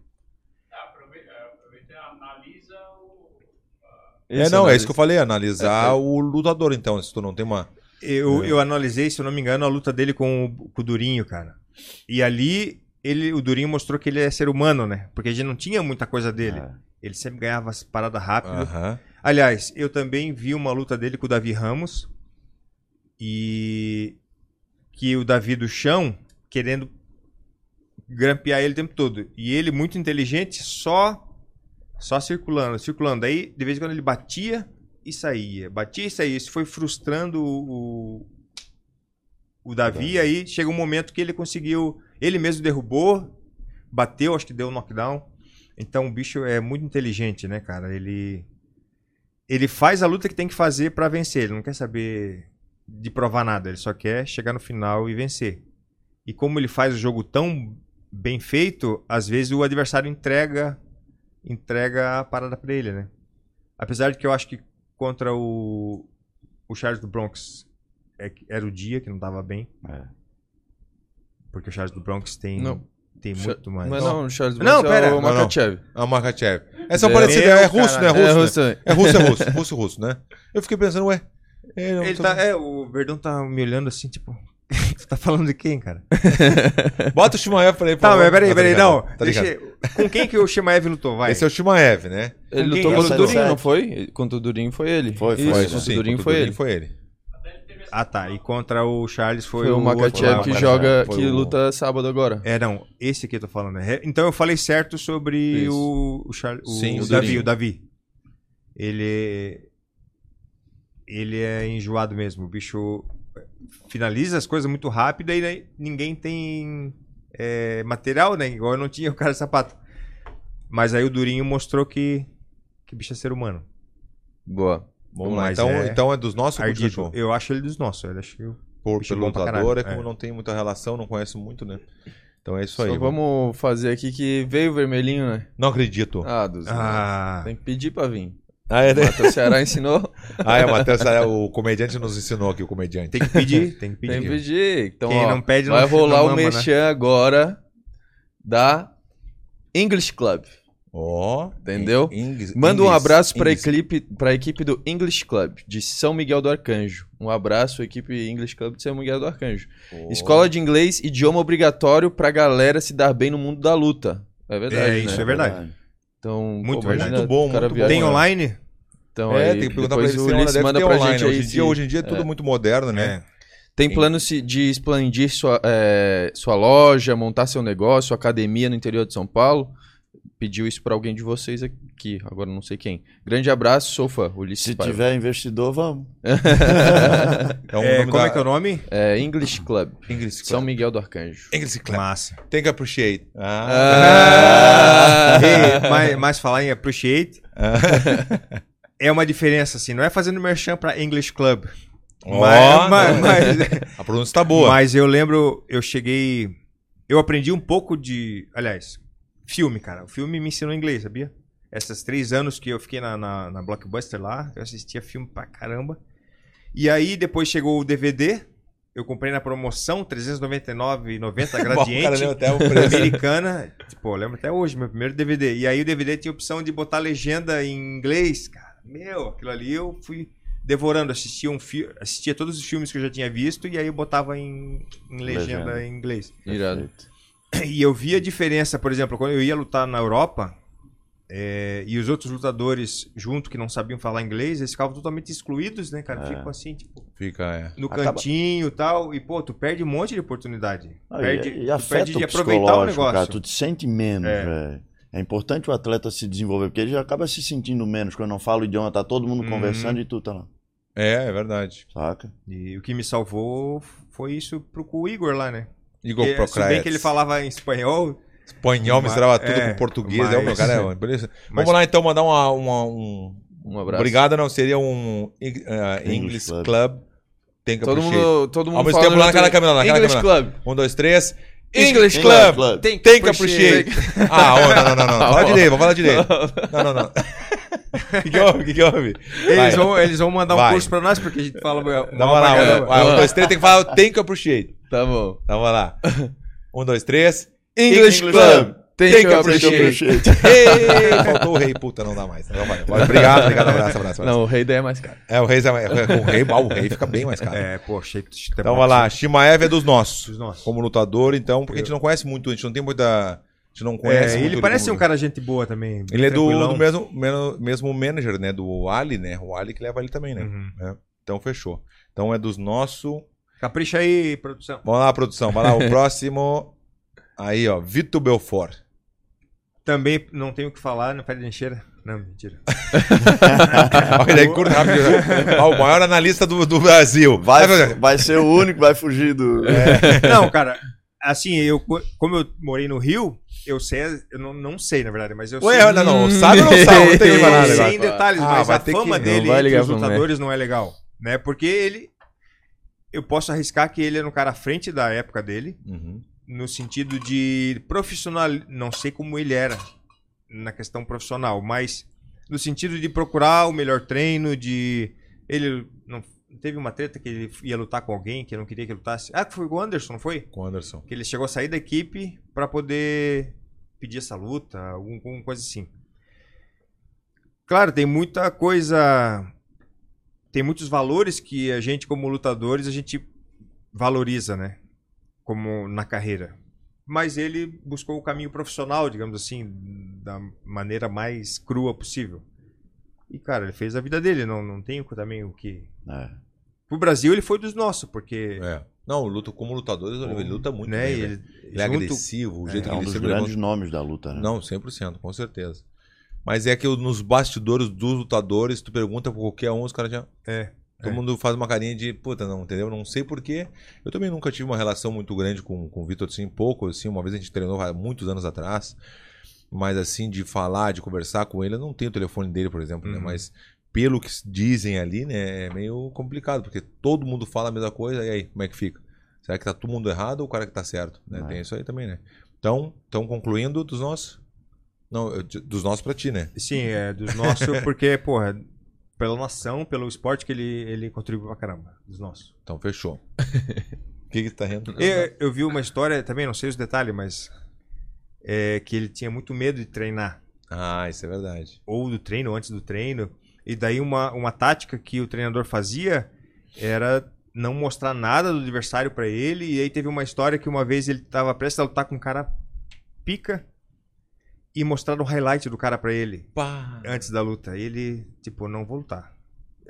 Isso, é, não, é analisa. isso que eu falei, analisar É, é. o lutador, então, se tu não tem uma. Eu, eu analisei, se eu não me engano, a luta dele com o, com o Durinho, cara. E ali, ele, o Durinho mostrou que ele é ser humano, né? Porque a gente não tinha muita coisa dele. É. Ele sempre ganhava as paradas rápido. Aham. Aliás, eu também vi uma luta dele com o Davi Ramos. E que o Davi do chão, querendo grampear ele o tempo todo. E ele, muito inteligente, só só circulando, circulando. Aí, de vez em quando, ele batia e saía. Batia e saía. Isso foi frustrando o, o Davi. E aí chega um momento que ele conseguiu. Ele mesmo derrubou, bateu, acho que deu um knockdown. Então o bicho é muito inteligente, né, cara? Ele. Ele faz a luta que tem que fazer pra vencer. Ele não quer saber de provar nada. Ele só quer chegar no final e vencer. E como ele faz o jogo tão bem feito, às vezes o adversário entrega entrega a parada pra ele, né? Apesar de que eu acho que contra o, o Charles do Bronx é era o dia que não tava bem. É. Porque o Charles do Bronx tem, Não. Tem muito mais. Mas não, o Charles Não, pera, é o. Makachev. É o Makachev. É são É. parecidos, Meu é russo, né? É É russo, né? É russo, é russo. Russo, russo, né? Eu fiquei pensando, ué. Ele, tá- é, o Verdão tá me olhando assim, tipo. tu tá falando de quem, cara? Bota o Shimaev pra ele. Tá, mas peraí, tá peraí, não. Tá deixa, com quem que o Shimaev lutou? Vai. Esse é o Shimaev, né? Ele lutou contra o Essa Durinho, é não o foi? Contra o Durinho foi ele. Foi, foi, Isso, contra Sim, o Durinho foi o ele. Durinho foi ele. Ah, tá. E contra o Charles foi, Foi o outro Makachev que joga, que o- luta sábado agora. É, não. Esse aqui eu tô falando. né? Então eu falei certo sobre Isso. o, o, Char... o, Sim, o o Davi. O Davi. Ele. Ele é enjoado mesmo. O bicho finaliza as coisas muito rápido e aí ninguém tem é, material, né? Igual eu não tinha o cara de sapato. Mas aí o Durinho mostrou que, que o bicho é ser humano. Boa. Vamos lá. Mas Então é então é dos nossos Ardido. Eu acho ele dos nossos. Eu acho que Por, pelo bom lutador, é como é. não tem muita relação, não conhece muito, né? Então é isso Só aí. vamos fazer aqui que veio o vermelhinho, né? Não acredito. Ah, dos Ah, Tem que pedir pra vir. Ah, é, O Matheus Ceará ensinou. ah, é o Matheus, é, o comediante nos ensinou aqui, o comediante. tem que pedir, tem que pedir. Tem que pedir. Então, Quem ó, não pede, vai não- rolar não o mama, né? mexer agora da English Club. Ó. Entendeu? Ing- Ing- Manda um abraço pra Inglis. equipe, pra equipe do English Club, de São Miguel do Arcanjo. Um abraço, equipe English Club de São Miguel do Arcanjo. Ó. Escola de inglês, idioma obrigatório pra galera se dar bem no mundo da luta. É verdade, É, né? isso é verdade. Então, Muito pô, imagina verdade. Muito bom, muito Tem bom, né? online? Então, É, aí, tem que perguntar pra depois ele o se manda pra online. gente aí. Hoje em se- dia, hoje em dia é tudo muito moderno, né? Tem plano se- de expandir sua, é, sua loja, montar seu negócio, academia no interior de São Paulo? Pediu isso pra alguém de vocês aqui, agora não sei quem. Grande abraço, sou fã, Ulisses Se Paiva. tiver investidor, vamos. É, o É, como da- é que é o nome? É, English Club, English São Club. Miguel do Arcanjo. English Club. Massa. Tem que appreciate. Ah! Ei, mas, mas falar em appreciate é uma diferença, assim. Não é fazendo merchan pra English Club. Ó, mas, mas, mas, A pronúncia tá boa. mas eu lembro, eu cheguei. Eu aprendi um pouco de. Aliás, filme, cara. O filme me ensinou inglês, sabia? Esses três anos que eu fiquei na, na, na Blockbuster lá, eu assistia filme pra caramba. E aí depois chegou o DVD. Eu comprei na promoção, R$ 399,90 Bom, o cara gradiente. lembra até o preço. americana. Tipo, eu lembro até hoje, meu primeiro DVD. E aí o DVD tinha a opção de botar legenda em inglês, cara. Meu, aquilo ali eu fui devorando, assistia, um fi assistia todos os filmes que eu já tinha visto e aí eu botava em, em legenda, Legenda. em inglês. Irado. E eu via a diferença, por exemplo, quando eu ia lutar na Europa é, e os outros lutadores junto que não sabiam falar inglês, eles ficavam totalmente excluídos, né, cara? É. Ficam assim, tipo, Fica, é. no Acaba- cantinho e tal. E, pô, tu perde um monte de oportunidade. Ah, perde, e, e perde de aproveitar o negócio. cara. Tu te sente menos, É. velho. É importante o atleta se desenvolver, porque ele já acaba se sentindo menos quando não fala o idioma, tá todo mundo Uhum. conversando e tu tá lá, É, é verdade. saca? E o que me salvou foi isso pro Igor lá, né? Igor E, se bem Procrates. que ele falava em espanhol, Espanhol, Mas- misturava tudo é, com português. mas- É, o meu cara é beleza. mas- Vamos lá então mandar uma, uma- um. Um abraço. Obrigado, não. Seria um uh, English, English Club. Club. Tem que Todo appreciate. mundo, todo mundo Ao mesmo tempo, lá naquela câmera, naquela English câmera. Club. Um, dois, três. English English Club. Tem que appreciate. Ah, oh, não, não, não, não. Fala direito, vamos falar direito. Não, não, não. O que, que houve? O que, que houve? Eles vão, eles vão mandar um Vai. curso pra nós, porque a gente fala Vamos pra lá, um, dois, três, tem que falar, tem que appreciate. Tá bom. Então, vamos lá. Um, dois, três. English, English Club. Club. Tem, Tem que appreciate. Ei, faltou o rei, puta, não dá mais. Não vai. Obrigado, obrigado, abraço, abraço. abraço. Não, o rei daí é mais caro. É, o rei, é, é, o rei, o rei fica bem mais caro. É, pô, achei que Então, vai lá. Shimaev é dos nossos. Dos nossos. Como lutador, então, porque a gente não conhece muito, a gente não tem muita. A gente não conhece É, muito ele parece um cara gente boa também. Ele é do, do mesmo, mesmo, mesmo manager, né? Do Ali, né? O Ali que leva ele também, né? Uhum. É. Então fechou. Então é dos nossos. Capricha aí, produção. Vamos lá, produção. Vai lá, o próximo. Aí, ó. Vitor Belfort. Também não tenho o que falar no pé de encheira. Não, mentira. Olha aí, curto rápido. Ó, o maior analista do, do Brasil. Vai, vai ser o único que vai fugir do. Não, cara, assim, eu, como eu morei no Rio, eu sei, eu não, não sei, na verdade, mas eu sei. Ué, não, não. Sabe ou não sabe? Não tem Eu sei em detalhes, Ah, mas a fama que- dele não entre os lutadores não é legal, né? Porque ele, eu posso arriscar que ele era um cara à frente da época dele, Uhum. no sentido de profissional, não sei como ele era na questão profissional, mas no sentido de procurar o melhor treino, de ele não teve uma treta que ele ia lutar com alguém que não queria que lutasse. Ah, foi com o Anderson, não foi? Com o Anderson. Que ele chegou a sair da equipe pra poder pedir essa luta, algum- alguma coisa assim. Claro, tem muita coisa, tem muitos valores que a gente como lutadores a gente valoriza, né? Como na carreira. Mas ele buscou o caminho profissional, digamos assim, da maneira mais crua possível. E cara, ele fez a vida dele, não não tem também o que É. Pro Brasil ele foi dos nossos, porque É. Não, luta, como lutador, ele luta muito né, bem, ele. Ele é junto- agressivo, o jeito É que um ele dos grandes nomes da luta, né? Não, 100%, com certeza. Mas é que nos bastidores dos lutadores, tu pergunta pra qualquer um, os caras já. É. Todo É. mundo faz uma carinha de, puta, não, entendeu? Não sei porquê. Eu também nunca tive uma relação muito grande com, com o Vitor, assim, pouco, assim. Uma vez a gente treinou há muitos anos atrás. Mas, assim, de falar, de conversar com ele, eu não tenho o telefone dele, por exemplo, né? Uhum. Mas pelo que dizem ali, né, é meio complicado, porque todo mundo fala a mesma coisa, e aí, como é que fica? Será que tá todo mundo errado ou o cara que tá certo? Né? É. Tem isso aí também, né? Então, então concluindo dos nossos. Não, dos nossos pra ti, né? Sim, é dos nossos, porque, porra, pela nação, pelo esporte que ele, ele contribuiu pra caramba. Dos nossos. Então fechou. O que que tá rindo? Eu, eu vi uma história, também não sei os detalhes, mas. É que ele tinha muito medo de treinar. Ah, isso é verdade. Ou do treino, antes do treino. E daí uma, uma tática que o treinador fazia era não mostrar nada do adversário pra ele. E aí teve uma história que uma vez ele tava prestes a lutar com um cara pica e mostraram o highlight do cara pra ele. Pá. antes da luta. E ele, tipo, não vou lutar.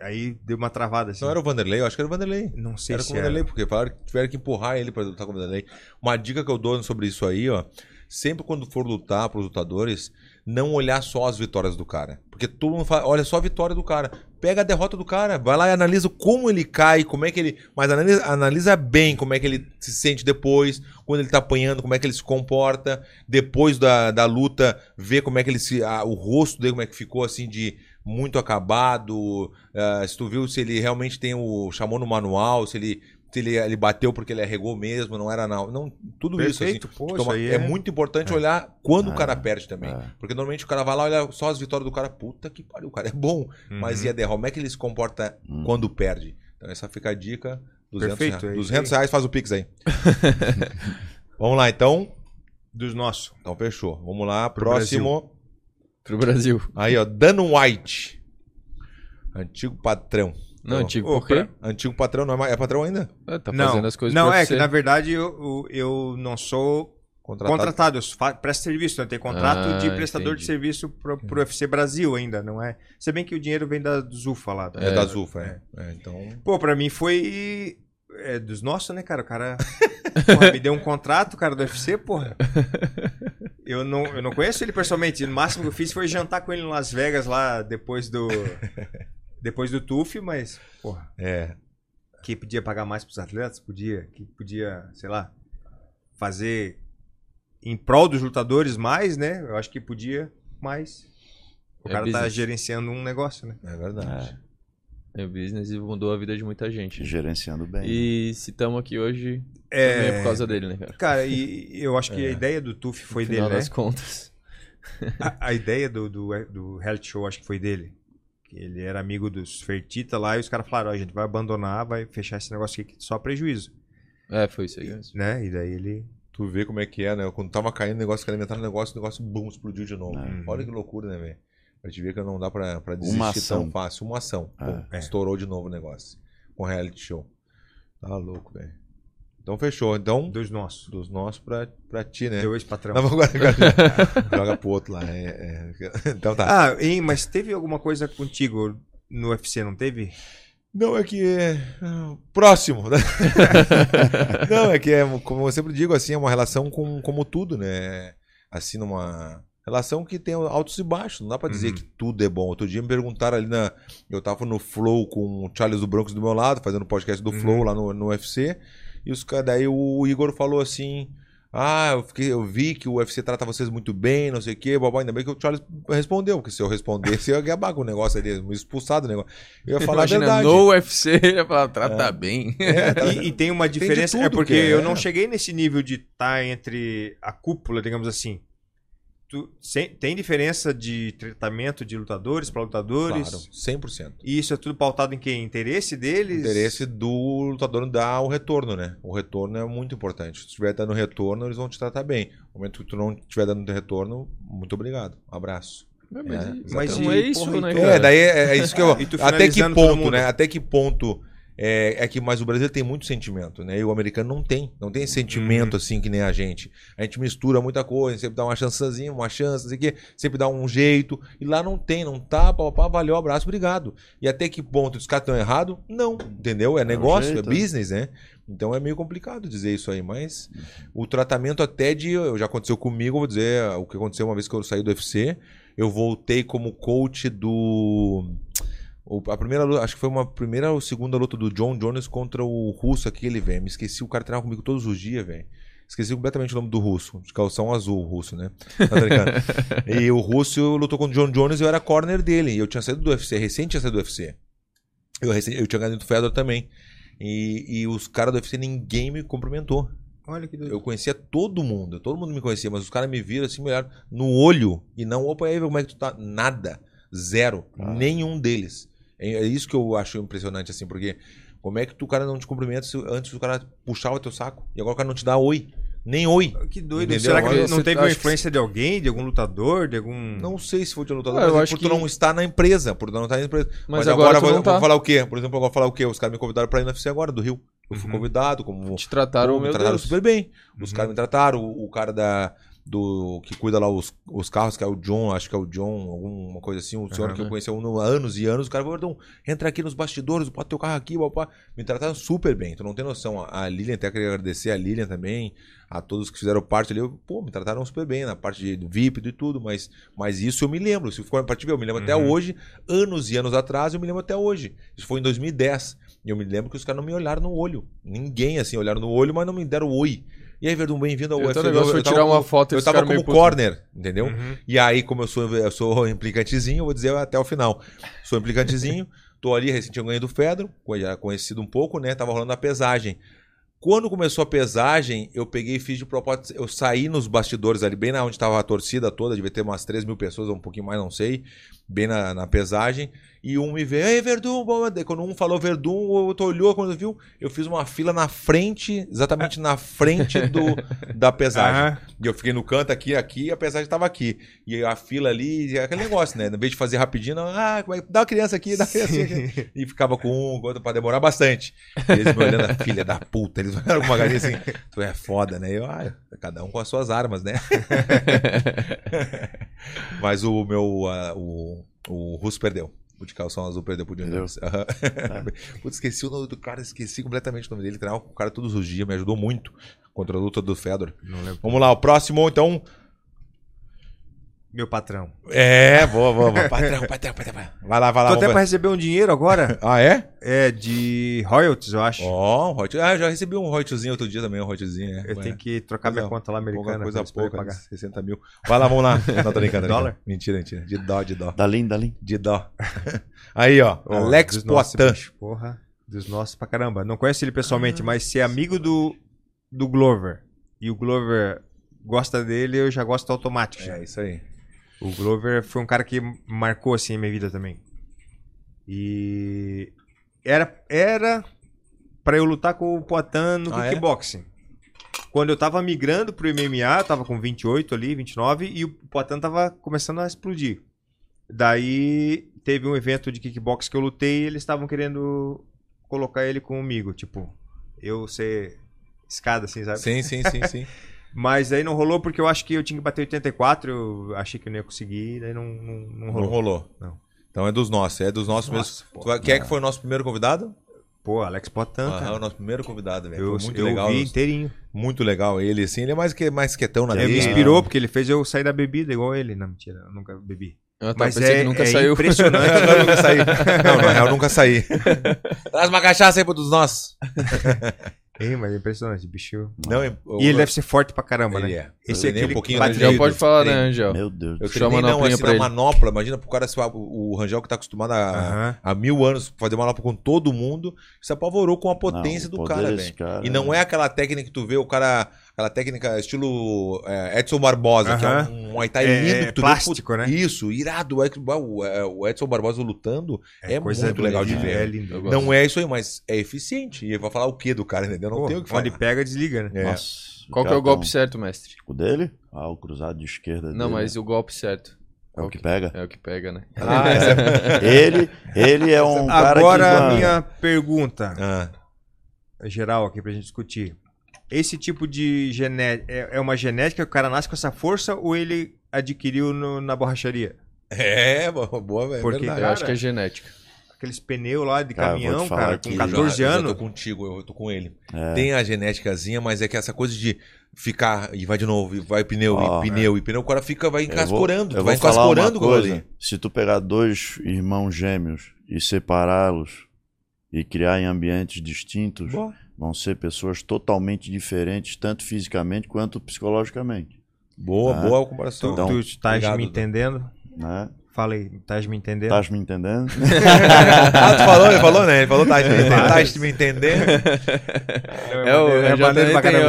Aí deu uma travada assim. Não era o Vanderlei? Eu acho que era o Vanderlei. Não sei Era se com o era. Vanderlei, porque falaram que tiveram que empurrar ele pra lutar com o Vanderlei. Uma dica que eu dou sobre isso aí, ó. Sempre quando for lutar pros lutadores, não olhar só as vitórias do cara. Porque todo mundo fala, olha só a vitória do cara. Pega a derrota do cara, vai lá e analisa como ele cai, como é que ele. Mas analisa, analisa bem como é que ele se sente depois, quando ele tá apanhando, como é que ele se comporta. Depois da, da luta, vê como é que ele se. o rosto dele, como é que ficou assim de muito acabado. ah, se tu viu se ele realmente tem o. chamou no manual, se ele. Se ele, ele bateu porque ele arregou mesmo, não era não. não tudo isso assim. Perfeito, pô, Toma- é, é- muito importante olhar quando o cara perde também. é. Porque normalmente o cara vai lá, olha só as vitórias do cara, puta que pariu, o cara é bom. Mas Uhum. e a derrota? Como é que ele se comporta Hum. quando perde? Então essa fica a dica. 200 Perfeito, reais. é isso 200 aí. reais faz o Pix aí. Vamos lá, então. Dos nossos. Então fechou. Vamos lá, Pro próximo. Pro Brasil. Aí, ó, Dan White. Antigo patrão. Não, antigo, por quê? Antigo patrão, não é, mais- é patrão ainda? Ah, Tá não, fazendo as coisas não é que na verdade eu, eu, eu não sou Contratado. contratado, eu presto serviço, eu tenho contrato Ah, de prestador entendi. de serviço pro, pro UFC Brasil ainda, não é? Se bem que o dinheiro vem da Zufa lá. É, É, da Zufa, é. É, então. Pô, pra mim foi é, dos nossos, né, cara? O cara porra, me deu um contrato, cara, do UFC, porra. Eu não, eu não conheço ele pessoalmente. O máximo que eu fiz foi jantar com ele em Las Vegas lá depois do. Depois do TUF, mas, porra, É. que podia pagar mais pros atletas, podia, que podia, sei lá, fazer em prol dos lutadores mais, né? Eu acho que podia, mas o É cara tá business. gerenciando um negócio, né? É verdade. É business e mudou a vida de muita gente. Gerenciando bem. E se estamos aqui hoje, também é por É, causa dele, né, cara? cara, e eu acho que a ideia do TUF foi no dele, final né? das contas. A, a ideia do, do, do reality show acho que foi dele. Que ele era amigo dos Fertita lá e os caras falaram, ó, a gente vai abandonar, vai fechar esse negócio aqui que só prejuízo, É, foi isso aí mesmo. né? E daí ele... Tu vê como é que é, né? Quando tava caindo o negócio, querendo entrar no negócio, o negócio, bum, explodiu de novo. É. Olha que loucura, né, velho? Pra te ver que não dá pra, pra desistir Uma ação. tão fácil. Uma ação. Pum, É. Estourou de novo o negócio. Com reality show. Tá louco, velho. Então fechou. Então, Dos nossos. dos nossos pra, pra ti, né? Deu esse patrão. Não, agora, agora- joga pro outro lá. é, é. Então tá. Ah, hein, mas teve alguma coisa contigo no UFC, não teve? Não, é que. é, ah, Próximo, né? Não, é que, é, como eu sempre digo, assim, é uma relação com, como tudo, né? Assim, numa relação que tem altos e baixos. Não dá pra dizer Uhum. que tudo é bom. Outro dia me perguntaram ali na. Eu tava no Flow com o Charles do Broncos do meu lado, fazendo podcast do Uhum. Flow lá no, no UFC. E os caras, daí o Igor falou assim. Ah, eu, fiquei, eu vi que o UFC trata vocês muito bem, não sei o quê, babá. Ainda bem que o Charles respondeu, porque se eu respondesse, eu ia acabar com o negócio ali, me expulsar do negócio. Eu ia falar Imagina, a verdade. no UFC, ele ia falar, trata bem. É, tá- E, e tem uma diferença, é tudo, porque que é. eu não cheguei nesse nível de estar entre a cúpula, digamos assim. Tu- sem- tem diferença de tratamento de lutadores para lutadores? Claro, 100%. E isso é tudo pautado em quem? Interesse deles? interesse do lutador dar o retorno, né? O retorno é muito importante. Se tu estiver dando retorno, eles vão te tratar bem. No momento que tu não estiver dando retorno, muito obrigado. Abraço. Mas, É, mas é isso, Porra, né, então- cara? É, daí é, é isso que eu. Até que ponto, né? Até que ponto é, é que mas o Brasil tem muito sentimento, né? E o americano não tem, não tem sentimento Uhum. assim que nem a gente. A gente mistura muita coisa, sempre dá uma chancezinha, uma chance, não sei o quê, sempre dá um jeito. E lá não tem, não tá, papá, valeu, abraço, obrigado. E até que ponto os caras estão errados? Não, entendeu? É negócio, jeito, é né? business, né? Então é meio complicado dizer isso aí, mas o tratamento até de. Já aconteceu comigo, vou dizer o que aconteceu uma vez que eu saí do UFC. Eu voltei como coach do. A primeira luta, acho que foi uma primeira ou segunda luta do John Jones contra o russo aquele, velho. Me esqueci, o cara treinava comigo todos os dias, velho. Esqueci completamente o nome do russo. De calção azul, o russo, né? Tá e o russo lutou contra o John Jones e eu era corner dele. E eu tinha saído do UFC, recém tinha saído do UFC. Eu, recém, eu tinha ganhado do Fedor também. E, e os caras do UFC, ninguém me cumprimentou. Olha que doido. Eu conhecia todo mundo, todo mundo me conhecia, mas os caras me viram assim, me olharam no olho e não, opa, aí, como é que tu tá? Nada. Zero. Ah. Nenhum deles. É, é isso que eu acho impressionante, assim, porque como é que tu, o cara não te cumprimenta se antes o cara puxava teu saco e agora o cara não te dá oi? Nem oi. Que doido. Entendeu? Será que Agora não teve uma acho que- influência de alguém, de algum lutador, de algum. Não sei se foi de lutador, Ah, eu mas é acho por tu que- não estar na empresa, por tu não estar na empresa. Mas Mas, agora agora, tu vou, tá. vou falar o quê? Por exemplo, eu vou falar o quê? Os caras me convidaram pra ir no UFC agora, do Rio. Eu fui Uhum. convidado, como Te trataram, Pô, me trataram Deus. super bem. Os Uhum. caras me trataram, o, o cara da, do que cuida lá os, os carros, que é o John, acho que é o John, alguma coisa assim, um senhor Aham. que eu conheci há anos e anos, o cara falou, Gordão, entra aqui nos bastidores, bota teu carro aqui, papá. Me trataram super bem, tu não tem noção. A Lilian, até queria agradecer a Lilian também, a todos que fizeram parte ali, eu, pô, me trataram super bem, na parte de VIP e tudo, mas, mas isso eu me lembro, se for ver, eu me lembro até Uhum. hoje, anos e anos atrás, eu me lembro até hoje. Isso foi em 2010. E eu me lembro que os caras não me olharam no olho. Ninguém, assim, olharam no olho, mas não me deram oi. E aí, Verdun, bem-vindo ao Eu UFC. negócio foi tava tirar uma foto Eu tava como corner, entendeu? Uhum. E aí, como eu sou, eu sou implicantezinho, eu vou dizer até o final. Sou implicantezinho, tô ali, recente eu ganhei do Fedro, já conhecido um pouco, né? Tava rolando a pesagem. Quando começou a pesagem, eu peguei e fiz de propósito. Eu saí nos bastidores ali, bem na onde tava a torcida toda, devia ter umas 3 mil pessoas, ou um pouquinho mais, não sei. Bem na, na pesagem. E um me veio, ei, Verdun, bom. Daí Quando um falou Verdun, o outro olhou, quando viu, eu fiz uma fila na frente, exatamente na frente do, da pesagem. Ah, E eu fiquei no canto aqui, aqui, e a pesagem tava aqui. E a fila ali, aquele negócio, né? Em vez de fazer rapidinho, não, ah, como é que- dá uma criança aqui, dá uma criança aqui. E ficava com um, com outro, pra demorar bastante. E eles me olhando, filha da puta. Eles olharam com uma galinha assim, tu é foda, né? E eu, ah, cada um com as suas armas, né? Mas o meu, ah, o, o Russo perdeu. O de calção azul perdeu pro Perdeu? Jones. Aham. Putz, esqueci o nome do cara, esqueci completamente o nome dele. Treinava com o cara todos os dias, me ajudou muito contra a luta do Fedor. Vamos lá, o próximo, então. Meu patrão. É, boa, boa, boa. Patrão, patrão, patrão. Vai lá, vai lá. Tô até pra receber um dinheiro agora. Ah, é? É de royalties, eu acho. Ó, um royalties. Ah, eu já recebi um royaltiezinho outro dia também, um royaltiezinho. É. eu tenho que trocar minha conta lá Pouca americana. coisa pouca, pagar. 60 mil. Vai lá, vamos lá. Não, tô brincando. Dólar? Mentira, mentira. De dó, de dó. Dalim, Dalim. De dó. Aí, ó. Ó, Alex Poitin. Porra, dos nossos pra caramba. Não conheço ele pessoalmente, Ah, mas ser amigo do, do Glover e o Glover gosta dele, eu já gosto automático. já. É, isso aí. O Glover foi um cara que marcou assim a minha vida também. E era era para eu lutar com o Poitin no Ah, é? kickboxing. Quando eu tava migrando pro MMA, eu tava com 28 ali, 29 e o Poitin tava começando a explodir. Daí teve um evento de kickbox que eu lutei e eles estavam querendo colocar ele comigo, tipo, eu ser escada assim, sabe? Sim, sim, sim, sim. Mas aí não rolou porque eu acho que eu tinha que bater 84, eu achei que eu não ia conseguir, daí não, não, não Não rolou. rolou. Não. Então é dos nossos, é dos nossos Nossa, mesmo. pô. Tu vai- Quem é que foi o nosso primeiro convidado? Pô, Alex Potan, Aham, cara. o nosso primeiro convidado, velho. Eu, muito eu legal. vi inteirinho. Muito legal ele, assim. Ele é mais, que, mais quietão na Ele me dele. inspirou, porque ele fez eu sair da bebida igual ele. Não, mentira, eu nunca bebi. Eu até Mas pensei é, que nunca é saiu. impressionante. Eu nunca saí. Não, na real, eu nunca saí. Traz uma cachaça aí pro dos nossos. Ei, mas é impressionante, bicho. Não, eu- E ele deve ser forte pra caramba, Ele né? é. Esse Eu é aquele um pouquinho Treinei, pode falar, né, treinei. Angel? Meu Deus. Eu treinei a não, assim, pra na ele. manopla. Imagina pro cara, se o o Rangel que tá acostumado a, Aham. há mil anos fazer manopla com todo mundo, se apavorou com a potência Não, do cara, velho. cara E não é aquela técnica que tu vê o cara, aquela técnica estilo é, Edson Barbosa, que é um Muay Thai É, lindo é que tu plástico, né? Isso, irado. O Ed- O Edson Barbosa lutando é, muito legal de É ver. lindo. Eu gosto. Não é isso aí, mas é eficiente. E vai falar o que do cara, entendeu? Não Pô, tem o que falar. Onde pega, desliga, né? É. Nossa, Qual que é o golpe tão- certo, mestre? O dele? Ah, o cruzado de esquerda Não, dele. mas o golpe certo. É o que pega? É o que pega, né? Ah, é... Ele, ele é um cara Agora a minha pergunta Ah, geral aqui pra gente discutir. Esse tipo de genética é é uma genética que o cara nasce com essa força ou ele adquiriu no- na borracharia? é, boa, boa, velho. Porque, verdade. Eu acho que é genética. Aqueles pneus lá de Cara, te caminhão, cara, com eu 14 Eu já- anos. Eu tô contigo, eu tô com ele. É. Tem a genéticazinha, mas é que essa coisa de ficar e vai de novo, e vai pneu, Ó, e pneu, e pneu, o cara fica, vai Eu vou- encascorando, eu tu vai vou falar uma encascorando coisa. Se tu pegar dois irmãos gêmeos e separá-los e criar em ambientes distintos, Boa. Vão ser pessoas totalmente diferentes, tanto fisicamente quanto psicologicamente. Boa, Ah. boa comparação. Então, tu estás me entendendo? Né? Fala aí, estás me entendendo? Estás me entendendo? ah, tu falou, ele falou, né? Ele falou, tá, tá me entendendo. É, o é Rangel pra caramba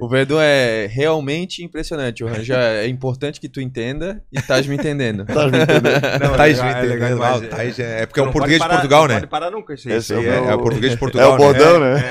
o-. O Verdun é realmente impressionante. O Rangel é importante que tu entenda e estás me entendendo. Estás me entendendo? Não, é me é legal entendendo. Ah, é. Tais é, é porque é não um português de parar- Portugal, não né? pode parar nunca isso. Esse aí é o É, meu- é o português de É Portugal, o né? bordão, né?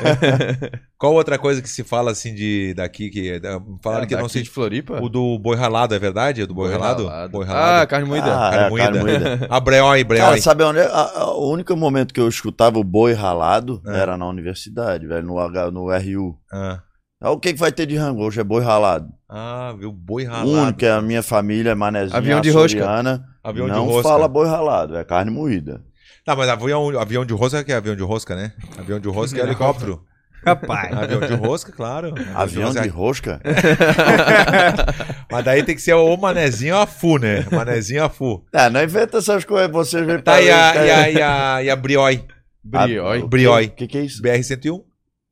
Qual outra coisa que se fala assim de daqui que é, falaram que Daqui não sei de Floripa? o do boi ralado é verdade? O do boi, ralado? Boi Ah, ralado. carne moída. Ah, carne é, moída. carne moída. A breói, breói. Cara, sabe onde é? A- a- O único momento que eu escutava o boi ralado É. era na universidade, velho, no, H, no RU. Ah. Ah, o que, que vai ter de rango? Hoje é boi ralado. Ah, viu? Boi O ralado. único que é a minha família, manezinha, Avião de rosca. açoriana, Avião de não rosca. fala boi ralado, é carne moída. Tá, mas avião, avião de rosca que é avião de rosca, né? Avião de rosca é helicóptero. Rapaz. avião de rosca, claro. Avião de rosca. Mas daí tem que ser ou manezinho ou a fu, né? Manezinho ou a fu. É, não inventa essas coisas, vocês vêm Tá, e a, pra- e a, e a, e a brioi? Brioi. O Brioi. que, que é isso? BR-101?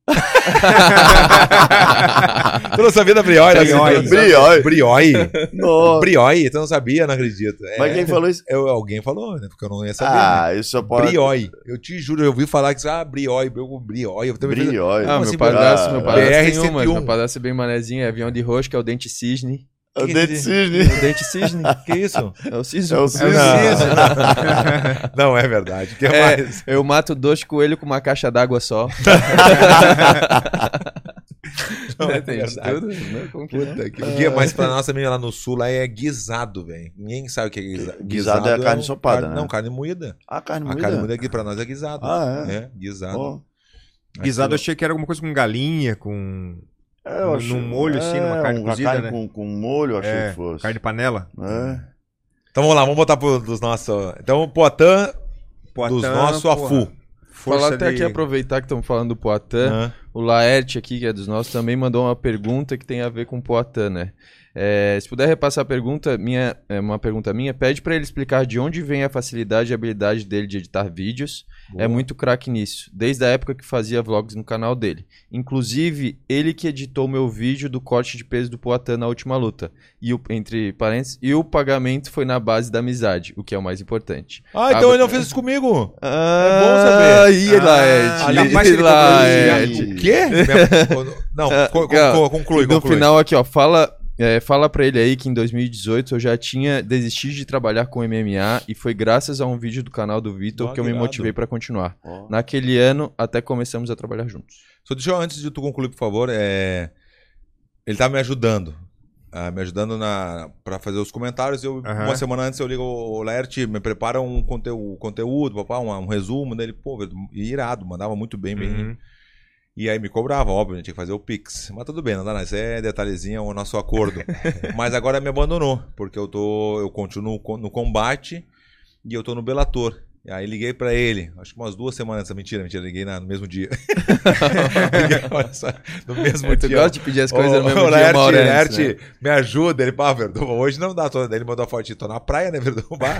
tu não sabia da brioi? né? Brioi. Brioi. Brioi. Nossa. Brioi. Tu não sabia, não acredito. É, Mas quem falou isso? eu, alguém falou, né? Porque eu não ia saber. né? Ah, isso só pode... Brioi. Eu te juro, eu ouvi falar que ah, brioi, brioi. Eu também Brioi. Ah, meu assim, padrasto, meu ah, padrasto tem BR-101. uma. Meu padrasto é bem manezinho. É avião de rosca, é o dente cisne. É o dente de cisne. O dente cisne. Que isso? É o cisne. É o cisne. Não, não é verdade. O que É, mais? eu mato dois coelhos com uma caixa d'água só. Não é Tem verdade. tudo, né? Como que? Puta que... O que é mais pra nós também lá no sul lá é guisado, velho. Ninguém sabe o que é guisado. Guisado é a carne um- ensopada, carne- né? Não, carne moída. Ah, carne A moída? carne moída aqui pra nós é guisado. Ah, é? É, guisado. Ó, Guisado eu achei que era alguma coisa com galinha, com é, eu Num achei- molho, assim, numa carne um- cozida, carne né? com, com molho, eu achei é, que fosse. carne de panela. É. Então vamos lá, vamos botar pro, dos nossos. Então o Poitin, dos nossos, a porra, Fu. Força Falar até de... aqui, aproveitar que estamos falando do Poitin. Hã? O Laerte aqui, que é dos nossos, também mandou uma pergunta que tem a ver com o Poitin, né? É, se puder repassar a pergunta, minha, é uma pergunta minha, pede para ele explicar de onde vem a facilidade e habilidade dele de editar vídeos. É muito craque nisso, desde a época que fazia vlogs no canal dele. Inclusive, ele que editou meu vídeo do corte de peso do Poitin na última luta. E o, entre parênteses, e o pagamento foi na base da amizade, o que é o mais importante. Ah, então ele não fez isso comigo. Ah, bom saber. Ih, Laerte. Ah, comprou O quê? Não, Ah, conclui, E no conclui. final aqui, ó, fala, é, fala pra ele aí que em 2018 eu já tinha desistido de trabalhar com MMA e foi graças a um vídeo do canal do Vitor que eu me motivei pra continuar. Ó. Naquele ano até começamos a trabalhar juntos. Só deixa eu, antes de tu concluir, por favor, é... ele tá me ajudando. ah, me ajudando na para fazer os comentários. Eu, Aham. Uma semana antes eu ligo o Laerte, me prepara um conteúdo, conteúdo papá, um, um resumo dele. Pô, irado, mandava muito bem, bem. Uhum. E aí me cobrava, óbvio, a gente tinha que fazer o Pix. Mas tudo bem, não dá nada. Isso é detalhezinho, é o nosso acordo. Mas agora me abandonou, porque eu tô. Eu continuo co- no combate e eu tô no Belator. E aí liguei pra ele, acho que umas duas semanas essa mentira, mentira, liguei na- no mesmo dia. liguei, olha só, no mesmo É, tu dia. gosta de pedir as coisas no mesmo Ô, dia, Laerte, antes, Laerte, né? me ajuda. Ele, pá, Verdun, hoje não dá. Tô, daí ele mandou a foto, tô na praia, né? Bah.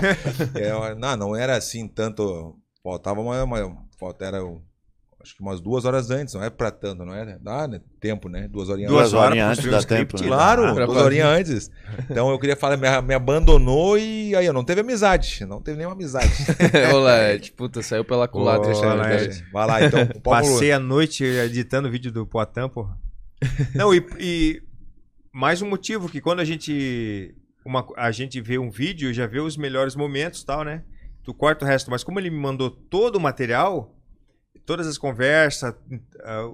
É, não, não era assim tanto. Faltava uma. uma falta, era um- acho que umas duas horas antes, não é pra tanto, não é? Dá né, tempo, né? Duas horinhas Duas antes. horas pra antes dá script, tempo, né? Claro, Pra duas horinhas antes. Então eu queria falar, me, me abandonou e aí eu não teve amizade. Não teve nenhuma amizade. Ô, Laerte, puta, saiu pela culatra. Ô. Vai lá, então. Passei a noite editando o vídeo do Poitin, porra. Não, e, e mais um motivo que quando a gente uma, a gente vê um vídeo, já vê os melhores momentos e tal, né? Tu corta o resto, mas como ele me mandou todo o material, todas as conversas, ah,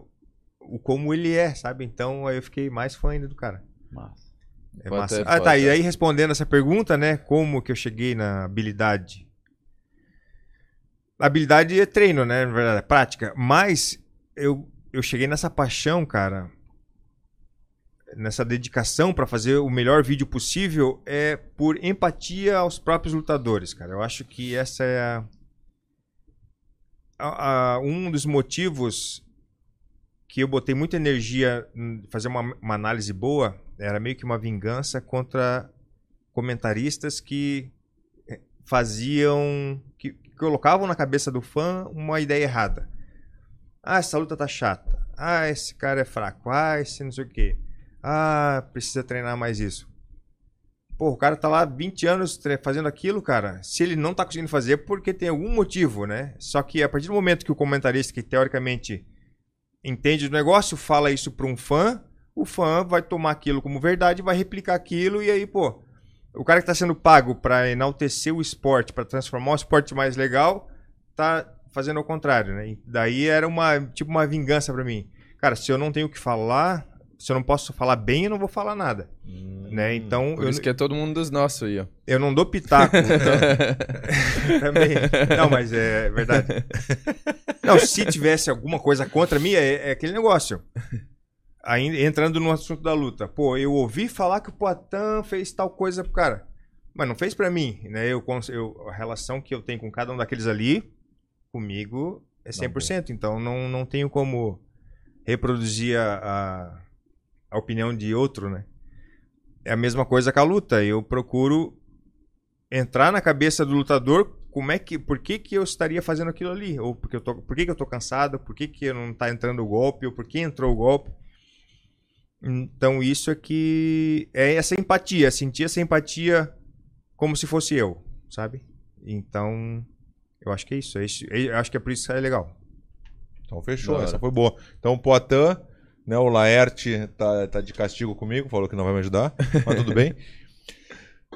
o como ele é, sabe? Então aí eu fiquei mais fã ainda do cara. Massa. É massa. ah, tá. E aí respondendo essa pergunta, né? Como que eu cheguei na habilidade? A habilidade é treino, né? Na verdade, é prática. Mas eu, eu cheguei nessa paixão, cara. Nessa dedicação pra fazer o melhor vídeo possível é por empatia aos próprios lutadores, cara. Eu acho que essa é a- a- a- um dos motivos que eu botei muita energia em fazer uma, uma análise boa era meio que uma vingança contra comentaristas que eh, faziam que, colocavam na cabeça do fã uma ideia errada. Ah, essa luta tá chata. Ah, esse cara é fraco. Ah, esse não sei o quê. Ah, precisa treinar mais isso. Pô, o cara tá lá 20 anos fazendo aquilo, cara. Se ele não tá conseguindo fazer, é porque tem algum motivo, né? Só que a partir do momento que o comentarista, que teoricamente entende do negócio, fala isso pra um fã, o fã vai tomar aquilo como verdade, vai replicar aquilo e aí, pô, o cara que tá sendo pago pra enaltecer o esporte, pra transformar o esporte mais legal, tá fazendo ao contrário, né? E daí era uma tipo uma vingança pra mim. Cara, se eu não tenho o que falar, se eu não posso falar bem, eu não vou falar nada, né? Então Por eu, isso que é todo mundo dos nossos aí, ó. eu não dou pitaco. então- Também. Não, mas é verdade. Não, se tivesse alguma coisa contra mim, é, é aquele negócio. Ainda entrando no assunto da luta. Pô, eu ouvi falar que o Poitin fez tal coisa pro cara. Mas não fez pra mim, né? Eu, eu- a relação que eu tenho com cada um daqueles ali, comigo, é 100%. Então não, não tenho como reproduzir a, a, a opinião de outro, né? É a mesma coisa com a luta. Eu procuro entrar na cabeça do lutador como é que por que, que eu estaria fazendo aquilo ali ou porque eu tô por que, que eu tô cansado por que, que não tá entrando o golpe ou por que entrou o golpe então isso é que é essa empatia sentir essa empatia como se fosse eu sabe então eu acho que é isso é isso eu acho que é por isso que é legal Então fechou, Da hora. essa foi boa. Então o Poitin, né, o Laerte tá, tá de castigo comigo, falou que não vai me ajudar, mas tudo bem.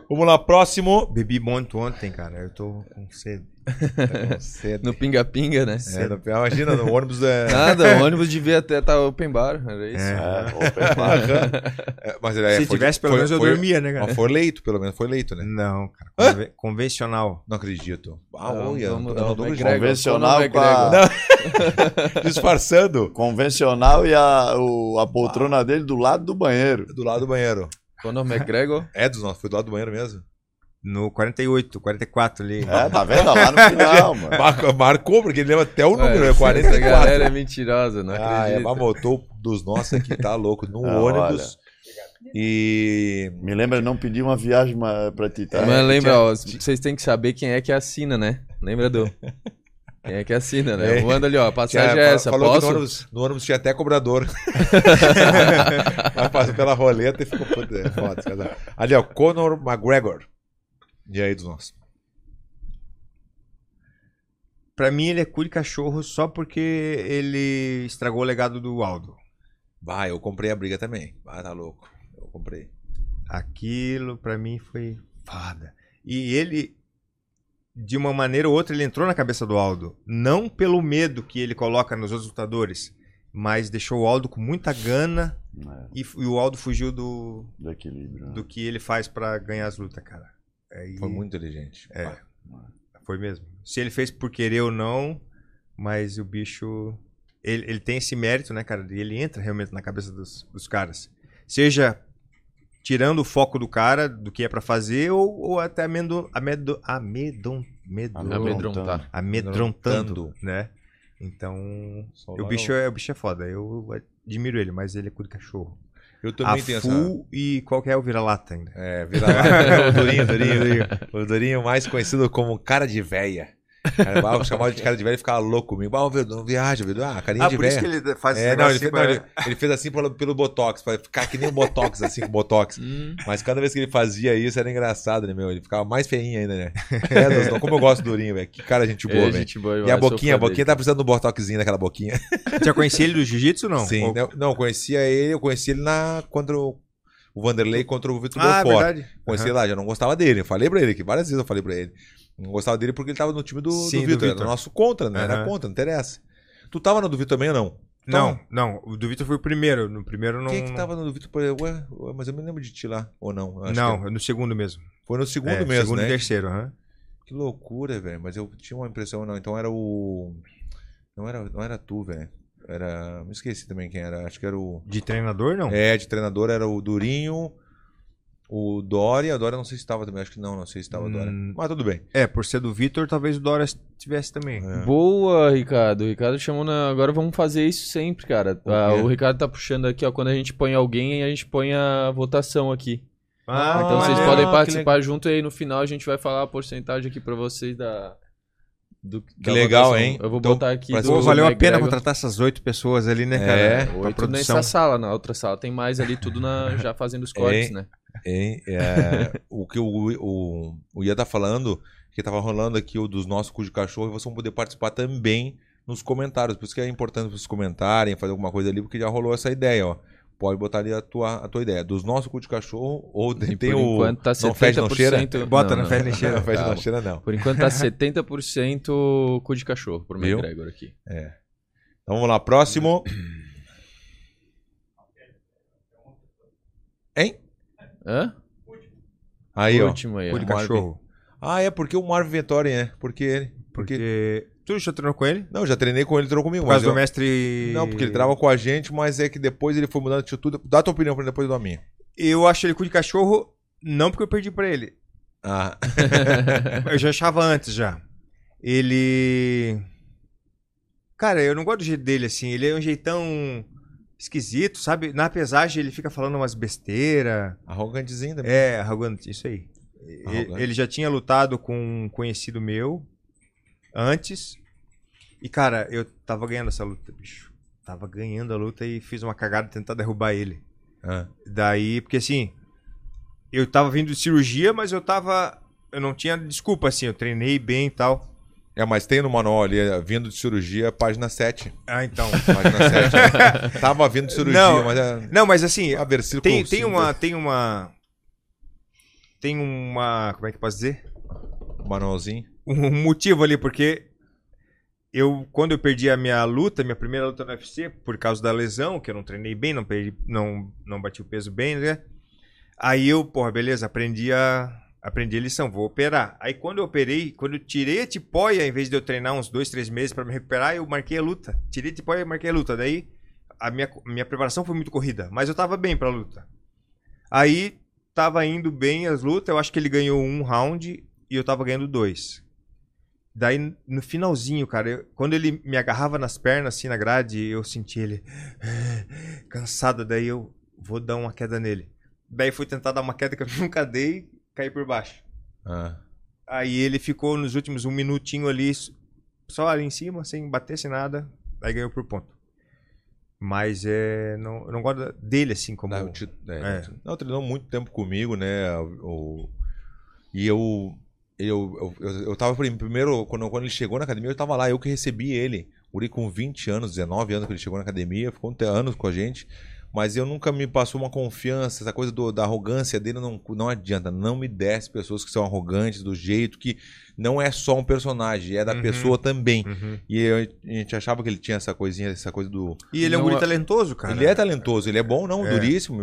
Vamos lá, próximo. bebi muito ontem cara eu tô com sede Cedo. No pinga-pinga, né? É, no- imagina, no ônibus é. Nada, o ônibus devia até estar open bar, era isso. É, open bar. É, mas ele é, se foi- tivesse pelo foi- menos eu foi- dormia né cara Mas foi leito, pelo menos foi leito, né? não cara conven- convencional Não acredito. Ah, Não, olha, vamos dar não o dou McGregor. Convencional Conor com a, McGregor. Disfarçando convencional e a, o- a poltrona dele do lado do banheiro. do lado do banheiro. Conor McGregor. É dos nossos, foi do lado do banheiro mesmo. no 48 44 ali É, tá vendo? Lá no final, mano. Mar- marcou, porque ele lembra até o número, é Essa 44. galera é mentirosa, não Ah, é, acredito. mas botou dos nossos aqui, tá louco, no Ah, ônibus. E. Me lembra não pedir uma viagem pra ti, tá? Mas lembra, ó, vocês têm que saber quem é que assina, né? Lembra do... Quem é que assina, né? É. Manda ali, ó, a passagem Tinha- é essa, falou que posso? no ônibus, no ônibus tinha até cobrador. Mas passou pela roleta e ficou. é foda casal. Ali, ó, Conor McGregor. E aí dos nossos? Pra mim, ele é cu de cachorro só porque ele estragou o legado do Aldo. Vai, eu comprei a briga também. Ah, tá louco. Eu comprei. Aquilo, pra mim, foi foda. E ele, de uma maneira ou outra, ele entrou na cabeça do Aldo. Não pelo medo que ele coloca nos outros lutadores, mas deixou o Aldo com muita gana É, e, e o Aldo fugiu do, do equilíbrio. né? do que ele faz pra ganhar as lutas, cara. Aí- Foi muito inteligente. É. Foi mesmo. Se ele fez por querer ou não, mas o bicho. Ele, ele tem esse mérito, né, cara? E ele entra realmente na cabeça dos, dos caras. Seja tirando o foco do cara, do que é pra fazer, ou, ou até amendo, amedo, amedon, medro- Amedrontar. amedrontando, né? Então, o bicho, é, o bicho é foda. Eu admiro ele, mas ele é cu de cachorro. Eu A também tenho essa. full e qual que é o vira-lata ainda? É, vira lá. o Durinho, Durinho, Durinho. O Durinho mais conhecido como cara de véia. Cara, eu chamava de cara de velho e ficava louco comigo. Ah, não viaja, Vidu. Ah, carinha de velha. ele faz É, não, ele, fez, não, ele, ele fez assim pelo, pelo Botox, pra ficar que nem o Botox, assim, com Botox. Hum, Mas cada vez que ele fazia isso era engraçado, né, meu? Ele ficava mais feinho ainda, né? É, Deus, como eu gosto do Durinho, velho. Que cara gente boa, é, velho. gente boa E a boquinha, a boquinha dele. tá precisando do botoxzinho daquela boquinha. Já conhecia ele do jiu-jitsu não? Sim. Ou- Não, conhecia ele, eu conheci ele na, contra o, Vanderlei contra o Vitor Ah, Belfort. verdade. Conheci Aham. lá, já não gostava dele. Eu falei pra ele, que várias vezes eu falei pra ele. Não gostava dele porque ele tava no time do, Sim, do Vitor. Era nosso contra, né? Era Aham. contra, não interessa. Tu tava no do Vitor também ou não? Não, não. O do Vitor foi o primeiro. No primeiro não. Quem é que tava no do Vitor? Ué, ué, mas eu me lembro de ti lá, ou não? Não, que no segundo mesmo. Foi no segundo É, mesmo, segundo né? e terceiro, aham. Que loucura, velho. Mas eu tinha uma impressão, não. Então era o. Não era, não era tu, velho. Era. Me esqueci também quem era. Acho que era o. De treinador, não. É, de treinador era o Durinho, o Dória. A Dória não sei se estava também. Acho que não, não sei se estava a Dória. Hum. Mas tudo bem. É, por ser do Vitor, talvez o Dória tivesse também. É. Boa, Ricardo. O Ricardo chamou na. Agora vamos fazer isso sempre, cara. O Ah, o Ricardo tá puxando aqui, ó. Quando a gente põe alguém, a gente põe a votação aqui. Ah, então vocês podem participar junto e aí no final a gente vai falar a porcentagem aqui pra vocês da. Do, Que legal, hein? Eu vou Então, botar aqui. do Pô, valeu a pena contratar essas oito pessoas ali, né, É, cara? pra Oito nessa sala, na outra sala tem mais ali, tudo na, já fazendo os cortes, Hein? né? Hein? É, o que o, o, o Ian tá falando, que tava rolando aqui o dos nossos cu de cachorro, e vocês vão poder participar também nos comentários. Por isso que é importante vocês comentarem, fazer alguma coisa ali, porque já rolou essa ideia, ó. Pode botar ali a tua, a tua ideia. Dos nossos cu de cachorro, ou tem, E tem por o. enquanto tá 70%. não fede, não cheira? Bota Não, na não. fé nem cheira. Não fede, Calma. não cheira, não. Por enquanto tá 70% cu de cachorro pro Viu? McGregor aqui. Então vamos lá, próximo. Hein? Hã? Aí, ó. Último aí. Cu de Marvin. cachorro. Ah, é porque o Marvin Vettori, né? Porque ele. Porque... Porque... Tu já treinou com ele? Não, já treinei com ele, treinou comigo. Por causa mas do eu- mestre... Não, porque ele trava com a gente, mas é que depois ele foi mudando de atitude. Dá a tua opinião pra ele depois da minha. Eu acho ele cu de cachorro, não porque eu perdi pra ele. Ah. Eu já achava antes, já. Ele... Cara, eu não gosto do jeito dele, assim. Ele é um jeitão esquisito, sabe? Na pesagem ele fica falando umas besteiras. Arrogantezinho também. É, arrogante, isso aí. Arrogante. Ele já tinha lutado com um conhecido meu antes. E, cara, eu tava ganhando essa luta, bicho. Tava ganhando a luta e fiz uma cagada tentar derrubar ele. Ah. Daí, porque assim, eu tava vindo de cirurgia, mas eu tava. Eu não tinha desculpa, assim, eu treinei bem e tal. É, mas tem no manual ali, é, vindo de cirurgia, página 7. Ah, então. Página 7. né? Tava vindo de cirurgia, Não, mas é. Não, mas assim, A versículo tem, tem uma. Tem uma. Tem uma. Como é que eu posso dizer? Manualzinho. Um motivo ali, porque eu, quando eu perdi a minha luta, minha primeira luta no UFC, por causa da lesão, que eu não treinei bem, não, perdi, não, não bati o peso bem, né? Aí eu, porra, beleza, aprendi a, aprendi a lição, vou operar. Aí quando eu operei, quando eu tirei a tipóia, em vez de eu treinar uns dois, três meses pra me recuperar, eu marquei a luta. Tirei a tipóia e marquei a luta. Daí a minha, minha preparação foi muito corrida, mas eu tava bem pra luta. Aí tava indo bem as lutas, eu acho que ele ganhou um round e eu tava ganhando dois. Daí, no finalzinho, cara, eu- quando ele me agarrava nas pernas, assim, na grade, eu senti ele cansado. Daí eu vou dar uma queda nele. Daí fui tentar dar uma queda que eu nunca dei, caí por baixo. Ah. Aí ele ficou nos últimos um minutinho ali, só ali em cima, sem bater, sem nada. Aí ganhou por ponto. Mas é. Não, eu não gosto dele assim como. Não, te- é, É. não, treinou muito tempo comigo, né? O, e eu, eu, eu, eu, tava prim- primeiro, quando, quando ele chegou na academia, eu tava lá, eu que recebi ele. Uri com 20 anos, 19 anos que ele chegou na academia, ficou anos com a gente. Mas eu nunca me passou uma confiança, essa coisa do- da arrogância dele não, não adianta. Não me desce pessoas que são arrogantes do jeito que não é só um personagem, é da Uhum. pessoa também. Uhum. E eu- a gente achava que ele tinha essa coisinha, essa coisa do, E ele é um Não, guri a- talentoso, cara. ele é talentoso, ele é bom, não, É. duríssimo.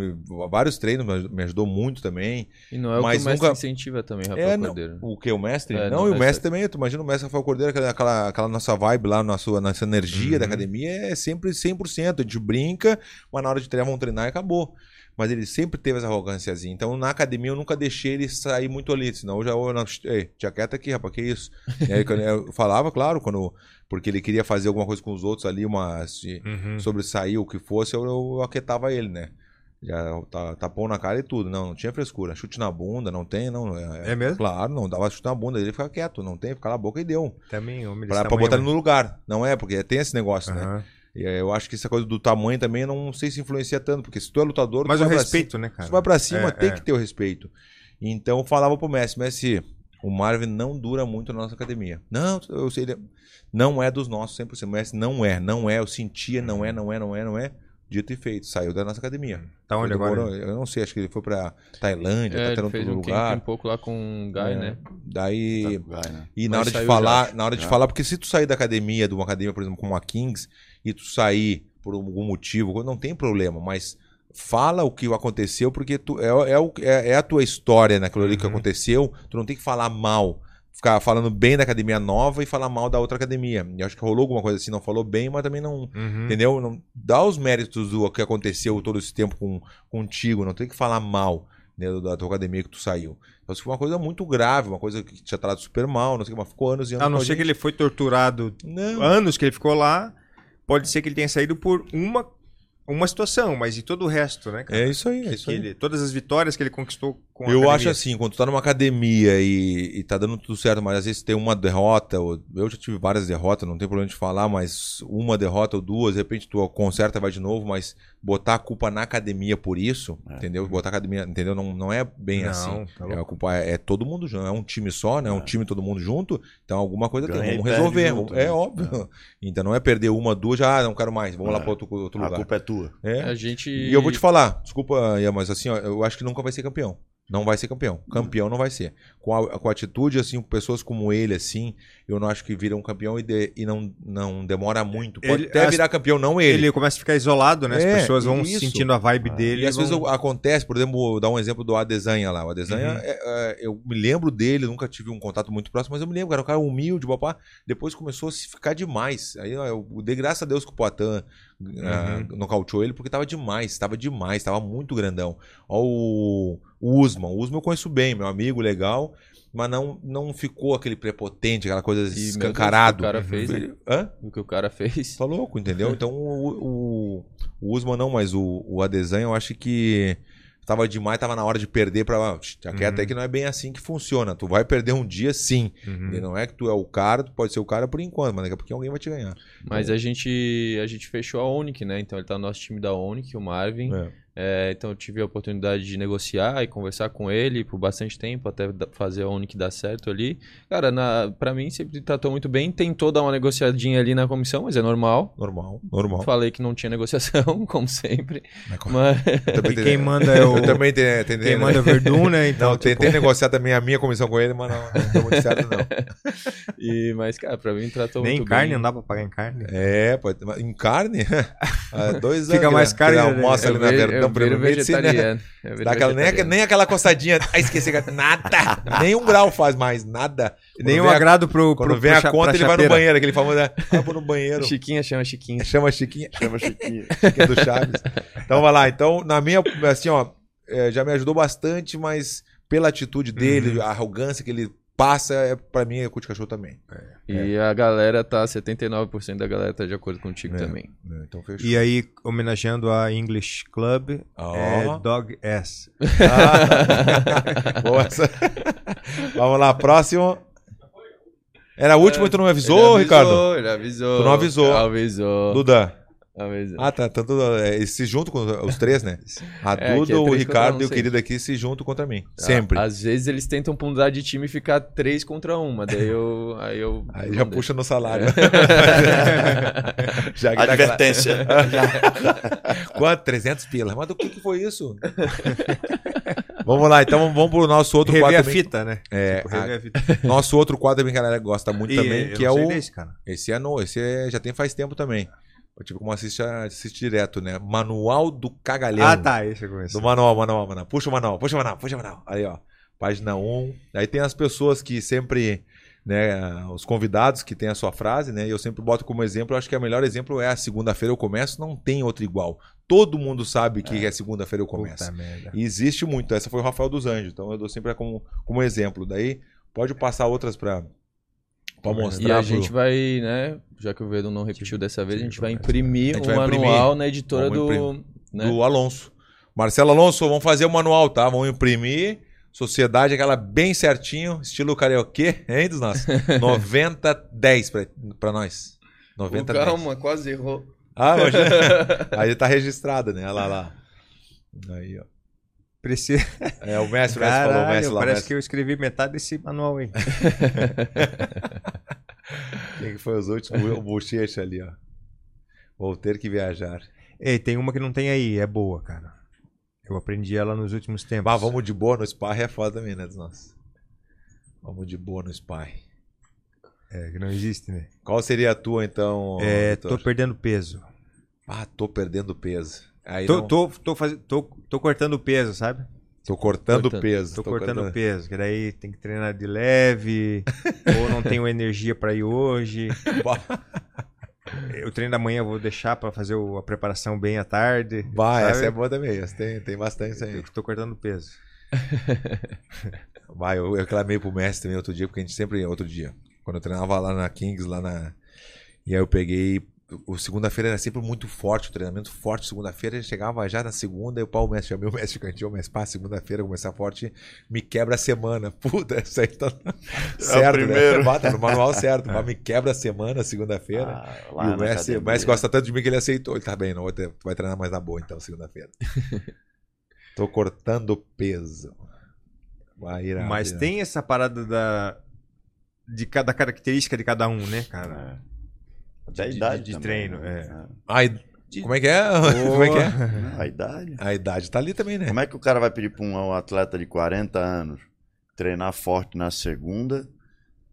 Vários treinos me- ajudou muito também. E não é o Mas que o mestre nunca- incentiva também, Rafael É, não, Cordeiro. o que? O mestre? É, não, não, e o mestre também. Tu imagina o mestre Rafael Cordeiro, aquela, aquela, aquela nossa vibe lá, nossa, nossa energia da Uhum. academia é sempre 100%. A gente brinca, mas na hora de treinar, vamos treinar e acabou. Mas ele sempre teve essa arrogânciazinha. Então, na academia, eu nunca deixei ele sair muito ali. Senão, eu já. Eu, não, ei, tinha quieto aqui, rapaz, que isso? E aí, eu falava, claro, quando. Porque ele queria fazer alguma coisa com os outros ali, uma. Se, Uhum. sobressair o que fosse, eu, eu aquietava ele, né? Já tá, tapou na cara e tudo. Não, não tinha frescura. Chute na bunda, não tem, não. É mesmo? Claro, não dava chute na bunda, ele ficava quieto, não tem, ficava na boca e deu. Também, homem Pra, pra botar ele mas- no lugar. Não é, porque tem esse negócio, né? E aí eu acho que essa coisa do tamanho também eu não sei se influencia tanto, porque se tu é lutador, Mas tu o respeito, né, cima, cara? se tu vai pra cima, É, tem é. que ter o respeito. Então eu falava pro Messi, Messi, o Marvin não dura muito na nossa academia. Não, eu sei, ele não é dos nossos 100%. O Messi não é, não é, eu sentia, não é, não é, não é, não é. Dito e feito, saiu da nossa academia. Tá onde agora? Eu não sei, acho que ele foi pra Tailândia, É, tá ele tendo fez outro um lugar. um pouco lá com o Guy, É. né? Daí, Tá gás, né? e na hora de falar, já. na hora de falar, porque se tu sair da academia, de uma academia, por exemplo, como a Kings, e tu sair por algum motivo, não tem problema, mas fala o que aconteceu, porque tu, é, é, é- é a tua história naquilo ali que Uhum. aconteceu, tu não tem que falar mal. Ficar falando bem da academia nova e falar mal da outra academia. E acho que rolou alguma coisa assim, não falou bem, mas também não. Uhum. Entendeu? Não, dá os méritos do que aconteceu todo esse tempo com, contigo, não tem que falar mal né, da tua academia que tu saiu. Então, isso foi uma coisa muito grave, uma coisa que te tratado super mal, não sei o que, mas ficou anos e anos. A não ser que ele foi torturado Não. anos que ele ficou lá, pode ser que ele tenha saído por uma, uma situação, mas e todo o resto, né, cara? É isso aí, é isso aí. ele- todas as vitórias que ele conquistou Eu academia. acho assim, quando tu tá numa academia e, e tá dando tudo certo, mas às vezes tem uma derrota, ou- eu já tive várias derrotas, não tem problema de falar, mas uma derrota ou duas, de repente tu conserta e vai de novo, mas botar a culpa na academia por isso, É. entendeu? Botar a academia, entendeu? Não, não é bem Não, assim. tá é, a culpa é, é todo mundo junto, é um time só, né? É um time todo mundo junto, então alguma coisa Ganha tem, vamos resolver. junto, é né? óbvio. Então não é perder uma, duas, já ah, não quero mais, vamos É. lá para outro, outro A lugar. culpa é tua. É. A gente. E eu vou te falar, desculpa, Ian, mas assim, ó, eu acho que nunca vai ser campeão. Não vai ser campeão. Campeão não vai ser. Com a, com a atitude, assim, pessoas como ele, assim, eu não acho que viram campeão e, de- e não, não demora muito. Pode Ele- até as- virar campeão, não ele. Ele começa a ficar isolado, né? As É, pessoas vão isso. sentindo a vibe dele. E às vezes vão- eu- acontece, por exemplo, vou dar um exemplo do Adesanha lá. O Adesanha, Uhum. é, é, eu me lembro dele, nunca tive um contato muito próximo, mas eu me lembro, era um cara humilde, papá. Depois começou a se ficar demais. Aí eu dei graças a Deus que o Poitin ah, nocauteou ele, porque tava demais, tava demais, tava muito grandão. Ó o, o Usman. O Usman eu conheço bem, meu amigo, legal. Mas não, não ficou aquele prepotente, aquela coisa E, meu Deus, escancarado. O que o cara fez, né? Hã? O que o cara fez. Tá louco, entendeu? Então o, o, o Usman não, mas o, o Adesanha eu acho que tava demais, tava na hora de perder pra. ah, quer Uhum. até que não é bem assim que funciona. Tu vai perder um dia sim. Uhum. E Não é que tu é o cara, tu pode ser o cara por enquanto, mas daqui a pouquinho alguém vai te ganhar. Mas a gente, a gente fechou a Onic, né? Então ele tá no nosso time da Onic, o Marvin. É. É, então eu tive a oportunidade de negociar e conversar com ele por bastante tempo, até fazer a Onic dar certo ali. Cara, na, pra mim sempre tratou muito bem. Tentou dar uma negociadinha ali na comissão, mas é normal. Normal, normal. Falei que não tinha negociação, como sempre. Mas- Mas Eu também E tentei- quem manda é o. Eu também te- tentei. Quem manda é o Verdun, né? Então, Não, tentei negociar também a minha comissão com ele, mas não, não deu muito certo, não. E, mas, cara, pra mim tratou nem muito carne bem. não dá pra pagar em carne. É, pode, em carne? Há dois Fica anos. mais que caro, né? almoça ali Eu na vejo- Verdão Medicina, né? Dá aquela, nem, nem aquela coçadinha. Ah, esqueci. Nada. Nem um grau faz mais. Nada. Quando um a- agrado pro. Quando pro, vem pro a cha- conta, ele vai no chapeira. banheiro. Aquele famoso. Ah, vou no banheiro. Chiquinha chama Chiquinha. Chama Chiquinha. Chama Chiquinho. Chiquinha do Chaves. Então vai lá. Então, na minha. Assim, ó. é, já me ajudou bastante, mas pela atitude dele, a arrogância que ele passa, é, pra mim é cu de cachorro também. E a galera tá, 79% da galera tá de acordo contigo É. também. É, Então fechou. E aí, homenageando a English Club, Ó. é Dog S. Ah. Boa essa. Vamos lá, próximo. Era a última e tu não me avisou, Ele Ricardo? Ele avisou. Tu não avisou. Avisou. Duda. Avisou. Ah, tá. Tanto, é, se juntam com os três, né? A É, Duda, é o três Ricardo um e o sempre. querido aqui se juntam contra mim. Ah, Sempre. Às vezes eles tentam mudar de time e ficar 3 contra 1, mas daí eu. Aí eu. Aí já puxa no salário. já aquela- Advertência. Quanto? 300 pila. Mas do que, que foi isso? vamos lá, então vamos pro nosso outro Rever quadro. a também. fita, né? É, Tipo, rever a fita. Nosso outro quadro também que a galera gosta muito E também, eu que é o. desse, cara. Esse é no, esse é- já tem faz tempo também. Eu, tipo, como assiste, assiste direto, né? Manual do Cagalhão. Ah, tá. Esse eu conheço. Do manual, manual, manual. Puxa o manual, puxa o manual, puxa o manual. Aí, ó. Página 1. Aí tem as pessoas que sempre né, os convidados que tem a sua frase, né? E eu sempre boto como exemplo, eu acho que o melhor exemplo é a segunda-feira eu começo, não tem outro igual. Todo mundo sabe que é, segunda-feira eu começo. E existe muito. Essa foi o Rafael dos Anjos, então eu dou sempre como, como exemplo. Daí pode passar outras para para mostrar. E a pro... gente vai, né? Já que o Vedo não repetiu dessa vez, a gente vai imprimir o um manual na editora do, né? do Alonso. Marcelo Alonso, vamos fazer o manual, tá? Vamos imprimir. Sociedade, aquela bem certinho, estilo karaokê, hein, dos nossos? 90-10 pra, pra nós. 90 -10. Calma, quase errou. Ah, mas... aí tá registrado, né? Olha lá, lá. Aí, ó. Precisa. É, o mestre, Caralho, falou, o mestre lá. Parece mestre. que eu escrevi metade desse manual aí. Quem que foi os últimos? O bochecha ali, ó. Vou ter que viajar. Ei, tem uma que não tem aí, é boa, cara. Eu aprendi ela nos últimos tempos. Ah, vamos de boa no Spy é foda também, né, nossos. Vamos de boa no Spy. É, que não existe, né? Qual seria a tua, então? É, Victor? tô perdendo peso. Ah, tô perdendo peso. Aí tô, não... tô, tô, faz... tô, tô cortando peso, sabe? Tô cortando, cortando. peso. Tô, tô cortando, cortando peso, que daí tem que treinar de leve, ou não tenho energia para ir hoje. o treino da manhã eu vou deixar para fazer a preparação bem à tarde. Vai, essa é boa também. Essa tem, tem bastante aí. Eu tô cortando peso. Vai, eu, eu clamei pro mestre também outro dia, porque a gente sempre. Outro dia. Quando eu treinava lá na Kings, lá na. E aí eu peguei o segunda-feira era sempre muito forte, o treinamento forte. Segunda-feira chegava já na segunda e o pau mestre o mestre cantinho, mas pá, segunda-feira começar forte, me quebra a semana. Puta, isso aí tá certo, é né? Bata no manual certo, mas me quebra a semana, segunda-feira. Ah, e o mestre, o mestre gosta tanto de mim que ele aceitou. Ele tá bem, não, tu vai treinar mais na boa então, segunda-feira. Tô cortando peso. Vai ir mas tem essa parada da de cada característica de cada um, né, cara? É. Da idade de, de treino, né? é. Ai, como é que é? Oh. Como é que é? A idade. A idade tá ali também, né? Como é que o cara vai pedir para um atleta de 40 anos treinar forte na segunda,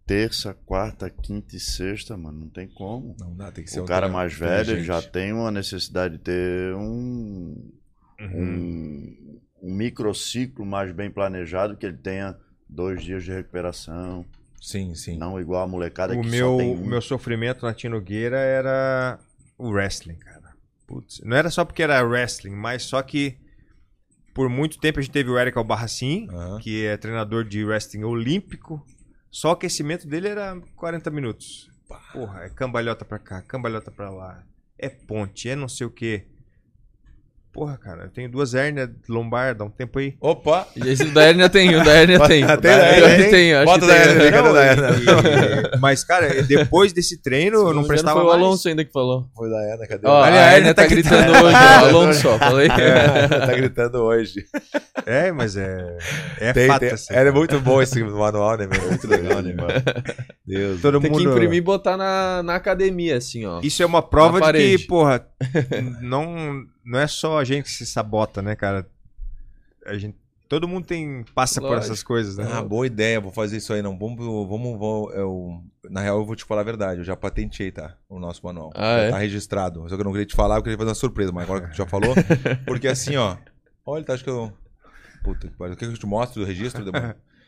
terça, quarta, quinta e sexta, mano? Não tem como. Não dá, tem que ser O um cara mais velho já tem uma necessidade de ter um, uhum. um, um microciclo mais bem planejado, que ele tenha dois dias de recuperação. Sim, sim. Não igual a molecada o que meu, só tem um. O meu sofrimento na Tinogueira era o wrestling, cara. Putz, não era só porque era wrestling, mas só que por muito tempo a gente teve o Eric Albarracin, uhum. que é treinador de wrestling olímpico. Só o aquecimento dele era 40 minutos. Porra, é cambalhota pra cá, cambalhota pra lá. É ponte, é não sei o que. Porra, cara, eu tenho duas hérnias lombar, dá um tempo aí. Opa! E esse da hérnia tem, o da hérnia tem. tem, tem, tem, acho Bota da hérnia, cadê da hérnia? Mas, cara, depois desse treino eu não prestava foi o Alonso ainda que falou. Foi da hérnia, cadê? Ó, olha, a hérnia tá, tá gritando hoje, ó, Alonso, ó, falei. É, tá gritando hoje. É, mas é, é tem, fato tem, assim. É muito bom esse manual, né, meu? Muito legal, né, mano? Deus. Todo tem mundo... que imprimir e botar na, na academia, assim, ó. Isso é uma prova de que, porra, não não é só a gente que se sabota, né, cara? A gente, todo mundo tem passa Lógico. por essas coisas, né? Ah, boa ideia, vou fazer isso aí não. Vamos, vamos, vamos eu, na real eu vou te falar a verdade, eu já patentei, tá? O nosso manual. Ah, já é? tá registrado. Só que eu não queria te falar, eu queria fazer uma surpresa, mas agora que tu já falou, porque assim, ó, olha, tá acho que eu Puta que pariu. Quer que eu te mostre o registro?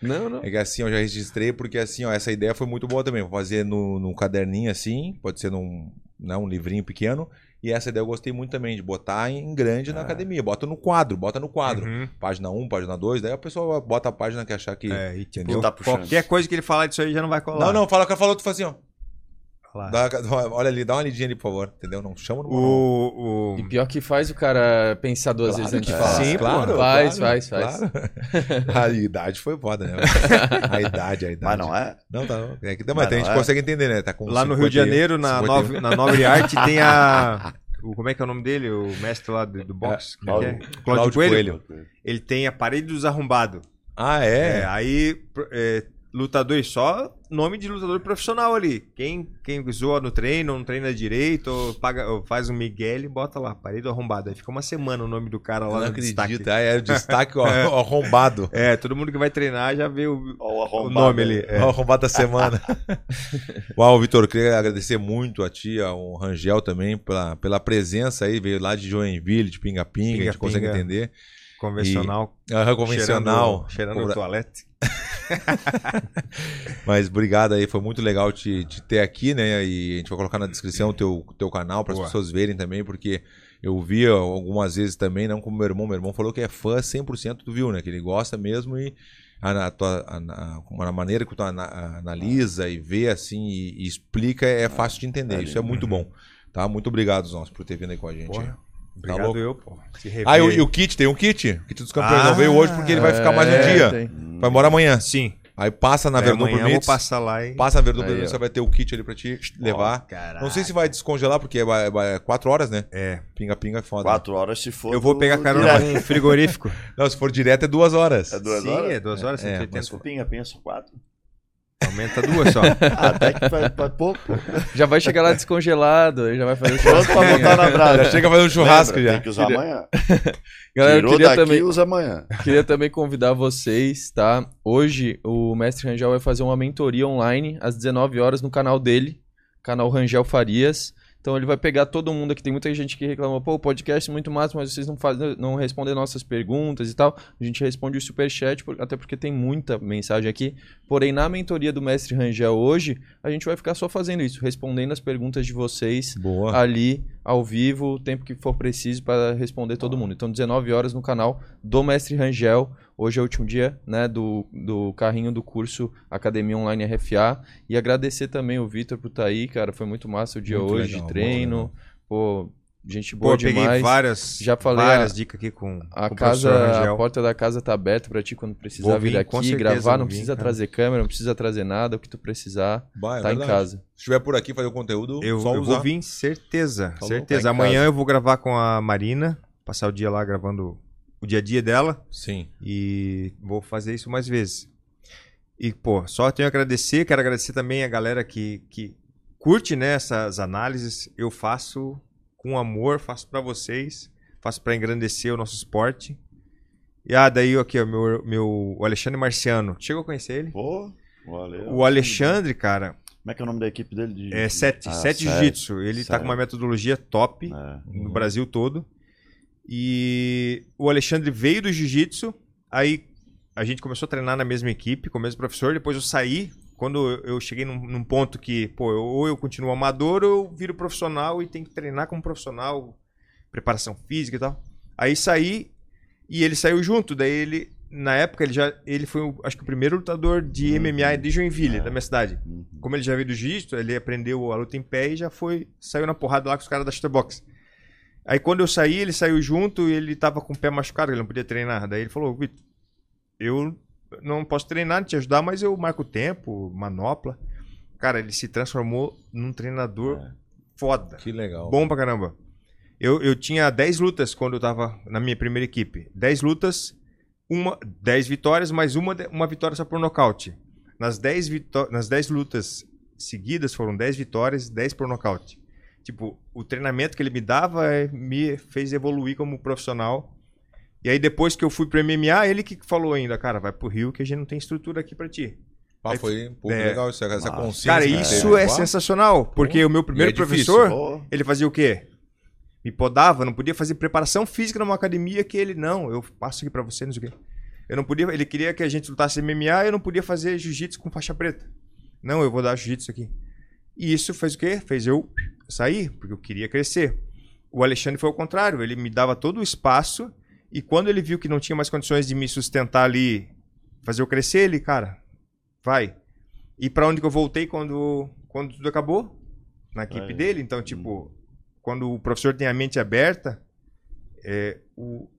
Não, não. É que assim, eu já registrei, porque assim, ó, essa ideia foi muito boa também. Vou fazer no, no caderninho assim, pode ser num, né, um livrinho pequeno, e essa ideia eu gostei muito também, de botar em grande é. na academia. Bota no quadro, bota no quadro. Uhum. Página 1, página 2, daí a pessoa bota a página que achar que. É, e, tipo, entendeu? Tá qualquer coisa que ele falar disso aí já não vai colar. Não, não, fala o que falou, tu faz assim, ó. Dá, olha ali, dá uma lidinha ali, por favor. Entendeu? Não chama no o, o... E pior que faz o cara pensar duas claro, vezes antes de falar. Sim, claro. Faz, claro, faz, faz. Claro. a idade foi foda, né? A idade, a idade. Mas não é? Não, tá. É que, mas, mas a gente é? consegue entender, né? Tá com Lá 50, no Rio de Janeiro, na, Nove, na Nobre Arte, tem a. O, como é que é o nome dele? O mestre lá do, do boxe? É, Cláudio, é? Cláudio Coelho. Coelho. Ele tem a parede dos arrombados. Ah, é? é aí é, lutadores só nome de lutador profissional ali. Quem, quem zoa no treino, não treina direito, ou, paga, ou faz um Miguel e bota lá, parede arrombado. Aí fica uma semana o nome do cara lá não no acredito. destaque. Ah, é o destaque ó, é. arrombado. É, todo mundo que vai treinar já vê o, o, o nome ali. É. O arrombado da semana. Uau, Vitor, queria agradecer muito a ti, ao Rangel também, pela, pela presença aí, veio lá de Joinville, de Pinga Pinga, a gente consegue entender. Convencional. E, uh, convencional. Cheirando, cheirando o toalete. Mas obrigado aí, foi muito legal te, te ter aqui, né? E a gente vai colocar na descrição o teu, teu canal para as pessoas verem também, porque eu vi algumas vezes também, não como meu irmão. Meu irmão falou que é fã 100% do Viu, né? Que ele gosta mesmo e a, a, tua- a, a, maneira que tu ana- analisa e vê assim e, e explica é fácil de entender. Isso é muito bom. Tá? Muito obrigado, Zons, por ter vindo aí com a gente. Porra, Obrigado louco? eu, pô. Ah, e o, aí. e o kit, tem um kit? O kit dos campeões Ah, não veio hoje porque ele vai ficar mais um É, dia. tem. Vai embora amanhã. Sim. Aí passa na É, Verdun amanhã eu vou Permits. passar lá e... Passa na Verdun Permits, você vai ter o kit ali pra te levar. Caraca. Não sei se vai descongelar, porque é, é, é quatro horas, né? É. Pinga-pinga é foda. Quatro horas se for. Eu vou pegar carona com um frigorífico. Não, se for direto é duas horas. É duas Sim, horas? é duas horas, É, 180. Mas for pinga, pensa quatro. Aumenta duas só. Ah, até que faz, faz pouco. Já vai chegar lá descongelado, aí já vai fazer o Pronto pra botar na brasa. Já chega fazendo churrasco Lembra, já. Tem que usar amanhã. Galera, eu Tirou queria daqui, também, usa amanhã. Queria também convidar vocês, tá? Hoje o Mestre Rangel vai fazer uma mentoria online às 19 horas no canal dele, canal Rangel Farias. Então ele vai pegar todo mundo aqui. Tem muita gente que reclama, pô, podcast é muito massa, mas vocês não fazem, não respondem nossas perguntas e tal. A gente responde o superchat, até porque tem muita mensagem aqui. Porém, na mentoria do Mestre Rangel hoje, a gente vai ficar só fazendo isso, respondendo as perguntas de vocês Boa. ali ao vivo, o tempo que for preciso para responder todo mundo. Então, 19 horas no canal do Mestre Rangel. Hoje é o último dia, né, do, do carrinho do curso Academia Online RFA. E agradecer também o Vitor por estar aí, cara. Foi muito massa o dia Muito hoje legal, de treino. Pô, gente Pô, boa peguei demais. várias, Já falei várias a- dicas aqui com, A com o casa, a porta da casa tá aberta pra ti quando precisar Vou vir vir, aqui, gravar, não vir, precisa cara. trazer câmera, não precisa trazer nada, o que tu precisar, Bah, é tá em verdade. casa. Se estiver por aqui fazer o conteúdo, Eu, só eu vou vir, certeza. Falou, certeza. tá em Amanhã casa. eu vou gravar com a Marina, passar o dia lá gravando o dia a dia dela Sim. e vou fazer isso mais vezes. E, pô, só tenho a agradecer, quero agradecer também a galera que, que curte né, essas análises. Eu faço com amor, faço pra vocês, faço pra engrandecer o nosso esporte. E ah, daí aqui, ó, meu, meu, o Alexandre Marciano. Chegou a conhecer ele? Pô, valeu. O Alexandre, cara, Como é que é o nome da equipe dele? De... é sete, Ah, sete jiu-jitsu. Ele tá com uma metodologia top É. no Brasil todo. E o Alexandre veio do jiu-jitsu, aí a gente começou a treinar na mesma equipe, com o mesmo professor, depois eu saí, quando eu cheguei num, num ponto que, pô, eu- ou eu continuo amador ou eu viro profissional e tenho que treinar como profissional, preparação física e tal. Aí saí e ele saiu junto, daí ele na época ele já ele foi o- acho que o primeiro lutador de MMA de Joinville, É. da minha cidade. Uhum. Como ele já veio do jiu-jitsu, ele aprendeu a luta em pé e já foi, saiu na porrada lá com os caras da Shutterbox. Aí quando eu saí, ele saiu junto e ele tava com o pé machucado, ele não podia treinar. Daí ele falou, Vitor, eu não posso treinar, te ajudar, mas eu marco tempo, manopla. Cara, ele se transformou num treinador É. foda. Que legal. Bom pra caramba. Eu, eu tinha 10 lutas quando eu tava na minha primeira equipe. 10 lutas, uma, 10 vitórias, mais uma, uma vitória só por nocaute. Nas 10, vitó- nas 10 lutas seguidas foram 10 vitórias, 10 por nocaute. Tipo, o treinamento que ele me dava eh, me fez evoluir como profissional. E aí depois que eu fui pro MMA, ele que falou ainda, cara, vai pro Rio que a gente não tem estrutura aqui pra ti. Ah, foi pô, É. legal isso, essa Massa. consciência. Cara, isso teve. é Ah, sensacional, porque o meu primeiro é professor, Pô, ele fazia o quê? Me podava, não podia fazer preparação física numa academia que ele não, eu passo aqui pra você, não sei o quê. Eu não podia, ele queria que a gente lutasse MMA, eu não podia fazer jiu-jitsu com faixa preta. Não, eu vou dar jiu-jitsu aqui. E isso fez o quê? Fez eu sair, porque eu queria crescer. O Alexandre foi ao contrário, ele me dava todo o espaço e quando ele viu que não tinha mais condições de me sustentar ali, fazer eu crescer, ele, cara, vai. E pra onde que eu voltei quando, quando tudo acabou? Na equipe dele. Então, tipo, quando o professor tem a mente aberta, é, o,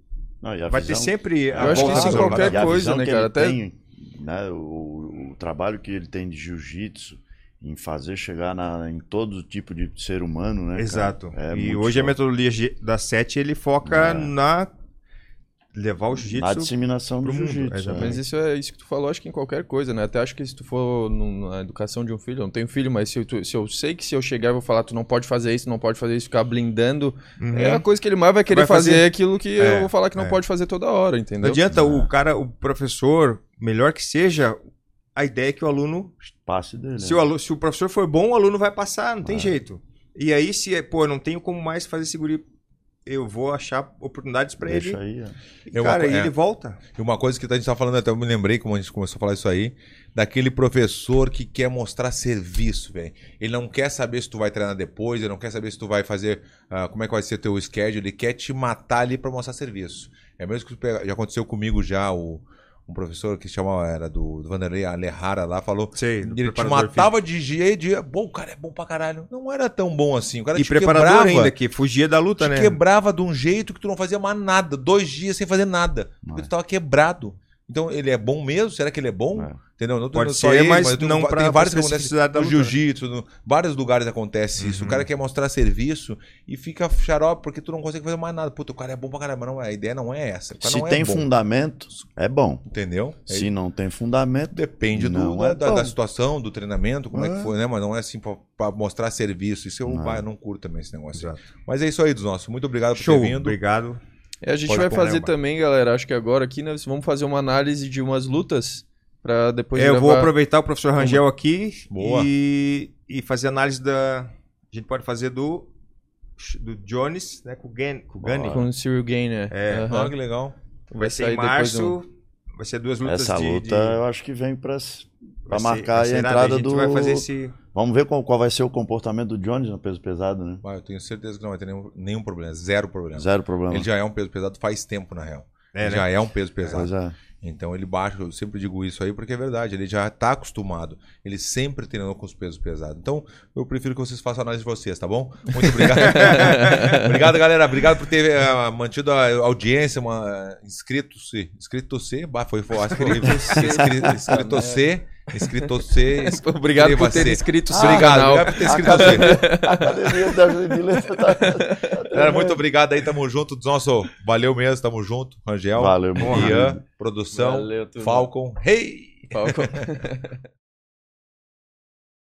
não, a vai ter visão- sempre a Eu acho que isso em do- qualquer coisa, né, que cara? Até- tem, né, o, o trabalho que ele tem de jiu-jitsu, em fazer chegar na, em todo tipo de ser humano, né? cara? Exato. É e hoje a metodologia da SET, ele foca É. na levar o jiu-jitsu disseminação do jiu-jitsu. né? Mas isso é isso que tu falou, acho que em qualquer coisa, né? Até acho que se tu for na educação de um filho, eu não tenho filho, mas se eu, tu- se eu sei que se eu chegar e vou falar, tu não pode fazer isso, não pode fazer isso, ficar blindando, Uhum. é a coisa que ele mais vai querer Vai fazer. fazer, é aquilo que É, eu vou falar que não é. pode fazer toda hora, entendeu? Não adianta o cara, o professor, melhor que seja, a ideia é que o aluno Passe dele. Se né? o, alu- se o professor for bom, o aluno vai passar, não tem É. jeito. E aí, se, pô, eu não tenho como mais fazer esse guri eu vou achar oportunidades pra ele. Aí. E, É uma cara, e é. ele volta. E uma coisa que a gente tá falando, até eu me lembrei, como a gente começou a falar isso aí, daquele professor que quer mostrar serviço, velho. Ele não quer saber se tu vai treinar depois, ele não quer saber se tu vai fazer, ah, como é que vai ser teu schedule, ele quer te matar ali pra mostrar serviço. É mesmo que já aconteceu comigo já, o, um professor que se chama, era do, do Vanderlei Alejara lá, falou, Sei, ele te matava de dia de, pô, o cara é bom pra caralho. Não era tão bom assim, o cara físico. te E preparador quebrava ainda, que fugia da luta, te né? quebrava de um jeito que tu não fazia mais nada. Dois dias sem fazer nada. Porque É. tu tava quebrado. Então, ele é bom mesmo? Será que ele é bom? É. Entendeu? Não tô Pode dizendo só ser, ele, mas tem- não tem especificidade da no né? jiu-jitsu, no vários lugares acontece isso. O Uhum. cara quer mostrar serviço e fica xarope porque tu não consegue fazer mais nada. Puta, o cara é bom pra caramba. Não, a ideia não é essa. Se é tem bom, fundamento, é bom. Entendeu? É Se não tem fundamento, Depende do- Não da, é da- situação, do treinamento, como é. que É. foi, né? Mas não é assim pra, pra mostrar serviço. Isso eu, Não. vai, eu não curto também esse negócio. Mas é isso aí dos nossos. Muito obrigado por Show, ter vindo. obrigado. E a gente Pode vai fazer né, também, galera, acho que agora aqui, né? Vamos fazer uma análise de umas lutas pra depois É, eu vou aproveitar o professor Rangel aqui Boa. E, e fazer análise da. A gente pode fazer do. Do Jones, né? Com o Gan- com o Gani. com o Cyril Gainer. É. Aham. Ah, que legal. Vai ser sair em março. Vai ser duas lutas essa de. luta de- eu acho que vem pra, ser- marcar ser a entrada A gente do. vai fazer esse. Vamos ver qual, qual vai ser o comportamento do Jones no peso pesado, né? Ah, eu tenho certeza que não vai ter nenhum, nenhum problema. Zero problema. Zero problema. Ele já é um peso pesado faz tempo, na real. É, Ele né? já é um peso pesado. Pois é. Então ele baixa, eu sempre digo isso aí porque é verdade, ele já tá acostumado. Ele sempre treinou com os pesos pesados. Então eu prefiro que vocês façam a análise de vocês, tá bom? Muito obrigado. obrigado, galera. Obrigado por ter eh, mantido a audiência, uma, inscrito-se. Inscrito-se, bah, foi, foi, acho que foi horrível. Inscri- Inscrito-se. Inscrito-se. Obrigado por ter inscreva-se. inscrito o Obrigado, canal. obrigado por ter inscrito-se. A academia da Jubileta tá. Galera, muito obrigado aí, tamo junto. Nosso, valeu mesmo, tamo junto. Rangel, Valeu, irmão. Ian, produção, Valeu. Falcon. Hey! Falcon.